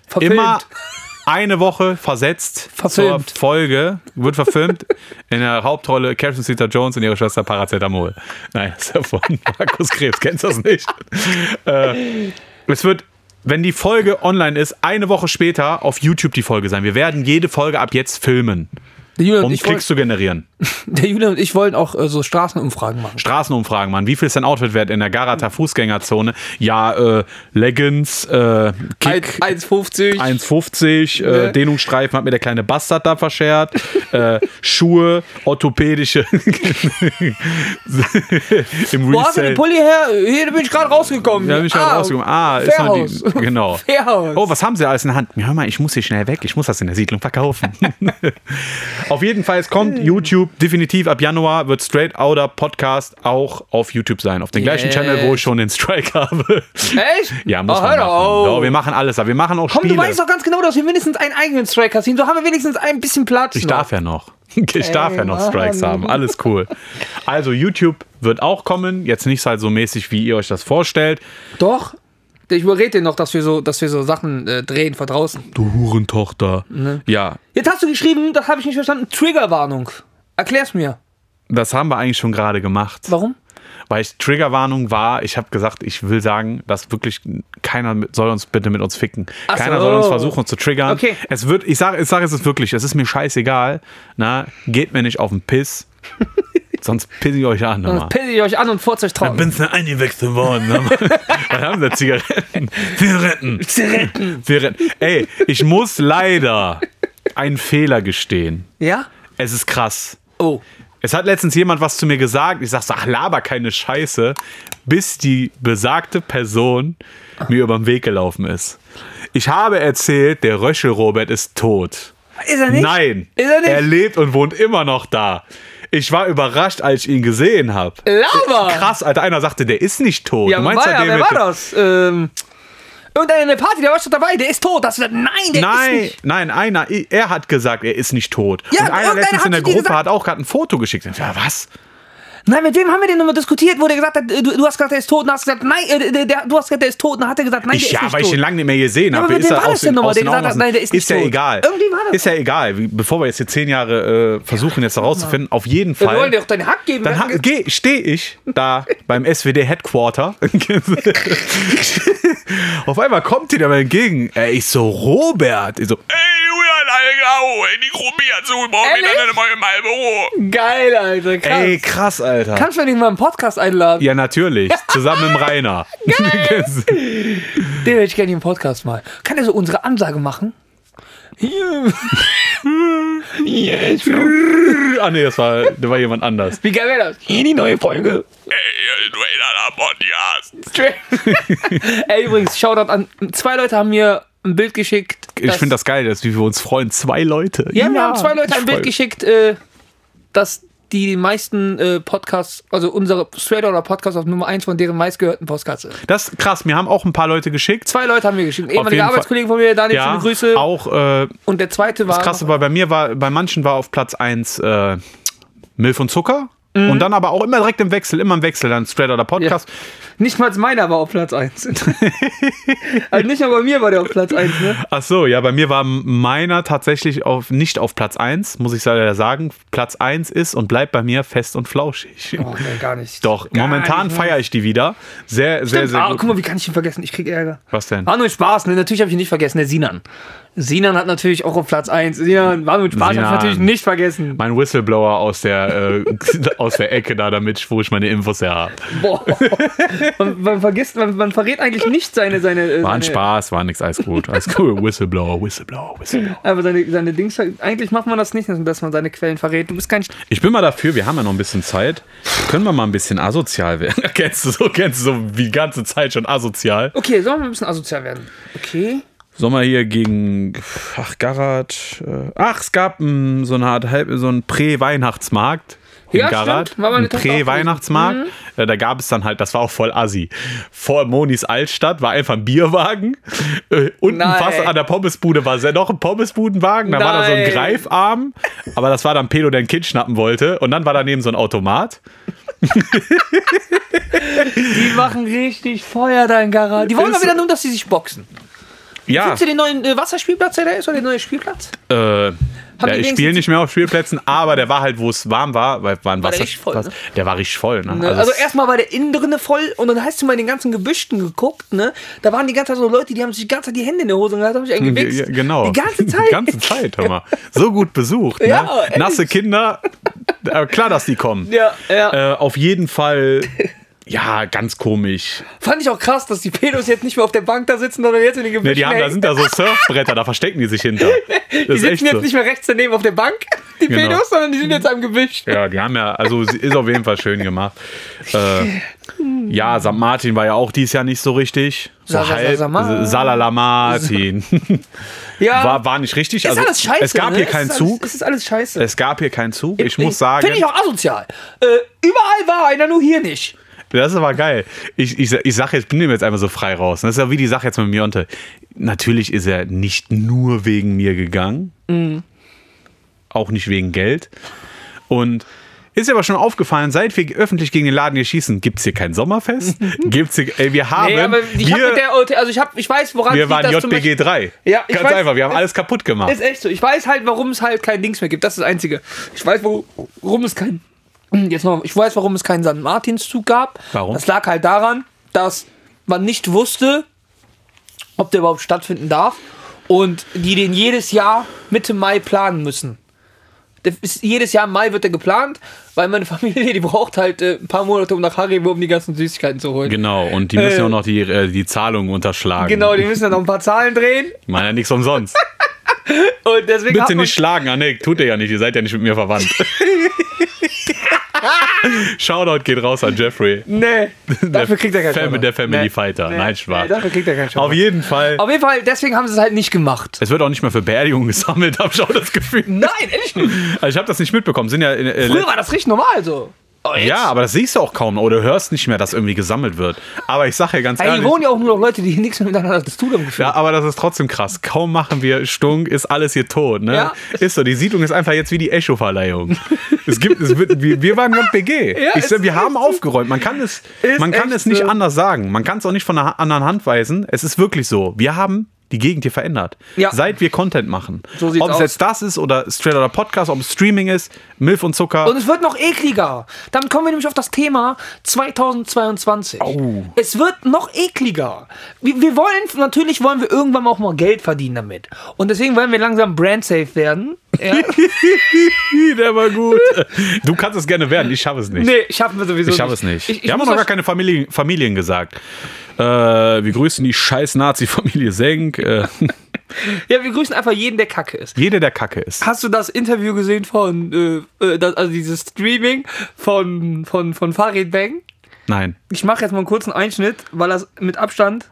verfilmt. immer eine Woche versetzt Verfilmt. zur Folge, wird verfilmt. in der Hauptrolle Catherine Zeta-Jones und ihre Schwester Paracetamol. Nein, das ist ja von Markus Krebs. Kennst du das nicht? äh, es wird, wenn die Folge online ist, eine Woche später auf YouTube die Folge sein. Wir werden jede Folge ab jetzt filmen, um Klicks zu generieren. Der Julian und ich wollen auch äh, so Straßenumfragen machen. Straßenumfragen, Mann. Wie viel ist dein Outfit wert in der Garata Fußgängerzone? Ja, äh, Leggings, äh, Kick. 1,50. 1,50, Ne? äh, Dehnungsstreifen hat mir der kleine Bastard da verschert, äh, Schuhe, orthopädische im Wo hast du den. Pulli her? Hier bin ich gerade rausgekommen. Da bin ich gerade rausgekommen. Ah, ist noch die, genau. Fairhaus. Oh, was haben sie alles in der Hand? Hör mal, ich muss hier schnell weg. Ich muss das in der Siedlung verkaufen. auf jeden Fall, es kommt Hm. YouTube. Definitiv ab Januar wird Straight Outer Podcast auch auf YouTube sein. Auf dem gleichen Yes. Channel, wo ich schon den Strike habe. Echt? ja, muss oh, man machen. auf. Doch, wir machen alles. Aber wir machen auch Komm, Spiele. du weißt doch ganz genau, dass wir mindestens einen eigenen Striker ziehen. So haben wir wenigstens ein bisschen Platz. Ich noch. darf ja noch. Ich darf ja noch Mann. Strikes haben. Alles cool. Also, YouTube wird auch kommen. Jetzt nicht halt so mäßig, wie ihr euch das vorstellt. Doch. Ich überrede dir noch, dass wir so, dass wir so Sachen äh, drehen von draußen. Du Hurentochter. Ja, Jetzt hast du geschrieben, das habe ich nicht verstanden. Triggerwarnung. Erklär's mir. das haben wir eigentlich schon gerade gemacht. Warum? Weil ich Triggerwarnung war, ich habe gesagt, ich will sagen, dass wirklich keiner mit- soll uns bitte mit uns ficken. Ach keiner so. soll uns versuchen zu triggern. Okay. Es wird, ich sage ich sag es ist wirklich, es ist mir scheißegal. Na, geht mir nicht auf den Piss. Sonst pisse ich euch an. Sonst pisse ich euch an und furzt euch trocken. Bin's da eingewechselt worden. Ne? Was haben wir? Zigaretten. Zigaretten. Zigaretten. Zigaretten. Ey, ich muss leider einen Fehler gestehen. Ja? Es ist krass. Oh. Es hat letztens jemand was zu mir gesagt. Ich sag so, ach, laber keine Scheiße, bis die besagte Person mir über den Weg gelaufen ist. Ich habe erzählt, der Röschel Robert ist tot. Ist er nicht? Nein. Ist er nicht? Er lebt und wohnt immer noch da. Ich war überrascht, als ich ihn gesehen habe. Lava! Krass, Alter. Einer sagte, der ist nicht tot. Ja, du meinst war, ja wer war das? Ähm, irgendeine Party, der war schon dabei, der ist tot. Das, nein, der ist Nein, nicht. nein, einer, er hat gesagt, er ist nicht tot. Ja, und einer letztens in der Gruppe gesagt- hat auch gerade ein Foto geschickt. Ja, was? Nein, mit wem haben wir denn nochmal diskutiert, wo der gesagt hat, äh, du, du hast gesagt, der ist tot und hast gesagt, nein, äh, der, du hast gesagt, der ist tot und dann hat er gesagt, nein, Ich, der ja, ist nicht weil tot. ich ihn lange nicht mehr gesehen Ja, habe. Ist wem er war aus den- denn nochmal, aus der den gesagt hat, nein, der ist nicht ja tot? egal. Irgendwie war das Ist ja egal. Bevor wir jetzt hier zehn Jahre äh, versuchen, jetzt herauszufinden, auf jeden Wir wollen Fall. dir doch deine Hack geben. Dann ha- stehe ich da beim SWD Headquarter. Auf einmal kommt die da mal entgegen. Ey, ich so, Robert. Ich so, ey, Julian, Alter, die Gruppe hier zu, morgen Ehrlich? wieder mal in meinem Büro. Geil, Alter, krass. Ey, krass, Alter. Kannst du nicht mal einen Podcast einladen? Ja, natürlich. Zusammen mit dem Rainer. Den hätte ich gerne im Podcast mal. Kann er so unsere Ansage machen? Ist ah, nee, das war, das war jemand anders. Wie geil wäre das? Hier die neue Folge. Ey, du Podcast. Ey, übrigens, Shoutout an. Zwei Leute haben mir ein Bild geschickt. Ich finde das geil, dass wir uns freuen. Zwei Leute. Ja, wir haben zwei Leute ein Bild geschickt, äh, dass die meisten äh, Podcasts, also unsere Straight oder Podcast auf Nummer 1 von deren meistgehörten Podcasts. Das ist krass. Mir haben auch ein paar Leute geschickt. Zwei Leute haben mir geschickt. Ehemalige. Arbeitskollegen von mir, Daniel, Ja, schöne Grüße. auch äh, Und der zweite war. krass, weil bei mir war, bei manchen war auf Platz 1 äh, Milf und Zucker. Mhm. Und dann aber auch immer direkt im Wechsel, immer im Wechsel, dann Straight oder Podcast. Nicht mal meiner war auf Platz 1. also nicht mal bei mir war der auf Platz 1, ne? Ach so, ja, bei mir war meiner tatsächlich auf, nicht auf Platz 1, muss ich leider sagen. Platz 1 ist und bleibt bei mir fest und flauschig. Oh, nee, gar nicht. Doch, Gar momentan feiere ich die wieder. Sehr, sehr, Stimmt. sehr Ah, gut. guck mal, wie kann ich ihn vergessen? Ich krieg Ärger. Was denn? War nur Spaß, ne? Natürlich habe ich ihn nicht vergessen, der Sinan. Sinan hat natürlich auch auf Platz 1. Sinan war nur Spaß, habe natürlich nicht vergessen. Mein Whistleblower aus der, äh, aus der Ecke da, damit, wo ich meine Infos her habe. Boah. man, man vergisst, man, man verrät eigentlich nicht seine, seine, äh, War ein seine, Spaß, war nix, alles gut. Alles cool. Whistleblower, Whistleblower, Whistleblower. aber seine, seine Dings. Eigentlich macht man das nicht, dass man seine Quellen verrät. Du bist kein. Ich bin mal dafür, wir haben ja noch ein bisschen Zeit. Können wir mal ein bisschen asozial werden? kennst du so, kennst du so wie die ganze Zeit schon asozial? Okay, sollen wir ein bisschen asozial werden? Okay. Wir hier gegen, ach, Garat, äh, ach, es gab mm, so eine Art, halb- so einen Prä-Weihnachtsmarkt. in Ja, Garat. stimmt. War meine Ein Tochter auch Prä-Weihnachtsmarkt. Äh, Da gab es dann halt, das war auch voll assi. Vor Monis Altstadt war einfach ein Bierwagen. Äh, Unten Nein. fast an der Pommesbude war noch ein Pommesbudenwagen. Da war da so ein. Greifarm. Aber das war dann Pedo, der ein Kind schnappen wollte. Und dann war daneben so ein Automat. Die machen richtig Feuer da in Garage. Die wollen mal wieder nur, dass sie sich boxen. Ja, Findest du den neuen äh, Wasserspielplatz, der da ist, oder den neuen Spielplatz? äh, ja ich spiele nicht mehr auf Spielplätzen, aber der war halt, wo es warm war, weil war ein War der Wasser, richtig voll, ne? der war richtig voll. Ne? Ne? Also, es- erstmal war der innen drinne voll und dann hast du mal in den ganzen Gebüschten geguckt, ne? Da waren die ganze Zeit so Leute, die haben sich die ganze Zeit die Hände in der Hose gehalten, haben sich einen gewichst. Ja, genau. Die ganze Zeit. Die ganze Zeit, hör mal. So gut besucht. Ne? Ja. Nasse Kinder, äh, klar, dass die kommen. Ja, ja. Äh, auf jeden Fall, ja, ganz komisch. Fand ich auch krass, dass die Pedos jetzt nicht mehr auf der Bank da sitzen, sondern jetzt in den Gebüschen Ne, die haben, da sind da so Surfbretter, da verstecken die sich hinter. Die Das ist sitzen jetzt so. nicht mehr rechts daneben auf der Bank, die Genau. Pedos, sondern die sind jetzt am Gebüsch. Ja, die haben ja, also sie ist auf jeden Fall schön gemacht. Äh, ja, St. Martin war ja auch dieses Jahr nicht so richtig. So. Salala Martin. Ja, War, war nicht richtig. ist Also, alles scheiße. es gab ne? hier keinen Zug. Es ist alles scheiße. Es gab hier keinen Zug. Ich muss sagen. Finde ich auch asozial. Äh, überall war einer, nur hier nicht. Das ist aber geil. Ich, ich, ich sage jetzt, bin dem jetzt einfach so frei raus. Das ist ja wie die Sache jetzt mit Mionte. Natürlich ist er nicht nur wegen mir gegangen. Mhm. Auch nicht wegen Geld. Und ist aber schon aufgefallen, seit wir öffentlich gegen den Laden hier schießen, gibt es hier kein Sommerfest? Gibt's hier, ey, wir haben. Nee, aber ich hab wir, mit der OT, also ich hab, ich weiß, woran wir es waren liegt, JBG 3. Ja, ich Ganz weiß- einfach, wir haben alles kaputt gemacht. Ist echt so. Ich weiß halt, warum es halt kein Dings mehr gibt. Das ist das Einzige. Ich weiß, warum es kein. Jetzt noch, ich weiß, warum es keinen St. Martinszug gab. Warum? Das lag halt daran, dass man nicht wusste, ob der überhaupt stattfinden darf. Und die den jedes Jahr Mitte Mai planen müssen. Ist, jedes Jahr im Mai wird der geplant, weil meine Familie, die braucht halt äh, ein paar Monate, um nach Haribo, um die ganzen Süßigkeiten zu holen. Genau, und die müssen Äh. ja auch noch die, äh, die Zahlungen unterschlagen. Genau, die müssen dann noch ein paar Zahlen drehen. Ich meine ja nichts umsonst. Und deswegen Bitte nicht schlagen, nee, tut ihr ja nicht, ihr seid ja nicht mit mir verwandt. Shoutout geht raus an Jeffrey. Nee, dafür kriegt er keinen Fam Shoutout. Der Family Nee. Fighter. Nee, Nein, Spaß. Nee, dafür kriegt er keinen Shoutout. Auf jeden Fall. Auf jeden Fall, deswegen haben sie es halt nicht gemacht. Es wird auch nicht mehr für Beerdigungen gesammelt, habe ich auch das Gefühl. Nein, ehrlich nicht. Also ich habe das nicht mitbekommen. Sind ja, äh, Früher war das richtig normal so. Jetzt- ja, aber das siehst du auch kaum oder hörst nicht mehr, dass irgendwie gesammelt wird. Aber ich sage ja ganz Ey, hier ehrlich. wohnen ja auch nur noch Leute, die nichts mehr miteinander zu tun haben. Ja, aber das ist trotzdem krass. Kaum machen wir Stunk, ist alles hier tot. Ne? Ja. Ist so. Die Siedlung ist einfach jetzt wie die Echo-Verleihung. es gibt, es wird, wir, wir waren ganz BG. Ja, ich, wir haben aufgeräumt. Man kann es, man kann es nicht so. anders sagen. Man kann es auch nicht von einer anderen Hand weisen. Es ist wirklich so. Wir haben die Gegend hier verändert. Ja. Seit wir Content machen. So ob es aus. jetzt das ist oder Straight oder Podcast, ob es Streaming ist, Milf und Zucker. Und es wird noch ekliger. Dann kommen wir nämlich auf das Thema 2022. Es wird noch ekliger. Wir, wir wollen, natürlich wollen wir irgendwann auch mal Geld verdienen damit. Und deswegen wollen wir langsam brand-safe werden. Ja. Der war gut. Du kannst es gerne werden. Ich schaffe es nicht. nee, schaffen wir sowieso Ich schaffe es nicht. Ich, ich wir haben noch gar keine Familien, Familien gesagt. Äh, wir grüßen die scheiß Nazi-Familie Senk. Äh, Ja, wir grüßen einfach jeden, der kacke ist. jeder, der kacke ist. Hast du das Interview gesehen von, äh, äh, das, also dieses Streaming von, von, von Farid Bang? Nein. Ich mache jetzt mal einen kurzen Einschnitt, weil das mit Abstand.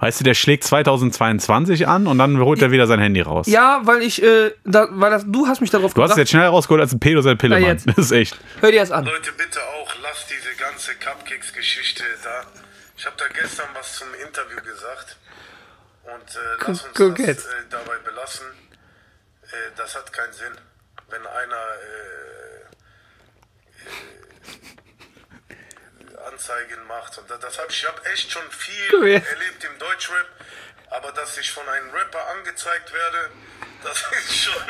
Weißt du, der schlägt 2022 an und dann holt er wieder sein Handy raus. Ja, weil ich, äh, da, weil das, du hast mich darauf Du hast es jetzt schneller rausgeholt als ein Pedo sein Pillemann. Das ist echt. Hör dir das an. Leute, bitte auch, lasst diese ganze Cupcakes-Geschichte da. Ich habe da gestern was zum Interview gesagt. Und äh, lass uns guck das äh, dabei belassen. Äh, das hat keinen Sinn. Wenn einer äh, äh, Anzeigen macht. Und das, das hab ich, ich habe echt schon viel erlebt im Deutschrap. Aber dass ich von einem Rapper angezeigt werde, das ist schon...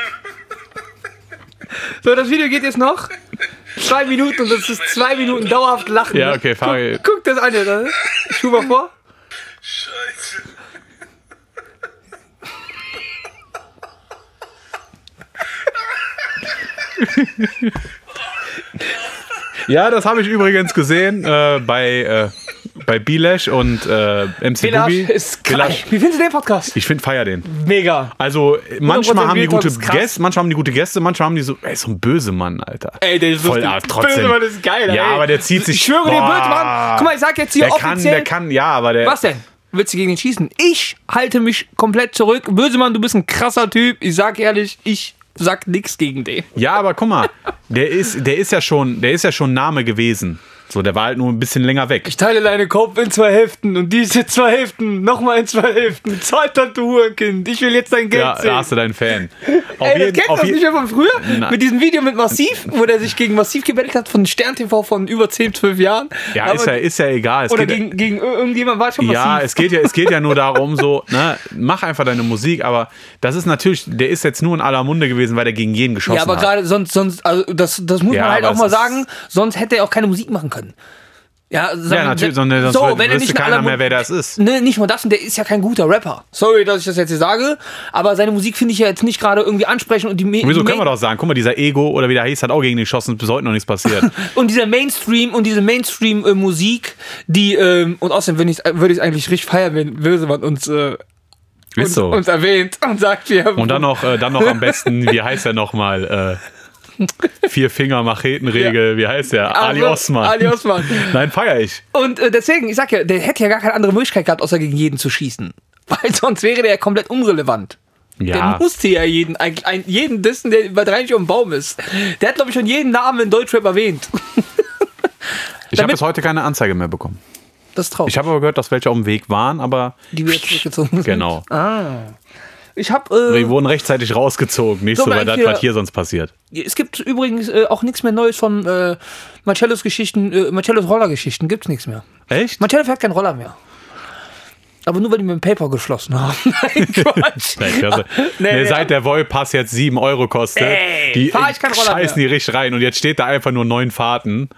So, das Video geht jetzt noch zwei Minuten und das ist zwei Minuten dauerhaft Lachen. Ja, ne? okay, Farid. Guck, guck das an, oder? Ich tu mal vor. Scheiße. Ja, das habe ich übrigens gesehen äh, bei, äh, bei Bilesh und äh, MC Village Boogie. ist. Village. Wie findest du den Podcast? Ich finde, feier den. Mega. Also, manchmal haben die gute. Gäste, manchmal haben die gute Gäste, manchmal haben die so, ey, so ein böse Mann, Alter. Ey, der ist Voll lustig. ab, trotzdem. Bösemann ist geil, Ja, ey. aber der zieht sich. Ich schwöre dir, Boah. Bösemann. Guck mal, ich sag jetzt hier der kann, offiziell. der kann, ja, aber der. Was denn? Willst du gegen ihn schießen? Ich halte mich komplett zurück. Bösemann, du bist ein krasser Typ. Ich sag ehrlich, ich sag nichts gegen den. Ja, aber guck mal, der ist, der ist ja schon, der ist ja schon Name gewesen. So, der war halt nur ein bisschen länger weg. Ich teile deine Kopf in zwei Hälften und diese zwei Hälften nochmal in zwei Hälften. Zeit du Hurenkind. Ich will jetzt dein Geld Ja, sehen. da hast du deinen Fan. Auf Ey, das kennst du nicht mehr von früher? Nein. Mit diesem Video mit Massiv, wo der sich gegen Massiv gebettet hat von Stern TV von über 10, 12 Jahren. Ja, Aber- ist ja, ist ja egal. Es Oder geht, gegen, gegen ir- irgendjemand war schon ja, Massiv. es geht ja, es geht ja nur darum, so, ne, mach einfach deine Musik, aber das ist natürlich, der ist jetzt nur in aller Munde gewesen, weil der gegen jeden geschossen Ja, aber hat. gerade sonst, sonst, also das, das muss Ja, man halt auch mal sagen, sonst hätte er auch keine Musik machen können. Ja, Ja, natürlich, sondern sonst so, wüsste wenn er nicht in keiner aller mehr, wer das ist. Ne, nicht mal das, und der ist ja kein guter Rapper. Sorry, dass ich das jetzt hier sage, aber seine Musik finde ich ja jetzt nicht gerade irgendwie ansprechend und die Me- Wieso die können wir doch sagen, guck mal, dieser Ego oder wie der hieß, hat auch gegen den geschossen, ist bis heute noch nichts passiert. und dieser Mainstream und diese Mainstream-Musik, die, ähm, und außerdem würde ich würde ich eigentlich richtig feiern, wenn Bösemann uns, äh, ist so. uns erwähnt und sagt, wir Und dann noch, äh, dann noch am besten, wie heißt er nochmal? Äh, vier Finger Machetenregel, wie heißt der? Ali Also, Osman. Ali Osman. Nein, feier ich. Und äh, deswegen, ich sag ja, der hätte ja gar keine andere Möglichkeit gehabt, außer gegen jeden zu schießen. Weil sonst wäre der ja komplett unrelevant. Der Ja. musste ja jeden, ein, jeden dissen, der über 30 um den Baum ist. Der hat, glaube ich, schon jeden Namen in Deutschrap erwähnt. Ich habe bis heute keine Anzeige mehr bekommen. Das ist traurig. Ich habe aber gehört, dass welche auf dem Weg waren, aber die wir jetzt zurückgezogen sind. genau. Ich habe. Die Äh, wurden rechtzeitig rausgezogen, nicht So, so, weil das, was hier sonst passiert. es gibt übrigens äh, auch nichts mehr Neues von äh, Marcellos Geschichten, äh, Marcellos Rollergeschichten. Gibt's nichts mehr. Echt? Marcello fährt keinen Roller mehr. Aber nur, weil die mit dem Paper geschlossen haben. Nein, Quatsch. Nein, klasse. Nee, nee, nee. seit der Vollpass jetzt 7 Euro kostet, Ey, die fahr ich keinen Roller scheißen die richtig rein und jetzt steht da einfach nur neun Fahrten.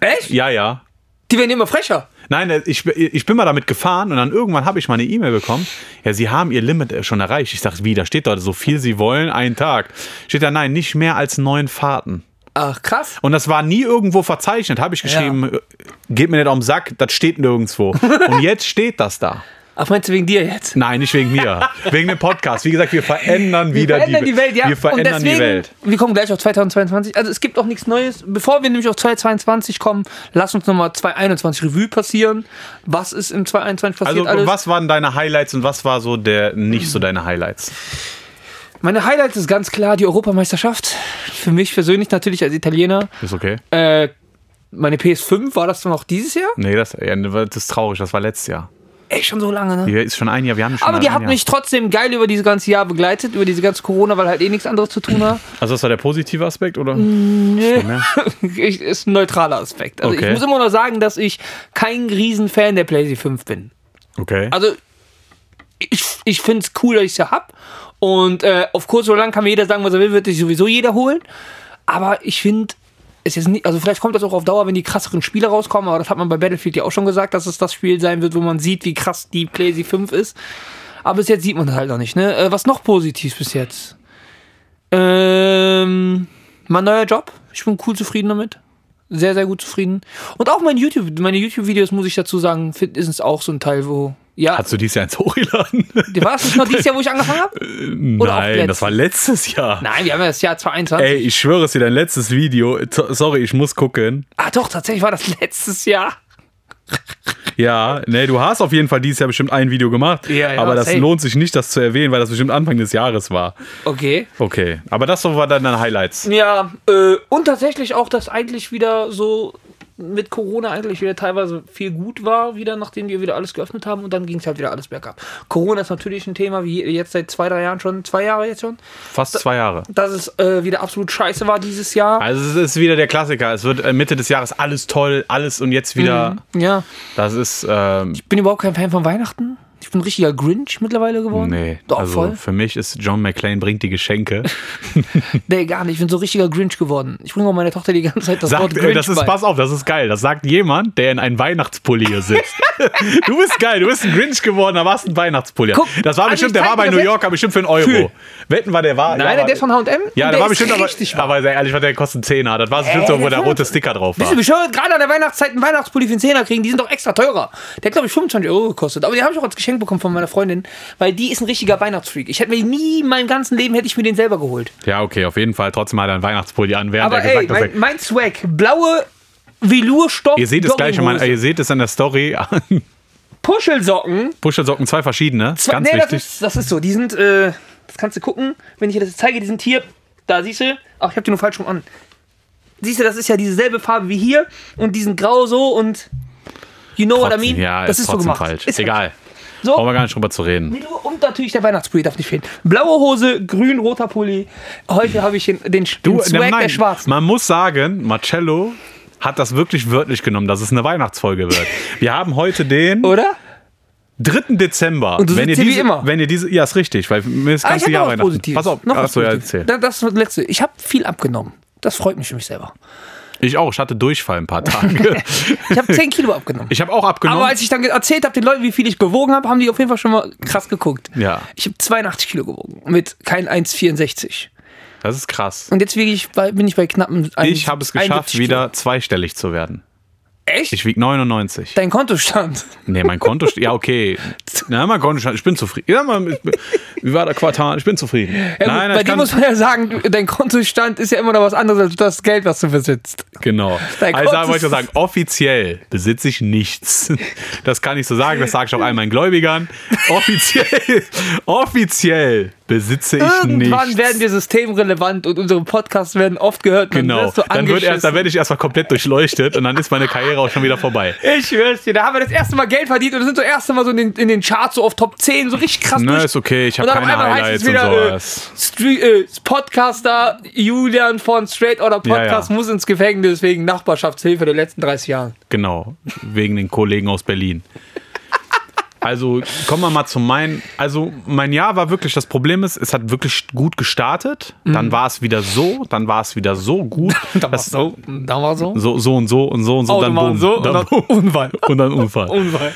Echt? Ja, ja. Die werden immer frecher. Nein, äh, ich, ich bin mal damit gefahren und dann irgendwann habe ich mal eine E-Mail bekommen. Ja, Sie haben Ihr Limit äh, schon erreicht. Ich dachte, wie, da steht dort so viel Sie wollen, einen Tag. Steht da, nein, nicht mehr als neun Fahrten. Ach, krass. Und das war nie irgendwo verzeichnet. Habe ich geschrieben, äh, geht mir nicht auf den Sack, das steht nirgendwo. und jetzt steht das da. Ach, meinst du wegen dir jetzt? Nein, nicht wegen mir. wegen dem Podcast. Wie gesagt, wir verändern Wir wieder verändern die, Welt, ja. Wir verändern und deswegen, die Welt. Wir kommen gleich auf 2022. Also es gibt auch nichts Neues. Bevor wir nämlich auf 2022 kommen, lass uns nochmal 2021 Revue passieren. Was ist im 2021 passiert Also, alles? was waren deine Highlights und was war so der nicht so deine Highlights? Meine Highlights ist ganz klar die Europameisterschaft. Für mich persönlich natürlich als Italiener. Ist okay? Äh, meine PS5, war das noch dieses Jahr? Nee, das, ja, das ist traurig. Das war letztes Jahr. Ey, schon so lange, ne? Die ist schon ein Jahr. Wir haben schon Aber die hat Jahr. mich trotzdem geil über dieses ganze Jahr begleitet, über diese ganze Corona, weil halt eh nichts anderes zu tun hat. Also, das war der positive Aspekt, oder? Nee. mehr? ich, ist ein neutraler Aspekt. Also Okay. ich muss immer noch sagen, dass ich kein Riesenfan der PlayStation 5 bin. Okay. Also ich, ich finde es cool, dass ich es ja hab. Und äh, auf kurz oder lang kann mir jeder sagen, was er will, wird sich sowieso jeder holen. Aber ich finde, ist nicht, also vielleicht kommt das auch auf Dauer, wenn die krasseren Spiele rauskommen, aber das hat man bei Battlefield ja auch schon gesagt, dass es das Spiel sein wird, wo man sieht, wie krass die PlayStation 5 ist. Aber bis jetzt sieht man das halt noch nicht, ne? Äh, was noch positiv bis jetzt? Ähm, mein neuer Job. Ich bin cool zufrieden damit. Sehr, sehr gut zufrieden. Und auch mein YouTube, meine YouTube-Videos, muss ich dazu sagen, ist es auch so ein Teil, wo. Ja, Hast du dieses Jahr eins hochgeladen? war es nicht noch dieses Jahr, wo ich angefangen habe? Auch Nein, das war letztes Jahr. Nein, wir haben ja das Jahr 2021. Ey, ich schwöre es dir, dein letztes Video. Sorry, ich muss gucken. Ah, doch, tatsächlich war das letztes Jahr. Ja, ne, du hast auf jeden Fall dieses Jahr bestimmt ein Video gemacht. Ja, ja, aber das safe. lohnt sich nicht, das zu erwähnen, weil das bestimmt Anfang des Jahres war. Okay. Okay, aber das so war dann deine Highlights. Ja, äh, und tatsächlich auch, dass eigentlich wieder so mit Corona eigentlich wieder teilweise viel gut war, wieder nachdem wir wieder alles geöffnet haben und dann ging es halt wieder alles bergab. Corona ist natürlich ein Thema, wie jetzt seit zwei, drei Jahren schon, zwei Jahre jetzt schon, Fast zwei Jahre. dass es äh, wieder absolut scheiße war dieses Jahr. Also es ist wieder der Klassiker. Es wird äh, Mitte des Jahres alles toll, alles und jetzt wieder. Ja, Das ist ähm, ich bin überhaupt kein Fan von Weihnachten. Ich bin ein richtiger Grinch mittlerweile geworden. nee. Doch, also voll. für mich ist John McClane bringt die Geschenke. Nee, gar nicht. Ich bin so ein richtiger Grinch geworden. Ich bringe auch meiner Tochter die ganze Zeit das Wort Sagt, Grinch äh, das ist, bei. pass auf, das ist geil. Das sagt jemand, der in einem Weihnachtspulli hier sitzt. du bist geil, du bist ein Grinch geworden, aber hast einen Weihnachtspulli. Guck, das war bestimmt, der war bei New Yorker bestimmt für einen Euro. Fühl. Wetten war der war. Nein, ja, der ist von H&M. Ja, und der war bestimmt aber, richtig aber sehr ehrlich, der kostet 10er. Das war bestimmt Ey, so, wo der der rote Sticker drauf Bist war. du bescheuert? Gerade an der Weihnachtszeit einen Weihnachtspulli für einen Zehner kriegen, die sind doch extra teurer. Der hat, glaube ich, 25 Euro gekostet. Aber den habe ich auch als Geschenk bekommen von meiner Freundin, weil die ist ein richtiger Weihnachtsfreak. Ich hätte mir nie in meinem ganzen Leben hätte ich mir den selber geholt. Ja, okay, auf jeden Fall. Trotzdem hat er einen Weihnachtspulli an, während Aber er gesagt ey, hat, dass mein, mein Swag, blaue Velourstoff. Ihr seht es gleich, mein, Jogginghose, ihr seht es an der Story. Puschelsocken. Puschelsocken, zwei verschiedene. Zwei- Ganz nee, das wichtig. ist, das ist so. Die sind, äh, das kannst du gucken, wenn ich dir das jetzt zeige, die sind hier. Da siehst du. Ach, ich habe die nur falsch rum an. Siehst du, das ist ja dieselbe Farbe wie hier und die sind grau so und you know what I Trotzdem, mean? ja, das ist, ist so trotzdem gemacht. falsch. Ist Egal. So. Brauchen wir gar nicht drüber zu reden. Und natürlich der Weihnachtspulli darf nicht fehlen. Blaue Hose, grün, roter Pulli. Heute habe ich den, den, den Du, Swag nein, der Schwarzen. Man muss sagen, Marcello hat das wirklich wörtlich genommen, dass es eine Weihnachtsfolge wird. Wir haben heute den Oder? 3. Dezember. Und du wenn ihr hier wie diese, immer. Wenn ihr diese, ja, ist richtig, weil mir ist Ah, ganz Jahr was Weihnachten. Positives. Pass auf, noch was achso, ja, Positives. erzähl. Da- Das ist das Letzte. Ich habe viel abgenommen. Das freut mich für mich selber. Ich auch, ich hatte Durchfall ein paar Tage. Ich habe 10 Kilo abgenommen. ich habe auch abgenommen. Aber als ich dann erzählt habe den Leuten, wie viel ich gewogen habe, haben die auf jeden Fall schon mal krass geguckt. Ja. Ich habe 82 Kilo gewogen mit kein 1,64. das ist krass. Und jetzt wiege ich bei, bin ich bei knappen 1, Ich habe es geschafft, 71 wieder zweistellig zu werden. Echt? Ich wiege 99. Dein Kontostand. Nee, mein Konto, ja, okay. Na, mein Konto, ich bin zufrieden. Ja, mal, ich bin- wie war der Quartal? Ich bin zufrieden. Ja, nein, bei dir muss man ja sagen, dein Kontostand ist ja immer noch was anderes als das Geld, was du besitzt. Genau. Dein Also Konto wollte ich sagen, offiziell besitze ich nichts. Das kann ich so sagen, das sage ich auch all meinen Gläubigern. Offiziell, offiziell besitze ich Irgendwann nichts. werden wir systemrelevant und unsere Podcasts werden oft gehört. Genau. du Dann, wird erst, dann werde ich erstmal komplett durchleuchtet und dann ist meine Karriere auch schon wieder vorbei. Ich schwör's dir, da haben wir das erste Mal Geld verdient und sind so das erste Mal so in den, in den Charts so auf Top 10, so richtig krass Na, ist okay, ich habe dann keine einmal heißt es Highlights und wieder, sowas. Äh, äh, Podcaster Julian von Straight Outta Podcast Ja, ja. muss ins Gefängnis wegen Nachbarschaftshilfe der letzten 30 Jahre. Genau, wegen den Kollegen aus Berlin. Also kommen wir mal zu meinen. Also mein Jahr war wirklich, das Problem ist, es hat wirklich gut gestartet. Dann war es wieder so, dann war es wieder so gut. Da war dass- so, da war so. so, so und so und so und so. dann Autobahn boom, so und dann dann boom. Unfall. Und dann Unfall. Unfall.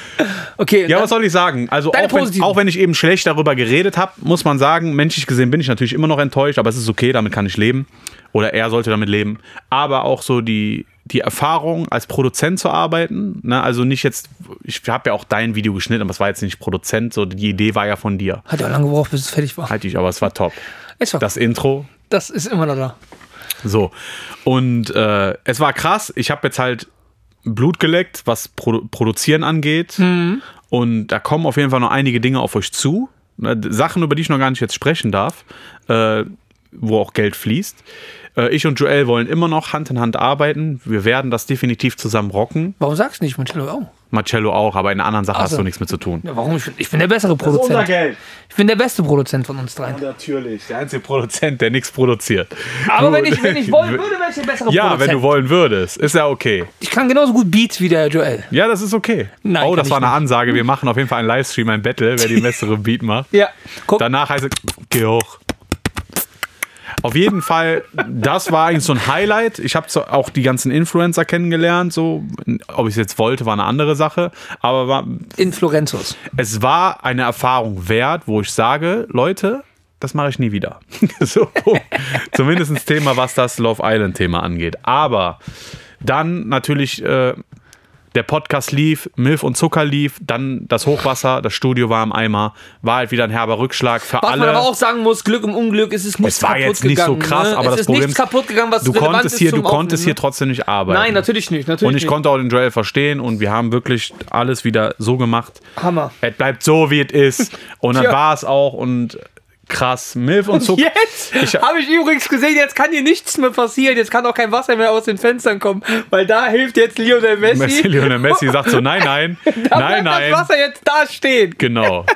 Okay, Ja, dann- was soll ich sagen? Also auch wenn, auch wenn ich eben schlecht darüber geredet habe, muss man sagen, menschlich gesehen bin ich natürlich immer noch enttäuscht, aber es ist okay, damit kann ich leben. Oder er sollte damit leben. Aber auch so die die Erfahrung, als Produzent zu arbeiten. Ne? Also nicht jetzt, ich habe ja auch dein Video geschnitten, aber es war jetzt nicht Produzent, so die Idee war ja von dir. Hat ja lange gebraucht, bis es fertig war. Halt ich, aber es war top. Es war, Das Intro, das ist immer noch da. so. Und äh, es war krass. Ich habe jetzt halt Blut geleckt, was Produ Produzieren angeht. Und da kommen auf jeden Fall noch einige Dinge auf euch zu. Ne, Sachen, über die ich noch gar nicht jetzt sprechen darf, äh, wo auch Geld fließt. Äh, ich und Joel wollen immer noch Hand in Hand arbeiten. Wir werden das definitiv zusammen rocken. Warum sagst du nicht, Marcello? Oh. Marcello auch, aber in einer anderen Sache Ach hast du nichts mit zu tun. Ja, warum? Ich bin, ich bin der bessere Produzent. Geld. Ich bin der beste Produzent von uns dreien. Natürlich, der einzige Produzent, der nichts produziert. Aber wenn ich, wenn ich wollen würde, wäre ich der bessere Ja, Produzent. wenn du wollen würdest. Ist ja okay. Ich kann genauso gut Beats wie der Joel. Ja, das ist okay. Nein, oh, das war eine nicht. Ansage. Wir machen auf jeden Fall einen Livestream, ein Battle, wer die bessere Beat macht. Ja. Guck, Danach heißt es, geh hoch. Auf jeden Fall, das war eigentlich so ein Highlight. Ich habe auch die ganzen Influencer kennengelernt. So, ob ich es jetzt wollte, war eine andere Sache. Aber war, in Florenzus. es war eine Erfahrung wert, wo ich sage, Leute, das mache ich nie wieder. so, zumindest Thema, was das Love Island Thema angeht. Aber dann natürlich äh, der Podcast lief, Milf und Zucker lief, dann das Hochwasser, das Studio war im Eimer, war halt wieder ein herber Rückschlag für Was alle. man aber auch sagen muss, Glück im Unglück, es ist nichts es war kaputt jetzt nicht so gegangen. krass, ne? aber es das ist Problem nichts kaputt gegangen, was du konntest ist hier, du konntest hier Aufnehmen, trotzdem nicht arbeiten. Nein, natürlich nicht, natürlich Und ich nicht. konnte auch den Joel verstehen und wir haben wirklich alles wieder so gemacht. Hammer. Es bleibt so, wie es ist. Und dann war es auch und krass. Milf und Zucker. Jetzt habe ich übrigens gesehen, jetzt kann hier nichts mehr passieren. Jetzt kann auch kein Wasser mehr aus den Fenstern kommen, weil da hilft jetzt Lionel Messi. Messi, Lionel Messi sagt so, nein, nein, nein, bleibt das nein. Wasser jetzt da stehen. Genau.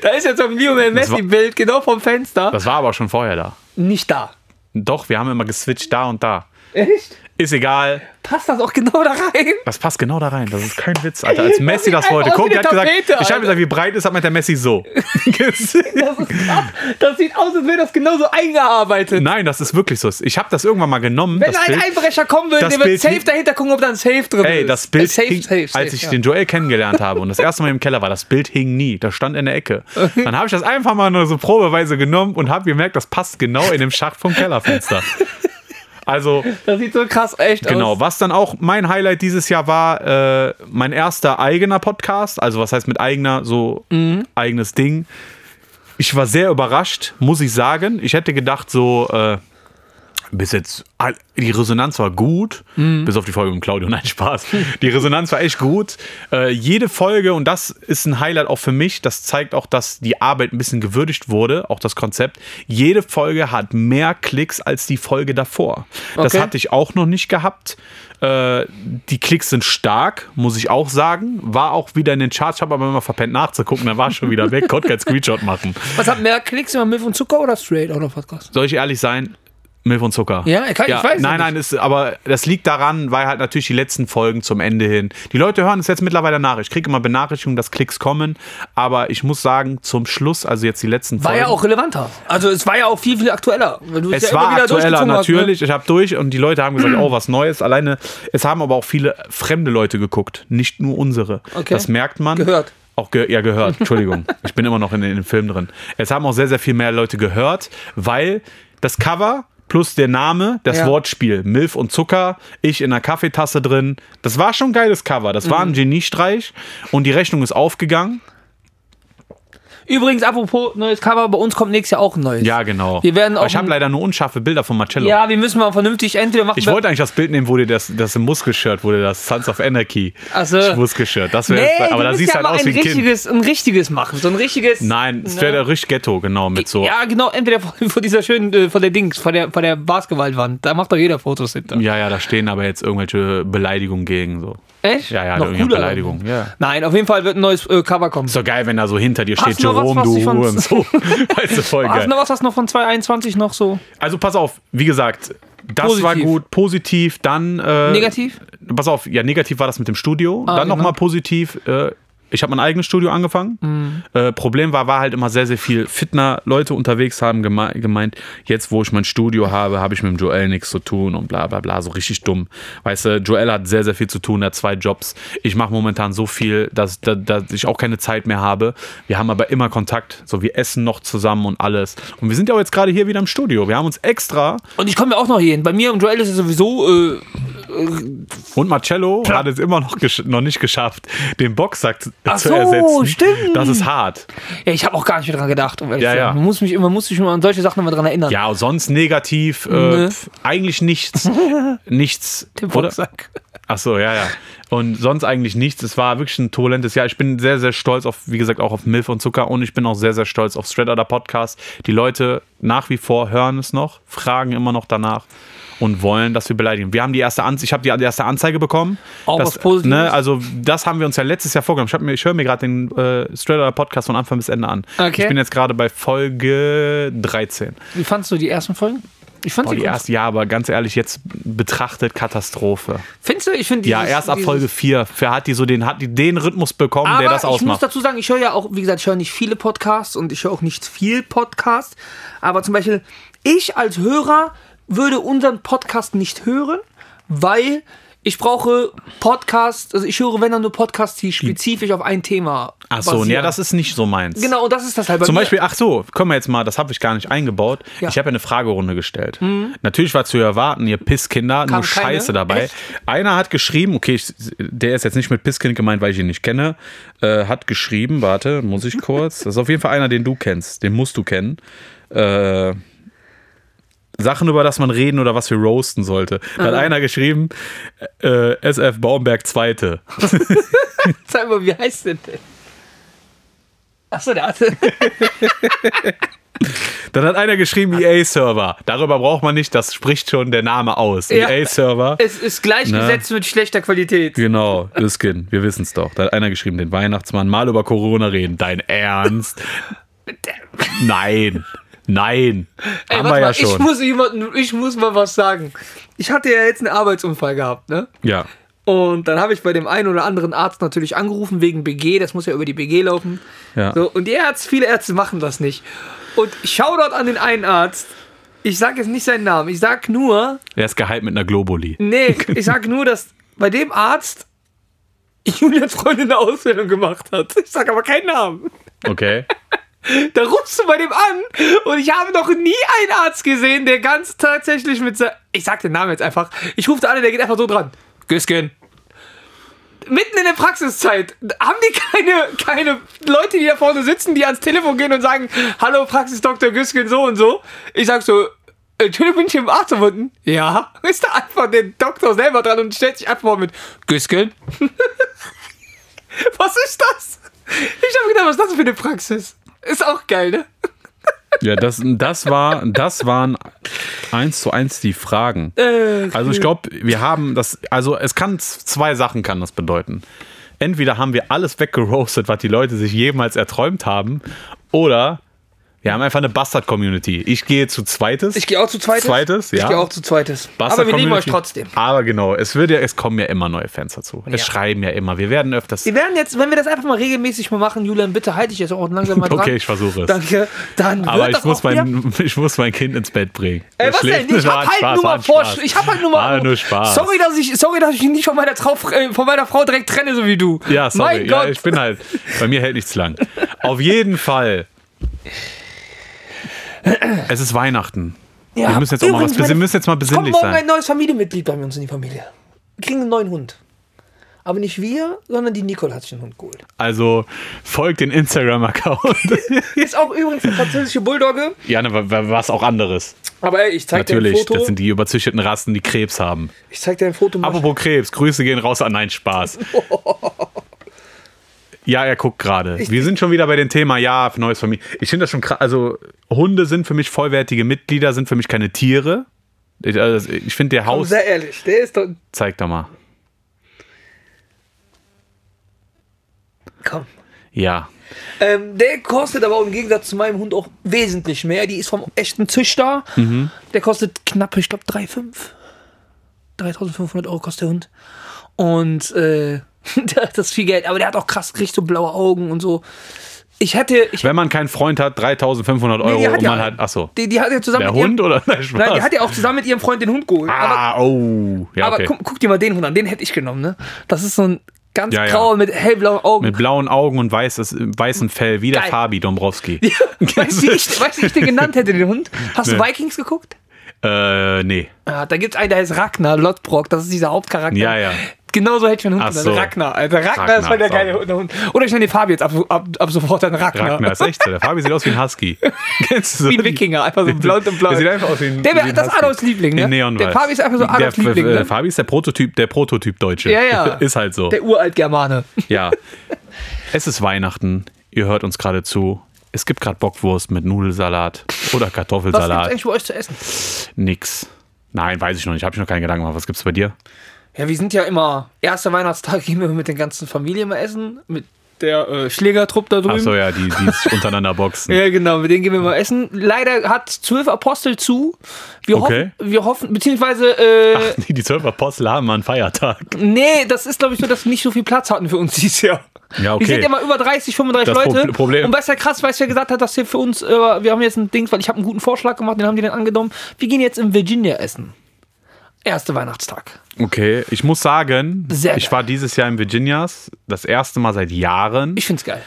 Da ist jetzt so ein Lionel Messi-Bild, genau vom Fenster. Das war aber schon vorher da. Nicht da. Doch, wir haben immer geswitcht da und da. Echt? Ist egal. Passt das auch genau da rein? Das passt genau da rein. Das ist kein Witz, Alter. Als Messi das wollte. Guck, der hat gesagt, Tapete, ich habe Alter. gesagt, wie breit ist, hat mit der Messi so. Das ist krass. Das sieht aus, als wäre das genauso eingearbeitet. Nein, das ist wirklich so. Ich habe das irgendwann mal genommen. Wenn ein Bild. Einbrecher kommen würde, der wird safe hing- dahinter gucken, ob da ein Safe drin Ey, ist. das Bild, safe, hing, safe, safe, als ich ja. den Joel kennengelernt habe und das erste Mal im Keller war, das Bild hing nie. Das stand in der Ecke. Dann habe ich das einfach mal nur so probeweise genommen und habe gemerkt, das passt genau in dem Schacht vom Kellerfenster. Also, Das sieht so krass echt genau. aus. Was dann auch mein Highlight dieses Jahr war, äh, mein erster eigener Podcast. Also, was heißt mit eigener, so Mhm. eigenes Ding. Ich war sehr überrascht, muss ich sagen. Ich hätte gedacht, so, äh, bis jetzt, die Resonanz war gut, Mhm. bis auf die Folge mit Claudio, nein, Spaß. Die Resonanz war echt gut. Äh, jede Folge, und das ist ein Highlight auch für mich, das zeigt auch, dass die Arbeit ein bisschen gewürdigt wurde, auch das Konzept. Jede Folge hat mehr Klicks als die Folge davor. Das Okay. hatte ich auch noch nicht gehabt. Äh, die Klicks sind stark, muss ich auch sagen. War auch wieder in den Charts, ich habe aber immer verpennt nachzugucken, dann war schon wieder weg, konnte kein Screenshot machen. Was hat mehr Klicks, immer Milf und Zucker oder Straight oder Podcast? Soll ich ehrlich sein? Milf und Zucker. Ja, ich kann- ich weiß es Nein, nicht. nein, ist, aber das liegt daran, weil halt natürlich die letzten Folgen zum Ende hin. Die Leute hören es jetzt mittlerweile nach. Ich kriege immer Benachrichtigungen, dass Klicks kommen. Aber ich muss sagen, zum Schluss, also jetzt die letzten War Folgen. ja auch relevanter. Also es war ja auch viel, viel aktueller. es ja war wieder aktueller, durchgezogen hast, ne? natürlich. Ich habe durch und die Leute haben gesagt, oh, was Neues. Alleine, es haben aber auch viele fremde Leute geguckt, nicht nur unsere. Okay. Das merkt man. Gehört. Auch ge ja, gehört, Entschuldigung. ich bin immer noch in, in dem Film drin. Es haben auch sehr, sehr viel mehr Leute gehört, weil das Cover plus der Name, das Ja. Wortspiel, Milf und Zucker, ich in einer Kaffeetasse drin, das war schon ein geiles Cover. Das Mhm. war ein Geniestreich und die Rechnung ist aufgegangen. Übrigens, apropos neues Cover, bei uns kommt nächstes Jahr auch ein neues. Ja, genau. Wir werden Aber auch ich habe ein- leider nur unscharfe Bilder von Marcello. Ja, wir müssen mal vernünftig entweder machen. Ich wollte eigentlich das Bild nehmen, wo dir das, das im Muskelshirt, wo dir das Sons of Anarchy Ach so. Muskelshirt. Das wäre, Nee, aber da siehst ja du halt aus wie ein ein Kind. richtiges, ein richtiges machen. So ein richtiges. Nein, es Ne? wäre richtig Ghetto, genau, mit so. Ja, genau, entweder von, von dieser schönen, äh, von der Dings, von der, von der Basketballwand. Da macht doch jeder Fotos hinter. Ja, ja, da stehen aber jetzt irgendwelche Beleidigungen gegen so. Echt? Ja, ja, Noch cooler. Beleidigung. Ja. Nein, auf jeden Fall wird ein neues äh, Cover kommen. Ist doch geil, wenn da so hinter dir Hast steht, Jerome, du von- und so. Weißt du, voll Hast geil. du noch was, was noch von 2021 noch so Also pass auf, wie gesagt, das Positiv. war gut, positiv, dann. Äh, negativ? Pass auf, ja, negativ war das mit dem Studio. Ah, dann genau. nochmal positiv. Äh, ich habe mein eigenes Studio angefangen. Mhm. Äh, Problem war, war halt immer sehr, sehr viel fitner Leute unterwegs haben geme gemeint, jetzt wo ich mein Studio habe, habe ich mit dem Joel nichts zu tun und bla bla bla, so richtig dumm. Weißt du, Joel hat sehr, sehr viel zu tun, er hat zwei Jobs. Ich mache momentan so viel, dass, dass, dass ich auch keine Zeit mehr habe. Wir haben aber immer Kontakt, so wir essen noch zusammen und alles. Und wir sind ja auch jetzt gerade hier wieder im Studio. Wir haben uns extra Und ich komme ja auch noch hier hin. Bei mir und Joel ist es sowieso äh, Und Marcello hat es immer noch, noch nicht geschafft, den Boxsack zu Ach so, ersetzen. stimmt. Das ist hart. Ja, ich habe auch gar nicht mehr dran gedacht. Um Ja, zu ja. Man muss mich immer, muss sich immer an solche Sachen immer dran erinnern. Ja, sonst negativ, äh, pf, eigentlich nichts. nichts. Den oder? Ach so, ja, ja. Und sonst eigentlich nichts. Es war wirklich ein turbulentes Jahr. Ich bin sehr, sehr stolz auf, wie gesagt, auch auf Milf und Zucker und ich bin auch sehr, sehr stolz auf Straight Outta Podcast. Die Leute nach wie vor hören es noch, fragen immer noch danach und wollen, dass wir beleidigen. Wir haben die erste Anzeige, ich habe die erste Anzeige bekommen. Auch das, was Positives. Ne, also das haben wir uns ja letztes Jahr vorgenommen. Ich, mir- ich höre mir gerade den äh, Straight Podcast von Anfang bis Ende an. Okay. Ich bin jetzt gerade bei Folge 13. Wie fandst du die ersten Folgen? Ich fand Boah, sie die gut. erste, ja, aber ganz ehrlich, jetzt betrachtet Katastrophe. Findest du? Ich finde Ja, erst ab Folge 4 hat die so den, hat die den Rhythmus bekommen, Aber der das ich muss ausmacht. dazu sagen, ich höre ja auch, wie gesagt, ich höre nicht viele Podcasts und ich höre auch nicht viel Podcast. Aber zum Beispiel, ich als Hörer würde unseren Podcast nicht hören, weil ich brauche Podcasts, also ich höre, wenn dann nur Podcasts, die spezifisch auf ein Thema Ach so, basieren. ja, das ist nicht so meins. Genau, und das ist das halt bei Zum mir. Beispiel, ach so, können wir jetzt mal, das habe ich gar nicht eingebaut. Ja. Mhm. Ich habe ja eine Fragerunde gestellt. Natürlich war zu erwarten, ihr Pisskinder, nur Kam keine? Scheiße dabei. Echt? Einer hat geschrieben, okay, ich, der ist jetzt nicht mit Pisskind gemeint, weil ich ihn nicht kenne, äh, hat geschrieben, warte, muss ich kurz. Das ist auf jeden Fall einer, den du kennst, den musst du kennen. Äh, Sachen, über das man reden oder was wir roasten sollte. Da hat einer geschrieben, äh, SF Baumberg Zweite. Sag mal, wie heißt denn der? Achso, der hatte. Dann hat einer geschrieben EA-Server. Darüber braucht man nicht, das spricht schon der Name aus. Ja. EA-Server. es ist gleichgesetzt mit schlechter Qualität. Genau, Iskin, wir wissen es doch. Da hat einer geschrieben, den Weihnachtsmann, mal über Corona reden. Dein Ernst? Nein, nein. Ey, Haben wir ja mal, ich schon. muss jemanden, ich muss mal was sagen. Ich hatte ja jetzt einen Arbeitsunfall gehabt, ne? Ja, Und dann habe ich bei dem einen oder anderen Arzt natürlich angerufen wegen BG, das muss ja über die BG laufen. ja. So, und die Ärzte, viele Ärzte machen das nicht. Und Shoutout an den einen Arzt. Ich sage jetzt nicht seinen Namen, ich sag nur, Er ist geheilt mit einer Globuli. nee, ich sag nur, dass bei dem Arzt Julians Freundin eine Ausbildung gemacht hat. Ich sag aber keinen Namen. Okay. Da rufst du bei dem an und ich habe noch nie einen Arzt gesehen, der ganz tatsächlich mit se- Ich sag den Namen jetzt einfach. Ich rufe da an, der geht einfach so dran. Güsken. Mitten in der Praxiszeit haben die keine, keine Leute, die da vorne sitzen, die ans Telefon gehen und sagen, hallo Praxisdoktor Güsken so und so. Ich sag so, Entschuldigung, bin ich im Arzt verbunden? Ja. Ist da einfach der Doktor selber dran und stellt sich einfach mal mit Güsken. was ist das? Ich habe gedacht, was ist das für eine Praxis? Ist auch geil, ne? Ja, das, das, war, das waren eins zu eins die Fragen. Äh, Also ich glaube, wir haben das, also es kann zwei Sachen kann das bedeuten. Entweder haben wir alles weggeroastet, was die Leute sich jemals erträumt haben, oder wir haben einfach eine Bastard-Community. Ich gehe zu zweites. Ich gehe auch zu zweites. Zweites, Ich ja. gehe auch zu zweites. Bastard Aber wir lieben euch trotzdem. Aber genau, es wird ja, es kommen ja immer neue Fans dazu. Es Ja. schreiben ja immer. Wir werden öfters. Wir werden jetzt, wenn wir das einfach mal regelmäßig mal machen, Julian, bitte halte ich jetzt auch langsam mal dran. Okay, ich versuche es. Danke. Dann Aber wird ich doch muss, mein, ich muss mein Kind ins Bett bringen. Ey, Das was denn? Ich War hab ein halt Spaß, nur mal vor, ich hab halt nur mal. Nur Spaß. Sorry, dass ich, sorry, dass ich ihn nicht von meiner, Trau, äh, von meiner Frau direkt trenne, so wie du. Ja, sorry. Mein ja, Gott. ich bin halt. Bei mir hält nichts lang. Auf jeden Fall. Es ist Weihnachten. Ja, wir müssen jetzt auch mal was übrigens, wir meine- müssen jetzt mal Es kommt besinnlich morgen ein sein. neues Familienmitglied bei uns in die Familie. Wir kriegen einen neuen Hund. Aber nicht wir, sondern die Nicole hat sich einen Hund geholt. Also folgt den Instagram-Account. Ist auch übrigens eine französische Bulldogge. ja, ne, wa- wa- was auch anderes. Aber ey, ich zeig dir ein Natürlich, Foto. das sind die überzüchteten Rassen, die Krebs haben. ich zeig dir ein Foto. Apropos Krebs, Grüße gehen raus an Nein Spaß. Ja, er guckt gerade. Wir sind schon wieder bei dem Thema, ja, neues Familie. Ich finde das schon krass. Also, Hunde sind für mich vollwertige Mitglieder, sind für mich keine Tiere. Ich, also, ich finde, der Komm, Haus. sehr ehrlich, der ist doch. Zeig doch mal. Komm. Ja. Ähm, der kostet aber im Gegensatz zu meinem Hund auch wesentlich mehr. Die ist vom echten Züchter. Mhm. Der kostet knapp, ich glaube, 3,5. 3500 Euro kostet der Hund. Und äh, das ist viel Geld. Aber der hat auch krass, kriegt so blaue Augen und so. Ich hätte. Ich, Wenn man keinen Freund hat, 3500 Euro Nee, die hat und ja man hat. Achso. die, die hat ja zusammen Der mit Hund ihrem, oder? Nein, Spaß. Nein, die hat ja auch zusammen mit ihrem Freund den Hund geholt. Aber, ah, oh. Ja, aber okay. guck, guck dir mal den Hund an. Den hätte ich genommen, ne? Das ist so ein ganz Ja, ja. grauer mit hellblauen Augen. Mit blauen Augen und weißes, weißem Fell, wie der Geil. Fabi Dombrowski. weißt du, wie ich, weißt, du, wie ich den genannt hätte, den Hund? Hast du Nee. Vikings geguckt? Äh, nee. Ja, da gibt es einen, der heißt Ragnar Lodbrok, das ist dieser Hauptcharakter. Ja, ja. Genauso hätte ich einen Hund Ach so. Ragnar, Alter. Ragnar, Ragnar ist voll der geile Hund-. Oder ich nenne den Fabi jetzt ab, ab, ab sofort dann Ragnar. Ragnar ist echt so. Der Fabi sieht aus wie ein Husky. Kennst du so? Wie ein Wikinger, einfach so blond und blau. Der sieht einfach aus wie ein Der wär- wie ein das. Adolfs Liebling, ne? Der Fabi ist einfach so Adolfs der, Liebling, äh, ne? Fabi ist der Prototyp, der Prototyp Deutsche. Ja, ja. ist halt so. Der Uralt-Germane. Ja. Es ist Weihnachten. Ihr hört uns gerade zu. Es gibt gerade Bockwurst mit Nudelsalat oder Was gibt's Kartoffelsalat. eigentlich bei euch zu essen? Nix. Nein, weiß ich noch nicht. Habe ich noch keine Gedanken gemacht. Was gibt's bei dir? Ja, wir sind ja immer, erster Weihnachtstag gehen wir mit der ganzen Familie mal essen, mit der äh, Schlägertrupp da drüben. Achso, ja, die, die sich untereinander boxen. Ja, genau, mit denen gehen wir mal essen. Leider hat zwölf Apostel zu. Wir, Okay. hoffen, wir hoffen, beziehungsweise, äh, Die, die zwölf Apostel haben mal einen Feiertag. nee, das ist, glaube ich, so, dass wir nicht so viel Platz hatten für uns dieses Jahr. Ja, okay. Wir sind ja mal über 30, 35 Das Leute. Pro- Problem- Und weißt du, krass, weißt du, wer gesagt hat, dass hier für uns, äh, wir haben jetzt ein Ding, weil ich habe einen guten Vorschlag gemacht, den haben die dann angenommen. Wir gehen jetzt in Virginia essen. Erster Weihnachtstag. Okay, ich muss sagen, Sehr ich geil. war dieses Jahr in Virginias, das erste Mal seit Jahren. Ich find's geil.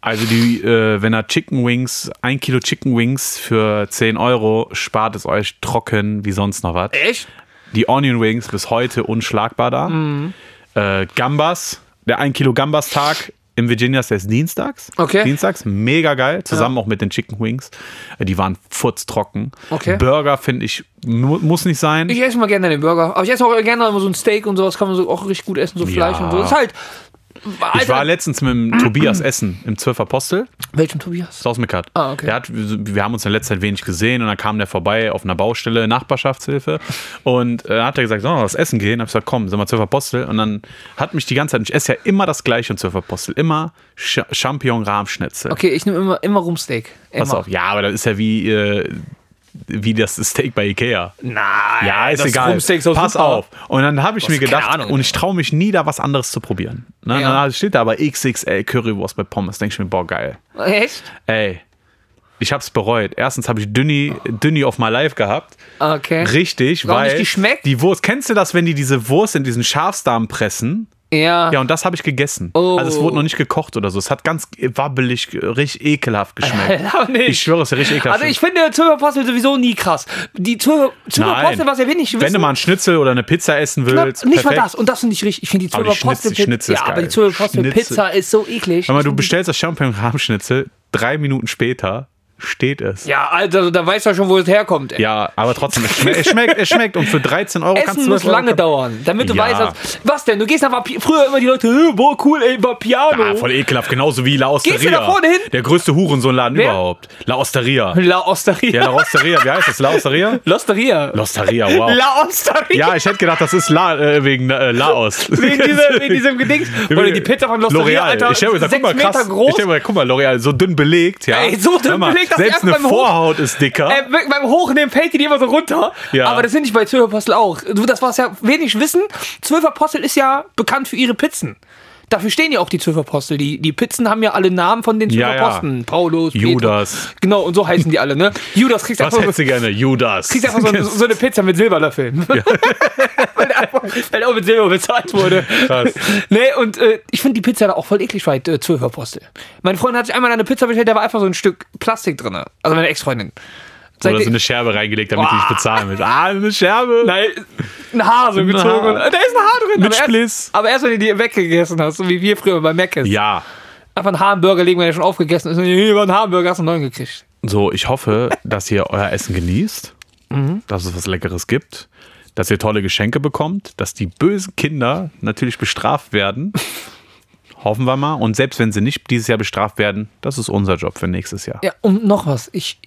Also die, äh, wenn er Chicken Wings, ein Kilo Chicken Wings für 10 Euro, spart es euch trocken wie sonst noch was. Echt? Die Onion Wings bis heute unschlagbar da. Mhm. Äh, Gambas, der 1 Kilo Gambas-Tag in Virginias, der ist dienstags. Okay. Dienstags, mega geil, zusammen auch mit den Chicken Wings. Äh, Die waren furztrocken. Okay. Burger finde ich, mu muss nicht sein. Ich esse mal gerne den Burger. Aber ich esse auch gerne immer so ein Steak und sowas, kann man so auch richtig gut essen, so Fleisch und so. Das ist halt. Ich war letztens mit dem Tobias essen im Zwölf Apostel. Welchem Tobias? Klaus Mickert. Ah, okay. Der hat, wir haben uns in letzter Zeit wenig gesehen und dann kam der vorbei auf einer Baustelle, Nachbarschaftshilfe. Und äh, hat er gesagt, sollen wir was essen gehen? Hab ich gesagt, komm, sind wir Zwölf Apostel. Und dann hat mich die ganze Zeit, ich esse ja immer das gleiche im Zwölf Apostel, immer Ch Champignon-Rahmschnitzel. Okay, ich nehme immer, immer Rumsteak. Immer. Pass auf, ja, aber das ist ja wie, äh, wie das Steak bei Ikea. Nein. Ja, ist egal. Pass super. auf. Und dann habe ich mir gedacht, und ich traue mich nie, da was anderes zu probieren. Ne? Ja. Dann steht da aber XXL Currywurst bei Pommes. Denke ich mir, boah, geil. Echt? Ey, ich hab's bereut. Erstens habe ich Dünni, Dünni auf my life gehabt. Okay. Richtig, Warum weil die schmeckt? die Wurst, kennst du das, wenn die diese Wurst in diesen Schafsdarm pressen? Ja. Ja, und das habe ich gegessen. Oh. Also es wurde noch nicht gekocht oder so. Es hat ganz wabbelig, richtig ekelhaft geschmeckt. Ich schwöre, es ist richtig ekelhaft. Also ich finde Zwölferpostel sowieso nie krass. Die Zwölferpostel, Nein. was ihr wenig wissen, wenn du mal einen Schnitzel oder eine Pizza essen knapp, willst, nicht mal das. Und das finde ich richtig. Ich finde die Schnitzel- ist Ja, aber die Schnitzel. Pizza ist so eklig. Wenn mal du bestellst das Champignon-Rahmschnitzel, drei Minuten später steht es. Ja, Alter, da weißt du schon, wo es herkommt. Ey. Ja, aber trotzdem, es schmeckt, es schmeckt, es schmeckt. Und für 13 Euro kannst Essen du muss das lange dauern, damit du Ja. weißt, dass, was denn? Du gehst nach Vapi früher immer die Leute, "Äh, boah, cool, ey, Vapiano. Ja, voll ekelhaft, genauso wie La Osteria. Gehst du da vorne hin? Der größte Hurensohnladen Wer? überhaupt. La Osteria. La Osteria. Ja, La Osteria, wie heißt das? La Osteria? L'Osteria. La Osteria, wow. La Osteria. Ja, ich hätte gedacht, das ist La, äh, wegen äh, Laos. Wegen, dieser, wegen diesem Gedings. Oder die Pizza von L'Osteria, L'Oreal. Alter. Ich gesagt, guck sechs mal, krass. Meter groß. Ich hab gesagt, guck mal, L'Oreal, so dünn belegt, ja. Ey, so dünn belegt, die Selbst eine beim Hoch- Vorhaut ist dicker. Äh, beim Hochnehmen fällt die dir immer so runter. Ja. Aber das sind nicht bei Zwölferpostel auch. Du, Das was ja wenig wissen. Zwölferpostel ist ja bekannt für ihre Pizzen. Dafür stehen ja auch die Zwölferpostel. Die, die Pizzen haben ja alle Namen von den Ja, Zwölferposten. Paulus, Judas. Petrus. Genau, und so heißen die alle, ne? Judas kriegst Was einfach, hättest du gerne? Judas. kriegst einfach so, so eine Pizza mit Silberlöffeln. weil, einfach, weil der auch mit Silber bezahlt wurde. Krass. Nee, und äh, ich finde die Pizza da auch voll eklig bei äh, Zwölferpostel. Meine Freundin hat sich einmal eine Pizza bestellt, da war einfach so ein Stück Plastik drin. Also meine Ex-Freundin. Oder so eine Scherbe reingelegt, damit die nicht bezahlen müssen. Ah, eine Scherbe. Nein, ein Haar so gezogen. Haar. Da ist ein Haar drin. Mit aber erst, Spliss. aber erst, wenn du die weggegessen hast, so wie wir früher bei Mc's. Ja. Einfach einen Hamburger legen, wenn er schon aufgegessen ist. Und hier war ein Hamburger, hast du einen neuen gekriegt. So, ich hoffe, dass ihr euer Essen genießt, Mhm. dass es was Leckeres gibt, dass ihr tolle Geschenke bekommt, dass die bösen Kinder natürlich bestraft werden. Hoffen wir mal. Und selbst wenn sie nicht dieses Jahr bestraft werden, das ist unser Job für nächstes Jahr. Ja, und noch was. Ich,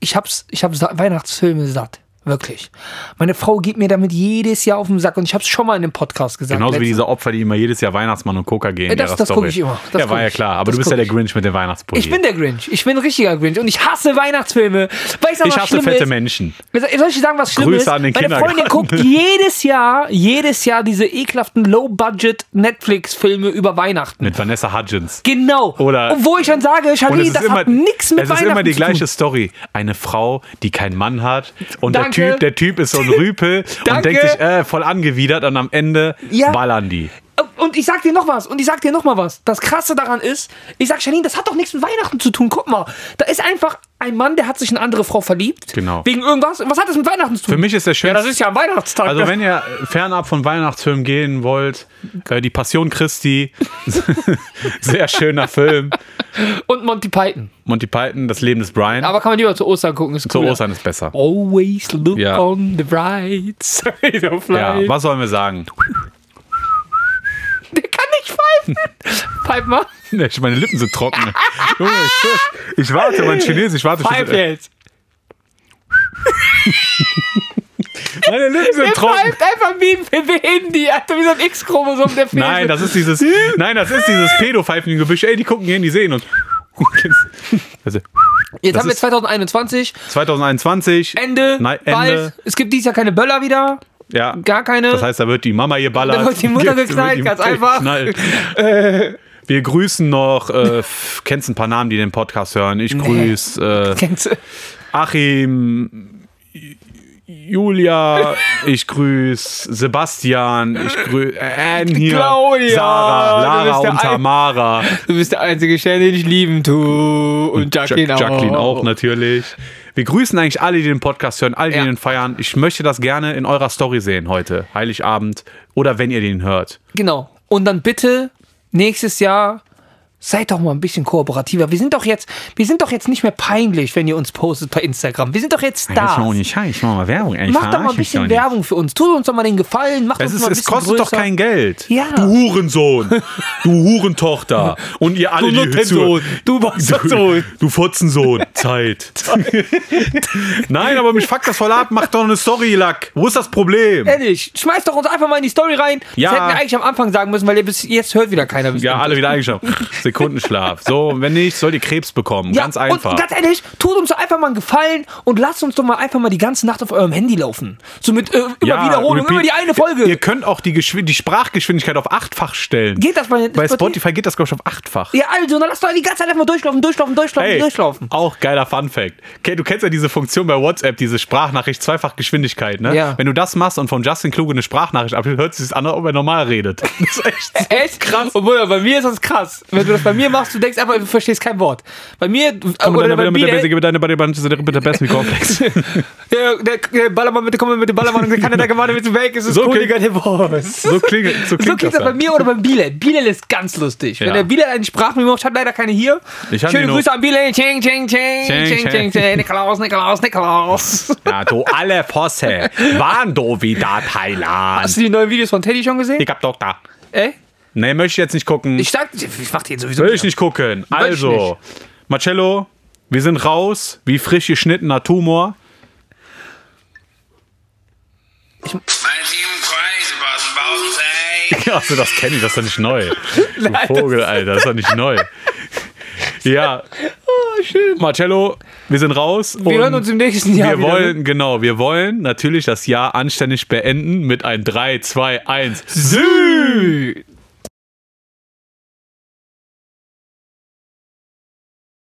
ich hab's, ich hab Weihnachtsfilme satt. Wirklich. Meine Frau geht mir damit jedes Jahr auf den Sack und ich hab's schon mal in dem Podcast gesagt. Genauso wie letztens. diese Opfer, die immer jedes Jahr Weihnachtsmann und Coca gehen. Ja, das- das guck Story. ich immer. Das ja, war ja ich. klar. Aber Das du bist ja der ich. Grinch mit den Weihnachtspulli. Ich bin der Grinch. Ich bin ein richtiger Grinch und ich hasse Weihnachtsfilme. Weißt du, Ich was hasse schlimm fette ist? Menschen. Soll ich sagen, was schlimm Grüße ist? an den Meine Freundin guckt jedes Jahr, jedes Jahr diese ekelhaften Low-Budget-Netflix-Filme über Weihnachten. Mit Vanessa Hudgens. Genau. Oder- Und wo ich dann sage, Charlie, es das immer, hat nichts mit es ist Weihnachten immer die zu tun. gleiche Story. Eine Frau, die keinen Mann hat und Danke. Der Typ, der Typ ist so ein Rüpel und denkt sich, äh, voll angewidert und am Ende Ja. ballern die. Und ich sag dir noch was, und ich sag dir noch mal was. Das Krasse daran ist, ich sag, Janine, das hat doch nichts mit Weihnachten zu tun. Guck mal, da ist einfach ein Mann, der hat sich in eine andere Frau verliebt. Genau. Wegen irgendwas. Was hat das mit Weihnachten zu tun? Für mich ist der ja, schönste. das ist ja am Weihnachtstag. Also wenn ihr fernab von Weihnachtsfilmen gehen wollt, äh, die Passion Christi, sehr schöner Film. und Monty Python. Monty Python, das Leben des Brian. Aber kann man lieber zu Ostern gucken, ist Zu cool. Ostern ist besser. Always look Ja. on the bright side of Ja, life. was sollen wir sagen? Der nicht pfeifen. Pfeif mal. Nee, Meine Lippen sind trocken. Junge, ich, ich warte, mein Chinesisch, ich warte. Pfeif jetzt. Meine Lippen Der sind trocken. pfeift einfach wie ein Handy. Alter, wie so ein X-Chromosom, der fehlt. Nein, das ist dieses, nein, das ist dieses Pädopfeifen im Gebüsch. Ey, die gucken hier in die sehen und. Also, Jetzt haben wir ist- 2021. 2021. Ende. Nein, Bald. Ende. Es gibt dieses Jahr keine Böller wieder. Ja. Gar keine. Das heißt, da wird die Mama geballert. Da wird die Mutter geknallt, ganz einfach. geknallt. Wir grüßen noch, äh, kennst ein paar Namen, die den Podcast hören. Ich grüße äh? Achim, Julia, ich grüße Sebastian, ich grüße äh, Anne hier, Claudia, Sarah, Lara und Tamara. Du bist der einzige Stern, den ich lieben tue. Und Jacqueline, Jack- Jacqueline auch, auch. natürlich. Wir grüßen eigentlich alle, die den Podcast hören, alle, die Ja. den feiern. Ich möchte das gerne in eurer Story sehen heute, Heiligabend oder wenn ihr den hört. Genau. Und dann bitte nächstes Jahr seid doch mal ein bisschen kooperativer. Wir sind doch jetzt, wir sind doch jetzt nicht mehr peinlich, wenn ihr uns postet bei Instagram. Wir sind doch jetzt da. nicht ich mach mal Werbung. Ey, Macht doch mal ein bisschen Werbung für uns. Tut uns doch mal den Gefallen. Macht Es, uns ist, mal ein es kostet doch größer. kein Geld. Ja. Du Hurensohn. Du Hurentochter. Und ihr alle, Du die Nuttensohn. Du Bastardsohn. Du Fotzensohn. Zeit. Nein, aber mich fuckt das voll ab. Mach doch eine Story, Lack. Wo ist das Problem? Ehrlich, schmeißt doch uns einfach mal in die Story rein. Ja. Das hätten wir eigentlich am Anfang sagen müssen, weil ihr bis jetzt hört wieder keiner. Ja, alle wieder eingeschlafen. Sekundenschlaf. So, wenn nicht, sollt ihr Krebs bekommen. Ja, Ganz einfach. Und ganz ehrlich, tut uns doch einfach mal einen Gefallen und lasst uns doch mal einfach mal die ganze Nacht auf eurem Handy laufen. So mit äh, immer Ja, Wiederholung, immer die eine Folge. Ihr könnt auch die, die Sprachgeschwindigkeit auf achtfach stellen. Geht das bei, Bei Spotify geht das, glaube ich, auf achtfach. Ja, also, dann lasst doch die ganze Zeit einfach mal durchlaufen, durchlaufen, durchlaufen, Hey, durchlaufen. auch geiler Fun Fact. Okay, du kennst ja diese Funktion bei WhatsApp, diese Sprachnachricht zweifach Geschwindigkeit, ne? Ja. Wenn du das machst und von Justin Kluge eine Sprachnachricht abhört, hört sich das an, ob er normal redet. Das ist echt so Echt krass. Obwohl, bei mir ist das krass. Wenn du das bei mir machst, du denkst einfach, du verstehst kein Wort. Bei mir, Komm oder bei mit der Basic, mit deiner, der, mit der, mit der besten Komplex. der, der, Ballermann, bitte komm mit dem Ballermann, der kann der Gemeinde mit dem Weg, es ist So cool, klingt- Digga, der Boss. So klingt, so So klingt, klingt das bei dann. mir oder beim Bilal. Bilal ist ganz lustig. Wenn der Bilal eine Sprachmemo macht, hat leider keine hier. Ich Schöne. Grüße an Bilal. Ching, ching, ching, Ching, ching, ching. Nikolaus, Nikolaus, Nikolaus. Ja, du alle Fosse. Waren du wieder Thailand? Hast du die neuen Videos von Teddy schon gesehen? Ich hab Doktor. Ey? Nee, möchte ich jetzt nicht gucken. Ich sag, ich mach den sowieso Will nicht. ich nicht gucken. ich Also, Marcello, wir sind raus, wie frisch geschnittener Tumor. Was bauen Achso, das kenne ich, das ist doch nicht neu. Du Vogel, Alter, das ist doch nicht neu. Ja, Oh, schön. Marcello, wir sind raus. Wir hören uns im nächsten Jahr Wir wieder, wollen, genau, wir wollen natürlich das Jahr anständig beenden mit ein 3, 2, 1. Sü.